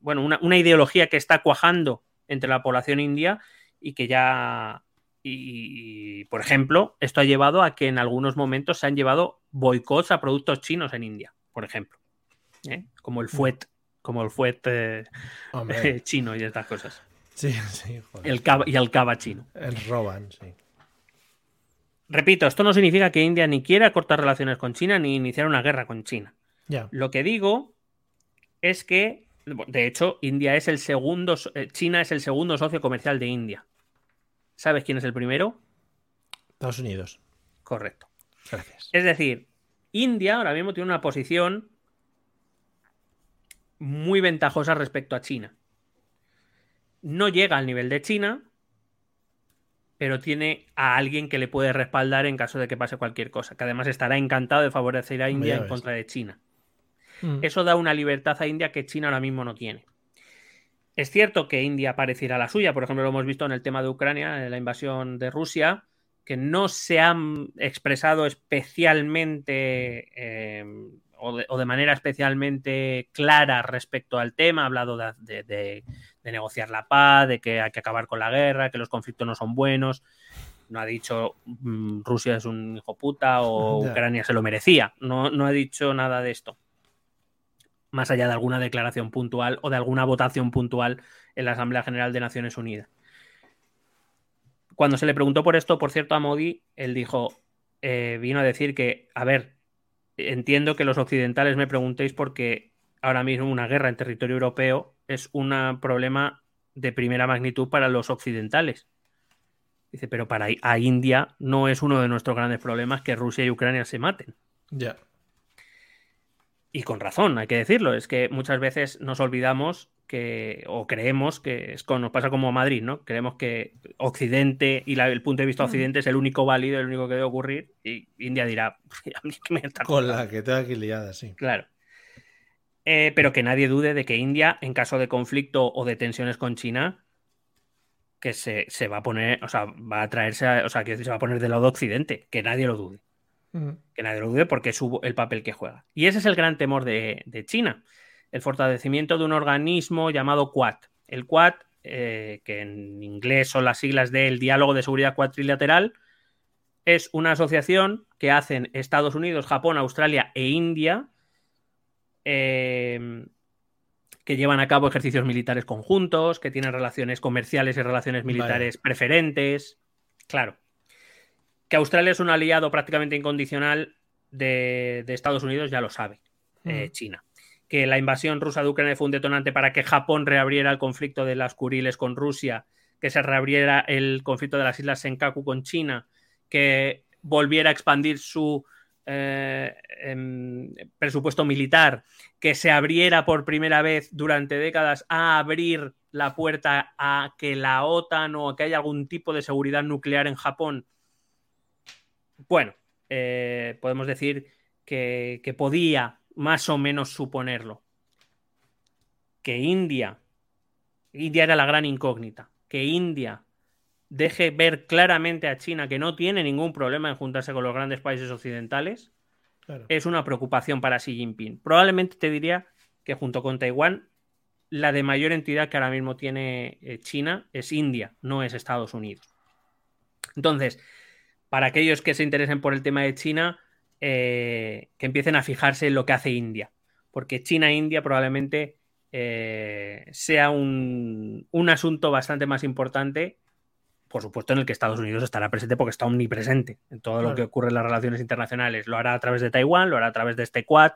bueno, una ideología que está cuajando entre la población india y que ya, y, por ejemplo, esto ha llevado a que en algunos momentos se han llevado boicots a productos chinos en India, por ejemplo, ¿eh? como el mm. fuet, como el fuet eh, chino y estas cosas. Sí, sí, El y el cava chino. El roban, sí. Repito, esto no significa que India ni quiera cortar relaciones con China ni iniciar una guerra con China. Lo que digo es que de hecho, India es el segundo, eh, China es el segundo socio comercial de India. ¿Sabes quién es el primero? Estados Unidos. Correcto. Gracias. Es decir, India ahora mismo tiene una posición muy ventajosa respecto a China. No llega al nivel de China, pero tiene a alguien que le puede respaldar en caso de que pase cualquier cosa, que además estará encantado de favorecer a India en contra de China. Mm. Eso da una libertad a India que China ahora mismo no tiene. Es cierto que India pareciera la suya, por ejemplo, lo hemos visto en el tema de Ucrania, en la invasión de Rusia, que no se han expresado especialmente eh, o, de, manera especialmente clara respecto al tema, ha hablado de, negociar la paz, de que hay que acabar con la guerra, que los conflictos no son buenos. No ha dicho mm, Rusia es un hijo puta o Ucrania se lo merecía. No, no ha dicho nada de esto más allá de alguna declaración puntual o de alguna votación puntual en la Asamblea General de Naciones Unidas. Cuando se le preguntó por esto, por cierto, a Modi, él dijo, eh, vino a decir que, a ver, entiendo que los occidentales me preguntéis porque ahora mismo una guerra en territorio europeo es un problema de primera magnitud para los occidentales. Dice, pero para a India no es uno de nuestros grandes problemas que Rusia y Ucrania se maten. Ya. Y con razón, hay que decirlo. Es que muchas veces nos olvidamos que, o creemos que es como, nos pasa como a Madrid, ¿no? Creemos que Occidente y el punto de vista mm. Occidente es el único válido, el único que debe ocurrir. Y India dirá, a mí que me está Con la que tengo aquí liada, sí. Claro. Eh, pero que nadie dude de que India, en caso de conflicto o de tensiones con China, que se, va a poner, o sea, va a traerse, o sea, que se va a poner del lado de Occidente, que nadie lo dude. Que nadie lo dude porque es el papel que juega. Y ese es el gran temor de, China, el fortalecimiento de un organismo llamado Quad. El Quad, eh, que en inglés son las siglas del Diálogo de Seguridad Cuatrilateral, es una asociación que hacen Estados Unidos, Japón, Australia e India, em, que llevan a cabo ejercicios militares conjuntos, que tienen relaciones comerciales y relaciones militares preferentes. Claro, que Australia es un aliado prácticamente incondicional de, Estados Unidos, ya lo sabe eh, mm. China. Que la invasión rusa de Ucrania fue un detonante para que Japón reabriera el conflicto de las Kuriles con Rusia, que se reabriera el conflicto de las Islas Senkaku con China, que volviera a expandir su eh, em, presupuesto militar, que se abriera por primera vez durante décadas a abrir la puerta a que la OTAN o que haya algún tipo de seguridad nuclear en Japón bueno, eh, podemos decir que, podía más o menos suponerlo. Que India, India era la gran incógnita, que India deje ver claramente a China que no tiene ningún problema en juntarse con los grandes países occidentales, es una preocupación para Xi Jinping. Probablemente te diría que junto con Taiwán, la de mayor entidad que ahora mismo tiene eh, China es India, no es Estados Unidos. Entonces, para aquellos que se interesen por el tema de China, eh, que empiecen a fijarse en lo que hace India. Porque China-India probablemente eh, sea un, asunto bastante más importante, por supuesto, en el que Estados Unidos estará presente porque está omnipresente en todo lo que ocurre en las relaciones internacionales. Lo hará a través de Taiwán, lo hará a través de este Quad,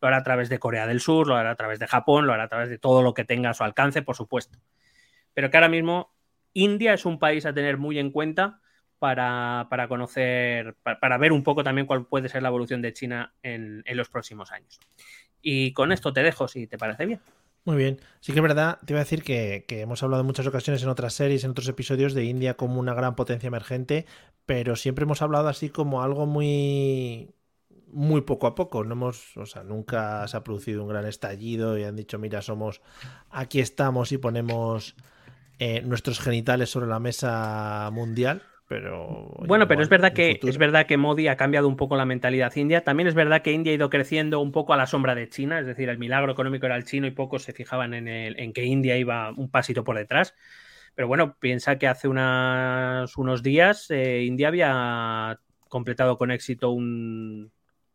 lo hará a través de Corea del Sur, lo hará a través de Japón, lo hará a través de todo lo que tenga a su alcance, por supuesto. Pero que ahora mismo India es un país a tener muy en cuenta para, conocer, para, ver un poco también cuál puede ser la evolución de China en, los próximos años. Y con esto te dejo, si te parece bien. Muy bien. Sí que es verdad, te iba a decir que, que, hemos hablado en muchas ocasiones en otras series, en otros episodios de India como una gran potencia emergente, pero siempre hemos hablado así como algo muy muy poco a poco. No hemos, o sea, nunca se ha producido un gran estallido y han dicho, mira, somos, aquí estamos y ponemos eh, nuestros genitales sobre la mesa mundial. Pero bueno, pero es verdad que es verdad que Modi ha cambiado un poco la mentalidad india. También es verdad que India ha ido creciendo un poco a la sombra de China, es decir, el milagro económico era el chino y pocos se fijaban en, el, en que India iba un pasito por detrás. Pero bueno, piensa que hace unas, unos días eh, India había completado con éxito un,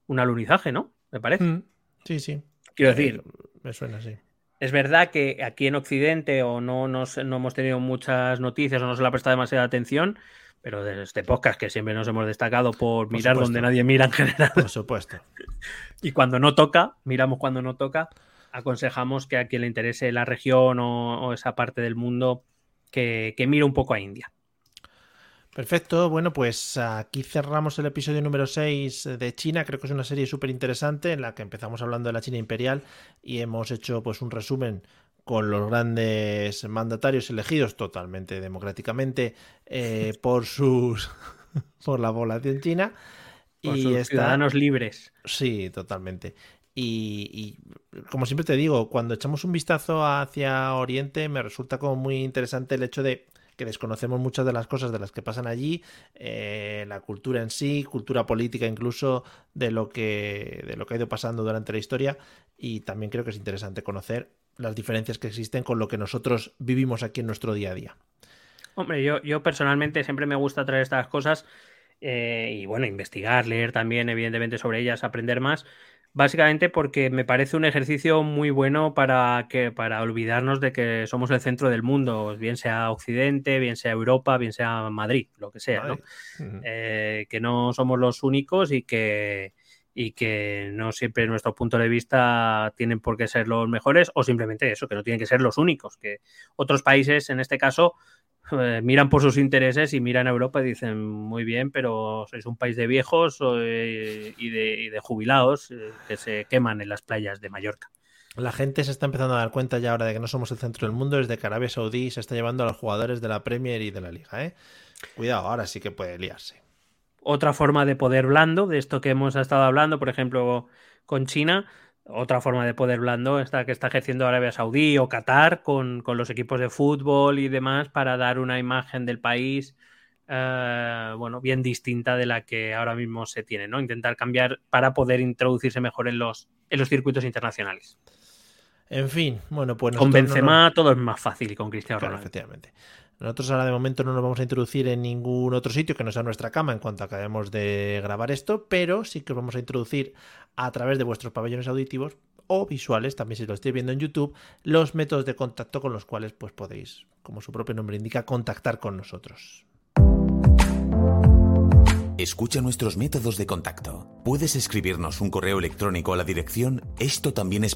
un alunizaje, ¿no? Me parece. Mm, sí, sí. Quiero decir. Eh, me suena así. Es verdad que aquí en Occidente o no, no hemos tenido muchas noticias o no se le ha prestado demasiada atención, pero desde este podcast que siempre nos hemos destacado por, mirar donde nadie mira en general. Por supuesto. y cuando no toca, miramos cuando no toca, aconsejamos que a quien le interese la región o, esa parte del mundo que, que mire un poco a India. Perfecto, bueno, pues aquí cerramos el episodio número 6 de China. Creo que es una serie súper interesante en la que empezamos hablando de la China imperial y hemos hecho pues un resumen con los grandes mandatarios elegidos totalmente democráticamente eh, por sus por la población china y ciudadanos libres. Sí, totalmente. Y, y, como siempre te digo, cuando echamos un vistazo hacia Oriente, me resulta como muy interesante el hecho de que desconocemos muchas de las cosas de las que pasan allí, eh, la cultura en sí, cultura política incluso de lo que de lo que ha ido pasando durante la historia y también creo que es interesante conocer las diferencias que existen con lo que nosotros vivimos aquí en nuestro día a día. Hombre, yo, yo personalmente siempre me gusta traer estas cosas eh, y bueno, investigar, leer también evidentemente sobre ellas, aprender más Básicamente porque me parece un ejercicio muy bueno para, que, para olvidarnos de que somos el centro del mundo, bien sea Occidente, bien sea Europa, bien sea Madrid, lo que sea, ¿no? Eh, que no somos los únicos y que, y que no siempre nuestro punto de vista tienen por qué ser los mejores o simplemente eso, que no tienen que ser los únicos, que otros países, en este caso, eh, miran por sus intereses y miran a Europa y dicen, muy bien, pero sois un país de viejos eh, y, de, jubilados eh, que se queman en las playas de Mallorca. La gente se está empezando a dar cuenta ya ahora de que no somos el centro del mundo, desde que Arabia Saudí se está llevando a los jugadores de la Premier y de la Liga. Cuidado, ahora sí que puede liarse. Otra forma de poder blando, de esto que hemos estado hablando, por ejemplo, con China, otra forma de poder blando esta que está ejerciendo Arabia Saudí o Qatar con, los equipos de fútbol y demás para dar una imagen del país eh, bueno, bien distinta de la que ahora mismo se tiene, ¿no? Intentar cambiar para poder introducirse mejor en los, en los circuitos internacionales. En fin, bueno, pues. Con Benzema todo es más fácil y con Cristiano Ronaldo. Efectivamente. Nosotros ahora de momento no nos vamos a introducir en ningún otro sitio que no sea nuestra cama en cuanto acabemos de grabar esto, pero sí que os vamos a introducir a través de vuestros pabellones auditivos o visuales, también si lo estáis viendo en YouTube, los métodos de contacto con los cuales pues podéis, como su propio nombre indica, contactar con nosotros. Escucha nuestros métodos de contacto. Puedes escribirnos un correo electrónico a la dirección esto también es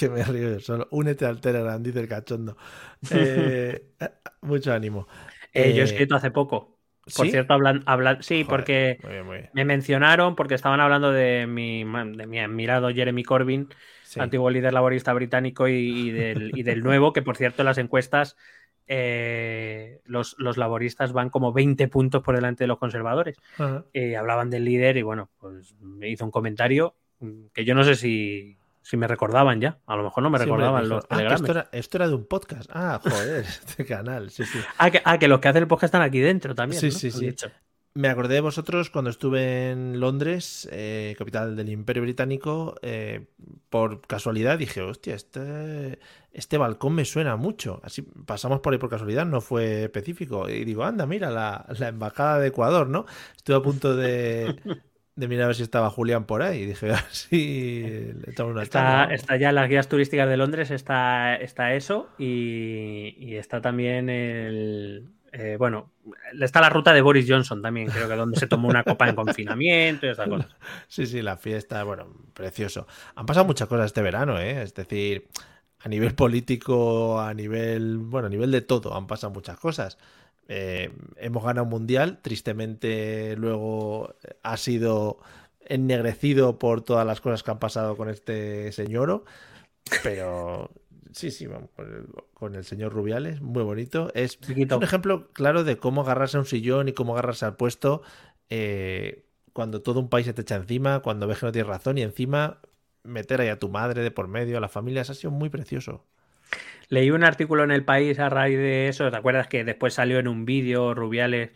Que me río solo. Únete al Telegram, dice el cachondo. Eh, mucho ánimo. Eh, yo he escrito hace poco. Por cierto, hablan, hablan sí, porque me mencionaron, porque estaban hablando de mi, de mi admirado Jeremy Corbyn antiguo líder laborista británico y, del, y, del, nuevo, que por cierto las encuestas eh, los, los, laboristas van como 20 puntos por delante de los conservadores. Eh, hablaban del líder y bueno, pues me hizo un comentario que yo no sé si, si me recordaban ya. A lo mejor no me recordaban los ah, esto, era, esto, era, de un podcast. Ah, joder, este canal. Sí, sí. Ah que, ah, que, los que hacen el podcast están aquí dentro también. Sí, sí, sí. Me acordé de vosotros cuando estuve en Londres, eh, capital del Imperio Británico. Eh, por casualidad dije, hostia, este, este balcón me suena mucho. Así pasamos por ahí por casualidad, no fue específico. Y digo, anda, mira, la, embajada de Ecuador, ¿no? Estuve a punto de, mirar a ver si estaba Julián por ahí. Y dije, a le echamos una está, está ya en las guías turísticas de Londres, está, está eso y está también el eh, bueno, está la ruta de Boris Johnson también, creo que donde se tomó una copa en confinamiento y esas cosas. Sí, sí, la fiesta, bueno, precioso. Han pasado muchas cosas este verano, ¿eh? Es decir, a nivel político, a nivel, bueno, a nivel de todo, han pasado muchas cosas. Eh, hemos ganado un mundial, tristemente luego ha sido ennegrecido por todas las cosas que han pasado con este señor, pero Sí, sí, vamos, con el, señor Rubiales, muy bonito. Es, un ejemplo claro de cómo agarrarse a un sillón y cómo agarrarse al puesto eh, cuando todo un país se te echa encima, cuando ves que no tienes razón y encima meter ahí a tu madre de por medio, a la familia, eso ha sido muy precioso. Leí un artículo en El País a raíz de eso, ¿te acuerdas que después salió en un vídeo Rubiales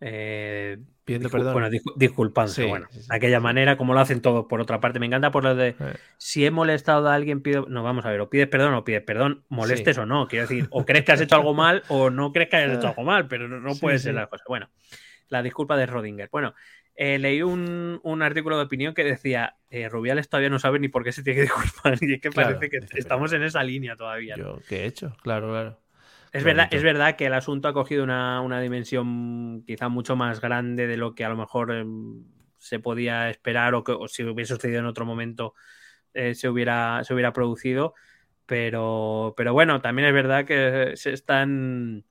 eh, pidiendo perdón. Bueno, disculpándose. bueno, de aquella manera, como lo hacen todos, por otra parte. Me encanta por lo de si he molestado a alguien, pido. No, vamos a ver, o pides perdón o pides perdón, molestes o no. Quiero decir, o crees que has hecho algo mal o no crees que hayas hecho algo mal, pero no, puede ser la cosa. Bueno, la disculpa de Rodinger. Bueno, eh, leí un, artículo de opinión que decía: eh, Rubiales todavía no sabe ni por qué se tiene que disculpar. Y es que parece que estamos en esa línea todavía. ¿Yo qué he hecho? Claro, claro. Es verdad, es verdad que el asunto ha cogido una, dimensión quizá mucho más grande de lo que a lo mejor em, se podía esperar o que si hubiese sucedido en otro momento eh, se, hubiera, se hubiera producido. Pero, pero bueno, también es verdad que se están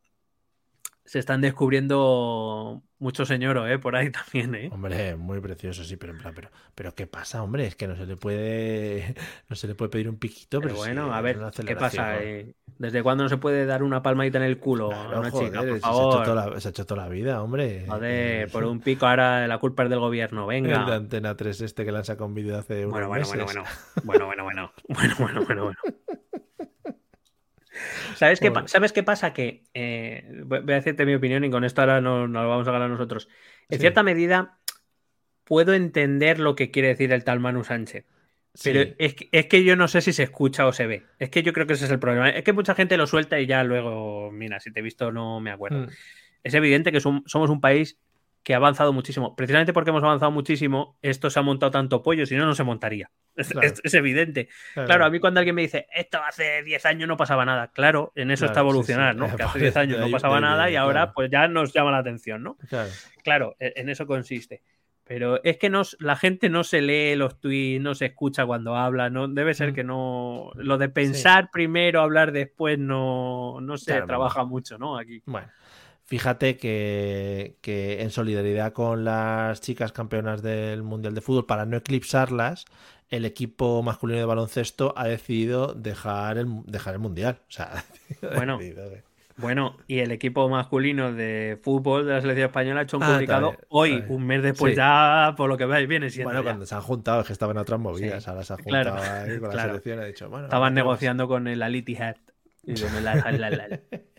se están descubriendo mucho señor ¿eh? Por ahí también, ¿eh? Hombre, muy precioso, sí, pero en plan, pero, pero ¿qué pasa, hombre? Es que no se le puede, no se le puede pedir un piquito, pero, bueno, a ver, ¿qué pasa? Eh, ¿Desde cuándo no se puede dar una palmadita en el culo a una chica, por favor? Se ha, hecho toda la, se ha, hecho toda la, vida, hombre. Joder, por un pico ahora la culpa es del gobierno, venga. El de Antena 3 este que sacado un vídeo hace bueno, bueno, Bueno, bueno, bueno, bueno, bueno, bueno, bueno, bueno, bueno. ¿Sabes qué, ¿Sabes qué pasa? Que eh, voy a decirte mi opinión y con esto ahora no, lo vamos a ganar nosotros. En cierta medida, puedo entender lo que quiere decir el tal Manu Sánchez. Pero es, que, yo no sé si se escucha o se ve. Es que yo creo que ese es el problema. Es que mucha gente lo suelta y ya luego, mira, si te he visto no me acuerdo. Mm. Es evidente que somos un país que ha avanzado muchísimo. Precisamente porque hemos avanzado muchísimo, esto se ha montado tanto pollo, si no, no se montaría. Es, evidente. Claro. a mí cuando alguien me dice, esto hace 10 años no pasaba nada, claro, en eso está evolucionar, ¿no? Que hace 10 años no pasaba nada y ahora pues ya nos llama la atención, ¿no? Claro, e, en eso consiste. Pero es que nos, la gente no se lee los tweets, no se escucha cuando habla, no debe ser mm. que no. Lo de pensar primero, hablar después, no, no se trabaja mucho, ¿no? Aquí. Bueno. Fíjate que, en solidaridad con las chicas campeonas del Mundial de Fútbol, para no eclipsarlas, el equipo masculino de baloncesto ha decidido dejar el, dejar el Mundial. O sea, bueno, bueno, y el equipo masculino de fútbol de la selección española ha hecho un ah, comunicado hoy, un mes después ya, por lo que veis, viene siendo. Bueno, cuando se han juntado, es que estaban en otras movidas, ahora se han juntado ahí con la selección ha dicho, bueno. Estaban negociando con el Aliti Head. Y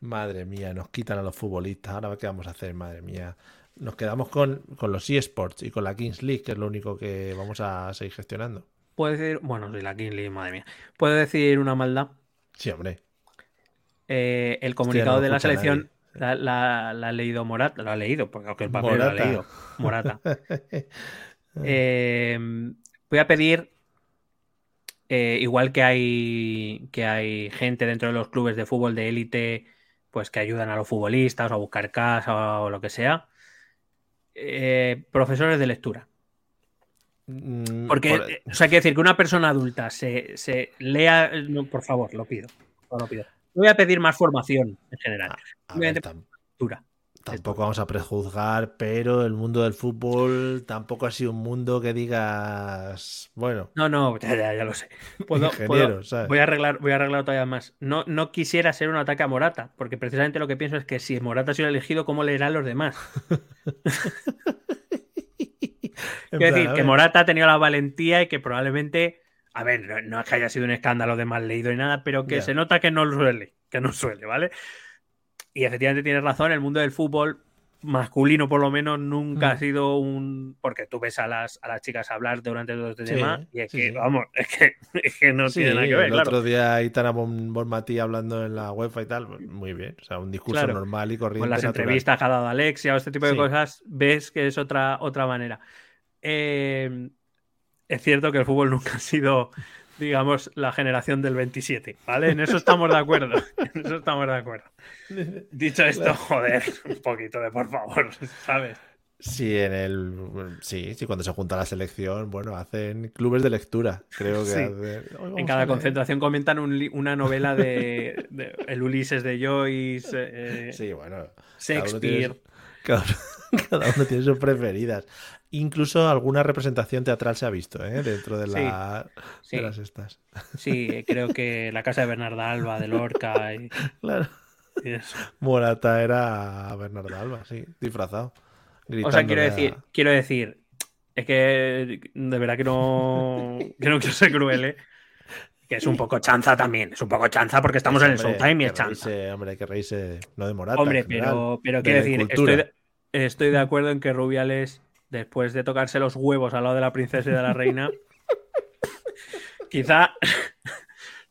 Madre mía, nos quitan a los futbolistas. Ahora, ¿qué vamos a hacer? Madre mía. Nos quedamos con, los eSports y con la Kings League, que es lo único que vamos a seguir gestionando. Puede decir, bueno, sí, la Kings League, madre mía. ¿Puede decir una maldad? Sí, hombre. Eh, el comunicado de la selección la, ha leído Morata, lo ha leído, porque el papel lo ha leído. Morata. Eh, voy a pedir eh, igual que hay, que hay gente dentro de los clubes de fútbol de élite pues que ayudan a los futbolistas o a buscar casa o lo que sea. Eh, profesores de lectura. Mm, Porque, eh, o sea, quiero decir que una persona adulta se, lea, por favor, lo pido, lo pido. Voy a pedir más formación en general. lectura. Tampoco vamos a prejuzgar, pero el mundo del fútbol tampoco ha sido un mundo que digas, bueno. No, no, ya, ya, ya lo sé. Puedo, puedo, voy a arreglar, voy a arreglar todavía más. No, no quisiera ser un ataque a Morata, porque precisamente lo que pienso es que si Morata ha sido elegido, ¿cómo le irán los demás? Quiero decir, que Morata ha tenido la valentía y que probablemente, a ver, no, es que haya sido un escándalo de mal leído y nada, pero que se nota que no suele, que no suele, ¿vale? Y efectivamente tienes razón, el mundo del fútbol masculino por lo menos nunca ha mm. sido un porque tú ves a las, a las chicas hablar durante todo este tema y es que vamos es que, es que no tiene nada que ver el otro día Itana Bonmatí hablando en la web y tal pues, muy bien o sea un discurso normal y corriente con las entrevistas que ha dado Alexia o este tipo de cosas ves que es otra otra manera. Eh, es cierto que el fútbol nunca ha sido digamos, la generación del 27, ¿vale? En eso estamos de acuerdo. En eso estamos de acuerdo. Dicho esto, joder, un poquito de por favor, ¿sabes? Sí, en el sí, sí, cuando se junta la selección, bueno, hacen clubes de lectura, creo que. en cada concentración comentan una novela de, el Ulises de Joyce. Eh, sí, bueno. Shakespeare. cada uno tiene sus preferidas. Incluso alguna representación teatral se ha visto ¿eh? dentro de, la, las estas. Sí, creo que la casa de Bernarda Alba, de Lorca. Y... Claro. Morata era Bernarda Alba, sí, disfrazado. O sea, quiero decir, quiero decir, es que de verdad que no, que no quiero ser cruel, ¿eh? Que es un poco chanza también, es un poco chanza porque estamos en el Showtime y es chanza. hombre, hay que reírse, no de Morata. Hombre, pero, pero quiero decir, estoy estoy de acuerdo en que Rubiales después de tocarse los huevos al lado de la princesa y de la reina, quizá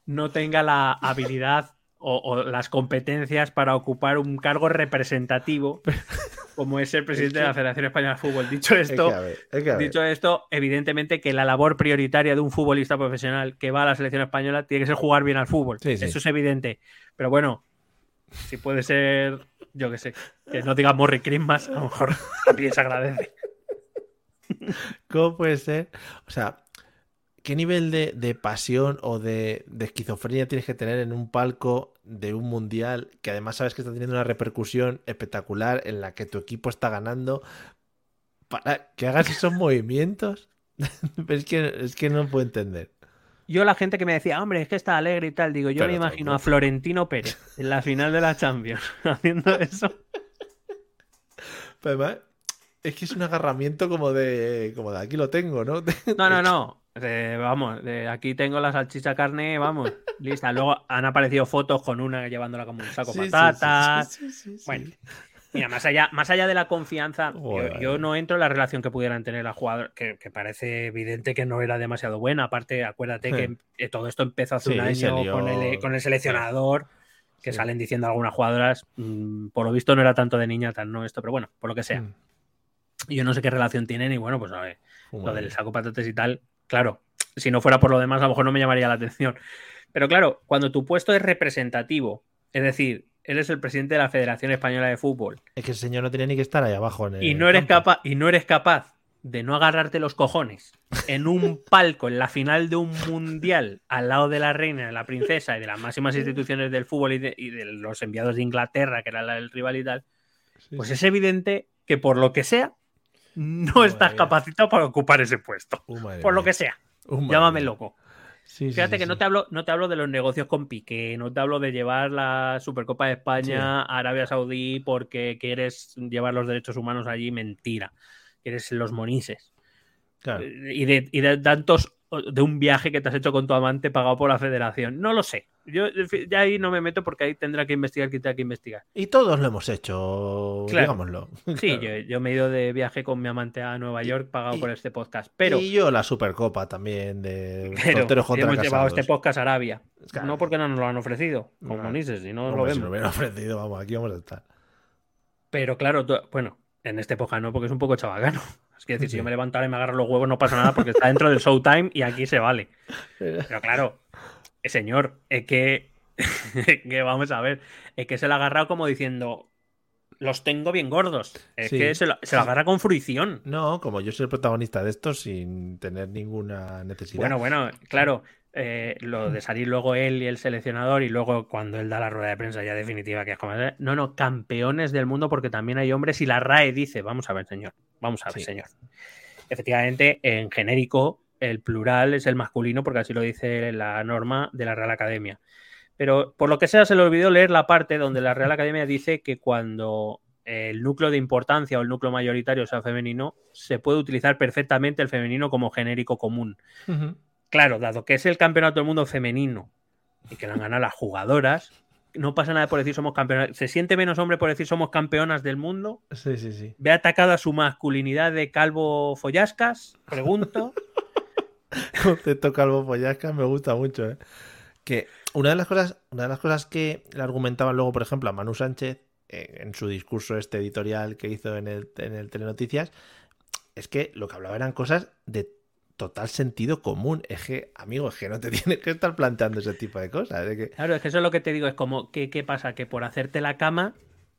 no tenga la habilidad o, las competencias para ocupar un cargo representativo como es el presidente de la Federación Española de Fútbol. Dicho esto, dicho esto, evidentemente que la labor prioritaria de un futbolista profesional que va a la selección española tiene que ser jugar bien al fútbol. Eso es evidente. Pero bueno, si puede ser, yo que sé, que no diga Morri Christmas, a lo mejor también se agradece. ¿Cómo puede ser? O sea, ¿qué nivel de, pasión o de, esquizofrenia tienes que tener en un palco de un mundial que además sabes que está teniendo una repercusión espectacular en la que tu equipo está ganando para que hagas esos movimientos? es, que, es que no puedo entender. Yo la gente que me decía, hombre, es que está alegre y tal, digo, yo me imagino a Florentino Pérez en la final de la Champions haciendo eso. Pero es que es un agarramiento como de, como de aquí lo tengo, ¿no? No, no, no. vamos, de aquí tengo la salchicha carne, vamos, lista. Luego han aparecido fotos con una llevándola como un saco de patatas. bueno, mira, más allá, más allá de la confianza, yo, no entro en la relación que pudieran tener la jugadora, que, parece evidente que no era demasiado buena. Aparte, acuérdate que eh, todo esto empezó hace un año con, el, con el seleccionador que salen diciendo algunas jugadoras, mm, por lo visto no era tanto de niña tan no esto, pero bueno, por lo que sea. Mm. Yo no sé qué relación tienen y bueno, pues a ver, lo del saco patates y tal, claro, si no fuera por lo demás a lo mejor no me llamaría la atención. Pero claro, cuando tu puesto es representativo, es decir, eres el presidente de la Federación Española de Fútbol. Es que el señor no tiene ni que estar ahí abajo. y, no eres capaz, y no eres capaz de no agarrarte los cojones en un palco en la final de un mundial al lado de la reina, de la princesa y de las máximas instituciones del fútbol y de, los enviados de Inglaterra, que era la del rival y tal, pues es evidente que por lo que sea, no estás capacitado para ocupar ese puesto. por lo que sea. Llámame loco. Fíjate que no te hablo, no te hablo de los negocios con Piqué, no te hablo de llevar la Supercopa de España a Arabia Saudí porque quieres llevar los derechos humanos allí, mentira. Quieres los monises. Y, de, y de tantos de un viaje que te has hecho con tu amante pagado por la federación. No lo sé. Yo ya ahí no me meto porque ahí tendrá que investigar quien tenga que investigar. Y todos lo hemos hecho, digámoslo. Sí, yo, me he ido de viaje con mi amante a Nueva York pagado por este podcast. Pero, y yo la Supercopa también de pero hemos llevado este podcast a Arabia. No porque no nos lo han ofrecido, como no. Nises, si no lo vemos. Si hubieran ofrecido, vamos, aquí vamos a estar. Pero claro, bueno, en este podcast no, porque es un poco chabacano. Es que decir, si yo me levanto y me agarro los huevos, no pasa nada porque está dentro del showtime y aquí se vale. Pero claro, eh, señor, es que, que vamos a ver, es que se le ha agarrado como diciendo, los tengo bien gordos. Es Sí. que se lo, se lo agarra con fruición. No, como yo soy el protagonista de esto sin tener ninguna necesidad. Bueno, bueno, claro, eh, lo de salir luego él y el seleccionador y luego cuando él da la rueda de prensa ya definitiva, que es como, eh, no, no, campeones del mundo porque también hay hombres y la RAE dice, vamos a ver, señor, vamos a ver, Sí. señor. Efectivamente, en genérico, el plural es el masculino porque así lo dice la norma de la Real Academia. Pero por lo que sea, se le olvidó leer la parte donde la Real Academia dice que cuando el núcleo de importancia o el núcleo mayoritario sea femenino, se puede utilizar perfectamente el femenino como genérico común. Claro, dado que es el campeonato del mundo femenino y que lo han ganado las jugadoras, no pasa nada por decir somos campeonas. ¿Se siente menos hombre por decir somos campeonas del mundo? Sí, sí, sí. ¿Ve atacada su masculinidad de calvo follascas? Pregunto. Concepto calvo follasca me gusta mucho, ¿eh? Que una de las cosas, una de las cosas que le argumentaban luego, por ejemplo, a Manu Sánchez eh, en su discurso este editorial que hizo en el, en el Telenoticias, es que lo que hablaba eran cosas de total sentido común. Es que, amigo, es que no te tienes que estar planteando ese tipo de cosas. es que- Claro, es que eso es lo que te digo. Es como, ¿qué, qué pasa? Que por hacerte la cama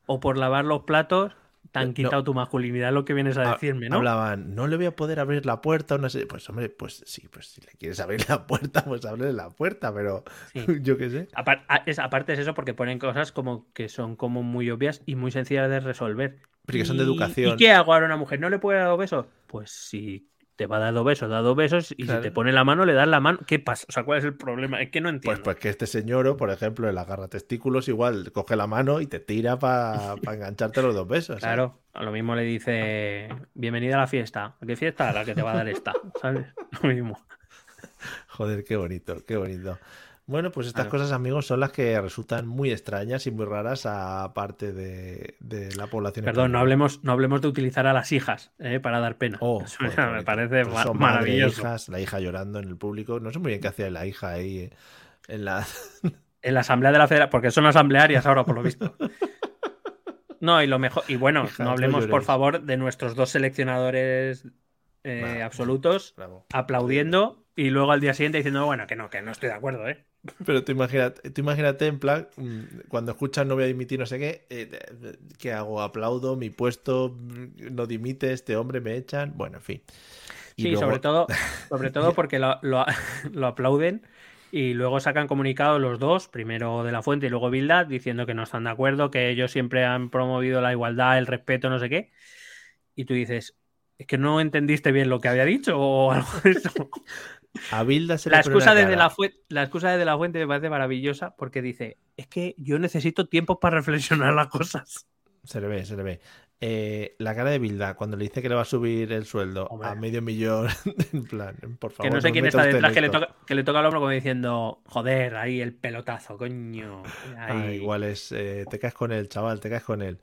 o por lavar los platos te han No. quitado tu masculinidad, lo que vienes a decirme, ¿no? Hablaban, no le voy a poder abrir la puerta, o no sé. Pues hombre, pues sí, pues si le quieres abrir la puerta, pues ábrele la puerta, pero Sí. yo qué sé. Apar- a- es- aparte es eso porque ponen cosas como que son como muy obvias y muy sencillas de resolver. Porque son de ¿Y- educación. ¿Y qué hago ahora a una mujer? ¿No le puede dar besos? Pues si te va a dar dos besos, da dos besos y Claro. si te pone la mano, le das la mano. ¿Qué pasa? O sea, ¿cuál es el problema? Es que no Pues, entiendo. pues que este señor, por ejemplo, en la garra testículos, igual coge la mano y te tira para engancharte los dos besos. ¿sabes? Claro, a lo mismo le dice, bienvenida a la fiesta. ¿A ¿Qué fiesta? La que te va a dar esta, ¿sabes? Lo mismo. Joder, qué bonito, qué bonito. Bueno, pues estas cosas, amigos, son las que resultan muy extrañas y muy raras a parte de, de la población. Perdón, no hablemos, no hablemos de utilizar a las hijas eh, para dar pena. Oh, Eso joder, me parece Pues ma- son madre, maravilloso. hijas, la hija llorando en el público. No sé muy bien qué hacía la hija ahí eh, en la. En la asamblea de la federación, porque son asamblearias ahora, por lo visto. No, y lo mejor, y bueno, Hija, no no hablemos, por favor, de nuestros dos seleccionadores eh, absolutos Bravo. aplaudiendo y luego al día siguiente diciendo, bueno, que no, que no estoy de acuerdo, ¿eh? Pero tú imagínate, tú imagínate en plan, mm, cuando escuchas no voy a dimitir no sé qué, eh, ¿qué hago? ¿Aplaudo? ¿Mi puesto mm, no dimite? ¿Este hombre me echan? Bueno, en fin. Y Sí, luego- sobre todo, sobre todo porque lo, lo- lo aplauden y luego sacan comunicados los dos, primero de la Fuente y luego Bilda, diciendo que no están de acuerdo, que ellos siempre han promovido la igualdad, el respeto, no sé qué. Y tú dices, es que no entendiste bien lo que había dicho o algo de eso. A Bilda se La excusa, una de, de cara. la fuente, la excusa de, de la Fuente me parece maravillosa porque dice, es que yo necesito tiempo para reflexionar las cosas. Se le ve, se le ve. Eh, la cara de Bilda cuando le dice que le va a subir el sueldo Hombre. a medio millón, en plan, por favor. que no sé quién está detrás, que le, toca, que le toca al hombro como diciendo, joder, ahí el pelotazo, coño. Ah, Ahí". igual es, eh, te caes con él, chaval, te caes con él.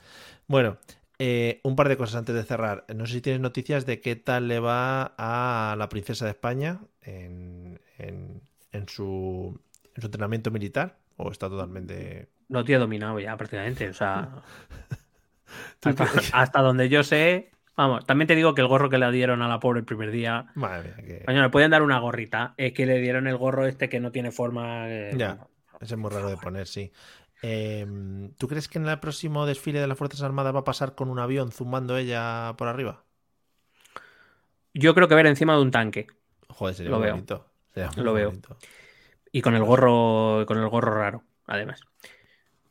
Bueno, eh, un par de cosas antes de cerrar. No sé si tienes noticias de qué tal le va a la princesa de España en, en- en su, en su entrenamiento militar, o está totalmente... Lo tiene dominado ya prácticamente. O sea, ¿Tú hasta, donde yo sé. Vamos, también te digo que el gorro que le dieron a la pobre el primer día. Madre mía, que... Coño, le pueden dar una gorrita. Es que le dieron el gorro este que no tiene forma. eh, Ya, ese es muy raro de poner, sí. Em, ¿Tú crees que en el próximo desfile de las Fuerzas Armadas va a pasar con un avión zumbando ella por arriba? Yo creo que ver encima de un tanque. Joder, sería Lo muy veo. bonito. Sería muy Lo veo. bonito. Y con el gorro. Con el gorro raro, además.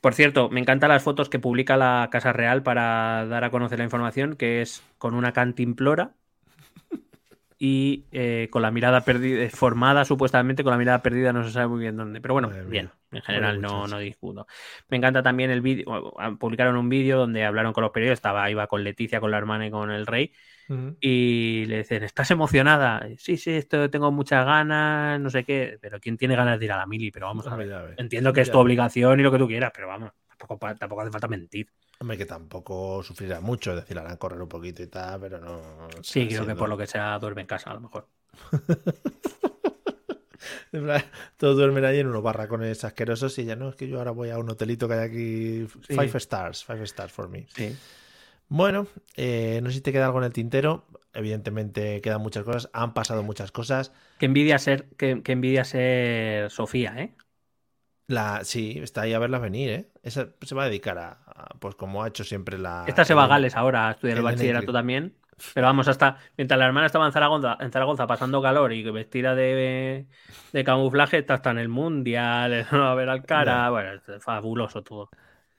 Por cierto, me encantan las fotos que publica la Casa Real para dar a conocer la información, que es con una cantimplora y eh, con la mirada perdida, formada supuestamente con la mirada perdida, no se sabe muy bien dónde. Pero bueno, Madre mía. bien, en general no, no discuto. Me encanta también el vídeo, publicaron un vídeo donde hablaron con los periodistas, estaba, iba con Leticia, con la hermana y con el rey, y le dicen, ¿estás emocionada? Sí, sí, esto tengo muchas ganas, no sé qué, pero ¿quién tiene ganas de ir a la mili? Pero vamos a ver. Entiendo que es tu obligación y lo que tú quieras, pero vamos, tampoco, tampoco hace falta mentir. Hombre, que tampoco sufrirá mucho, es decir, harán correr un poquito y tal, pero no. Sí, creo que por lo que sea duerme en casa, a lo mejor. Todos duermen ahí en unos barracones asquerosos y ya no, es que yo ahora voy a un hotelito que hay aquí. Sí. Five stars, five stars for me. Sí. Bueno, eh, no sé si te queda algo en el tintero. Evidentemente quedan muchas cosas, han pasado muchas cosas. Que envidia ser, que, que envidia ser Sofía, ¿eh? La, sí, está ahí a verlas venir, ¿eh? Esa se va a dedicar a pues como ha hecho siempre la. Esta se va a Gales ahora a estudiar el bachillerato también. Pero vamos, hasta mientras la hermana estaba en Zaragoza, en Zaragoza pasando calor y vestida de, de camuflaje, está hasta en el mundial, no va a ver al cara. Bueno, es fabuloso todo.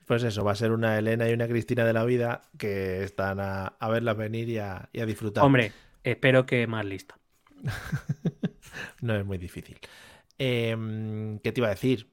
Pues eso, va a ser una Elena y una Cristina de la vida que están a, a verlas venir y a, y a disfrutar. Hombre, espero que más lista. No es muy difícil. Em, ¿Qué te iba a decir?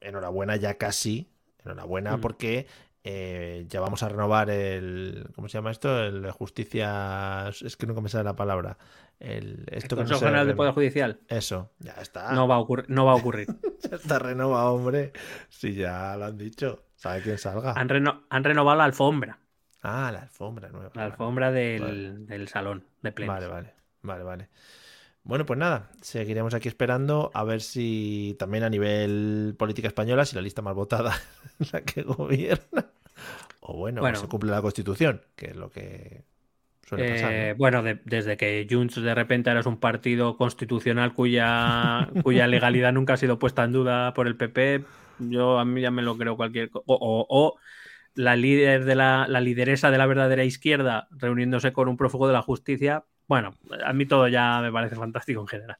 Enhorabuena ya casi. Enhorabuena Mm. porque eh, ya vamos a renovar el... ¿Cómo se llama esto? El de justicia... Es que nunca me sale la palabra. El, El esto que no Consejo se General reno- Poder Judicial Eso, ya está. no, va a ocurrir, no va a ocurrir. Ya está renovado, hombre. Si ya lo han dicho. ¿Sabe quién salga? Han, reno- han renovado la alfombra. Ah, la alfombra nueva. La alfombra del, Vale. del salón de plenos. Vale, vale, vale, vale. Bueno, pues nada, seguiremos aquí esperando a ver si también a nivel política española, si la lista más votada es la que gobierna. O bueno, Bueno. se cumple la constitución, que es lo que suele pasar. Eh, ¿no? bueno, de- desde que Junts de repente ahora es un partido constitucional cuya, cuya legalidad nunca ha sido puesta en duda por el PP, yo a mí ya me lo creo cualquier o- o la líder de la, la lideresa de la verdadera izquierda reuniéndose con un prófugo de la justicia. Bueno, a mí todo ya me parece fantástico en general.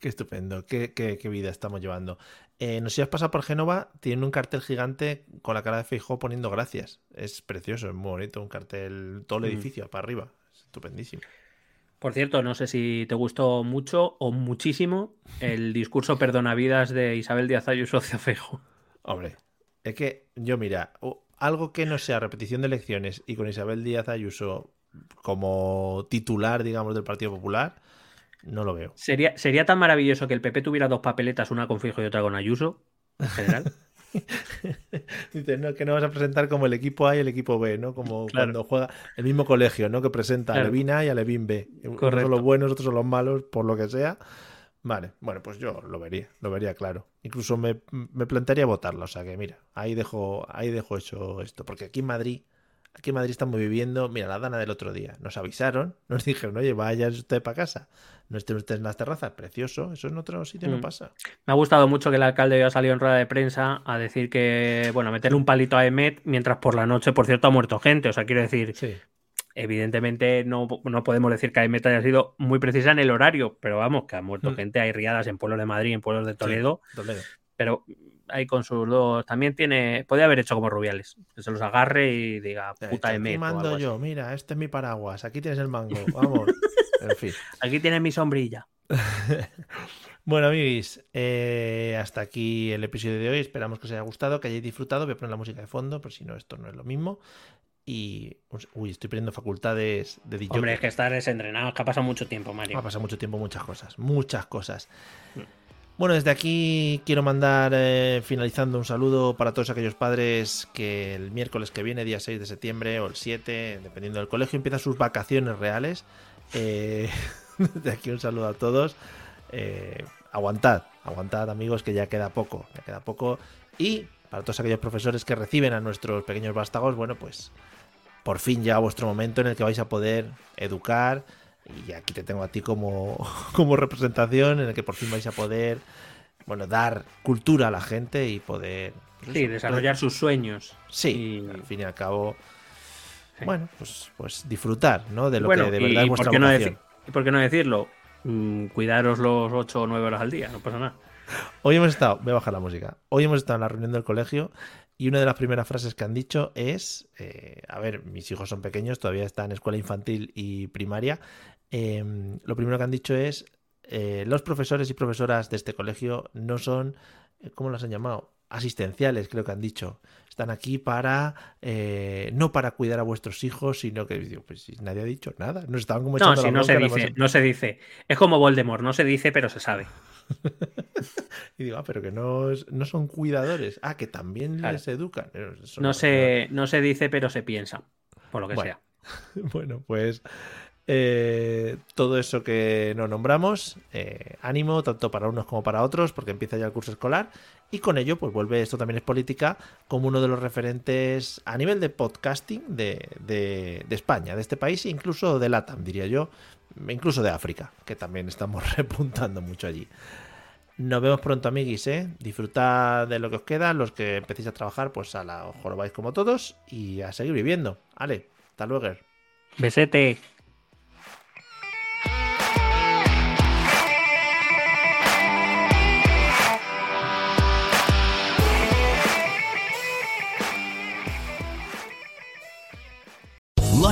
Qué estupendo, qué, qué- qué vida estamos llevando. Eh, no sé si has pasado por Génova, tiene un cartel gigante con la cara de Feijó poniendo gracias. Es precioso, es muy bonito, un cartel, todo el Mm. edificio para arriba. Es estupendísimo. Por cierto, no sé si te gustó mucho o muchísimo el discurso perdonavidas de Isabel Díaz Ayuso hacia Feijóo. Hombre, es que yo, mira, algo que no sea repetición de elecciones y con Isabel Díaz Ayuso como titular, digamos, del Partido Popular, no lo veo. Sería, sería tan maravilloso que el PP tuviera dos papeletas, una con Fijo y otra con Ayuso, en general. Dices, no, que no vas a presentar como el equipo A y el equipo B, ¿no? Como Claro. cuando juega el mismo colegio, ¿no? Que presenta a. Levin A y a Levin B. Unos son Correcto. los buenos, otros son los malos, por lo que sea. Vale, bueno, pues yo lo vería, lo vería claro. Incluso me, me plantearía votarlo, o sea que mira, ahí dejo, ahí dejo hecho esto, porque aquí en Madrid, aquí en Madrid estamos viviendo, mira, la dana del otro día, nos avisaron, nos dijeron, oye, vaya usted para casa, no estén ustedes en las terrazas, precioso, eso en otro sitio no Mm. pasa. Me ha gustado mucho que el alcalde haya salido en rueda de prensa a decir que, bueno, a meterle un palito a Emet, mientras por la noche, por cierto, ha muerto gente. O sea, quiero decir, Sí, evidentemente no, no podemos decir que Emet haya sido muy precisa en el horario, pero vamos, que ha muerto Mm. gente, hay riadas en pueblos de Madrid, en pueblos de Toledo, Toledo. pero ahí con sus dos, también tiene, podría haber hecho como Rubiales, que se los agarre y diga, puta aquí Emet. o mando así. yo, mira, este es mi paraguas, aquí tienes el mango, vamos. en fin. Aquí tienes mi sombrilla. Bueno, amigos, eh, hasta aquí el episodio de hoy. Esperamos que os haya gustado, que hayáis disfrutado. Voy a poner la música de fondo, por si no, esto no es lo mismo. Y. Uy, estoy perdiendo facultades de DJ. Hombre, es que estar desentrenado, es que ha pasado mucho tiempo, Mario. Ha pasado mucho tiempo, muchas cosas, muchas cosas. Bueno, desde aquí quiero mandar, eh, finalizando, un saludo para todos aquellos padres que el miércoles que viene, día 6 de septiembre o el 7, dependiendo del colegio, empiezan sus vacaciones reales. Eh, desde aquí un saludo a todos. Eh, aguantad, aguantad amigos, que ya queda poco, ya queda poco. Y para todos aquellos profesores que reciben a nuestros pequeños vástagos, bueno, pues por fin llega vuestro momento en el que vais a poder educar. Y aquí te tengo a ti como, como representación, en el que por fin vais a poder, bueno, dar cultura a la gente y poder... pues Sí, desarrollar sus sueños. Sí, Y- al fin y al cabo, Sí. bueno, pues, pues disfrutar, ¿no? De lo bueno, que de verdad y es vuestra ¿por qué, no por qué no decirlo? Mm, cuidaros los 8 o 9 horas al día, no pasa nada. Hoy hemos estado, voy a bajar la música. Hoy hemos estado en la reunión del colegio y una de las primeras frases que han dicho es, eh, a ver, mis hijos son pequeños, todavía están en escuela infantil y primaria. Eh, lo primero que han dicho es, eh, los profesores y profesoras de este colegio no son, eh, ¿cómo los han llamado? Asistenciales, creo que han dicho. Están aquí para, eh, no para cuidar a vuestros hijos, sino que, digo, pues si nadie ha dicho nada. Nos estaban como No, si no se dice, no se dice. Es como Voldemort, no se dice, pero se sabe. Y digo, ah, pero que no, no son cuidadores. Ah, que también Claro. les educan. No se, no se dice, pero se piensa. Por lo que Bueno. sea. Bueno, pues eh, todo eso que no nombramos, eh, ánimo tanto para unos como para otros, porque empieza ya el curso escolar. Y con ello, pues vuelve esto también es política como uno de los referentes a nivel de podcasting de, de- España, de este país, incluso de LATAM, diría yo, incluso de África, que también estamos repuntando mucho allí. Nos vemos pronto, amiguis, ¿eh? Disfrutad de lo que os queda. Los que empecéis a trabajar, pues a la lo vais como todos y a seguir viviendo. Vale, hasta luego. Besete.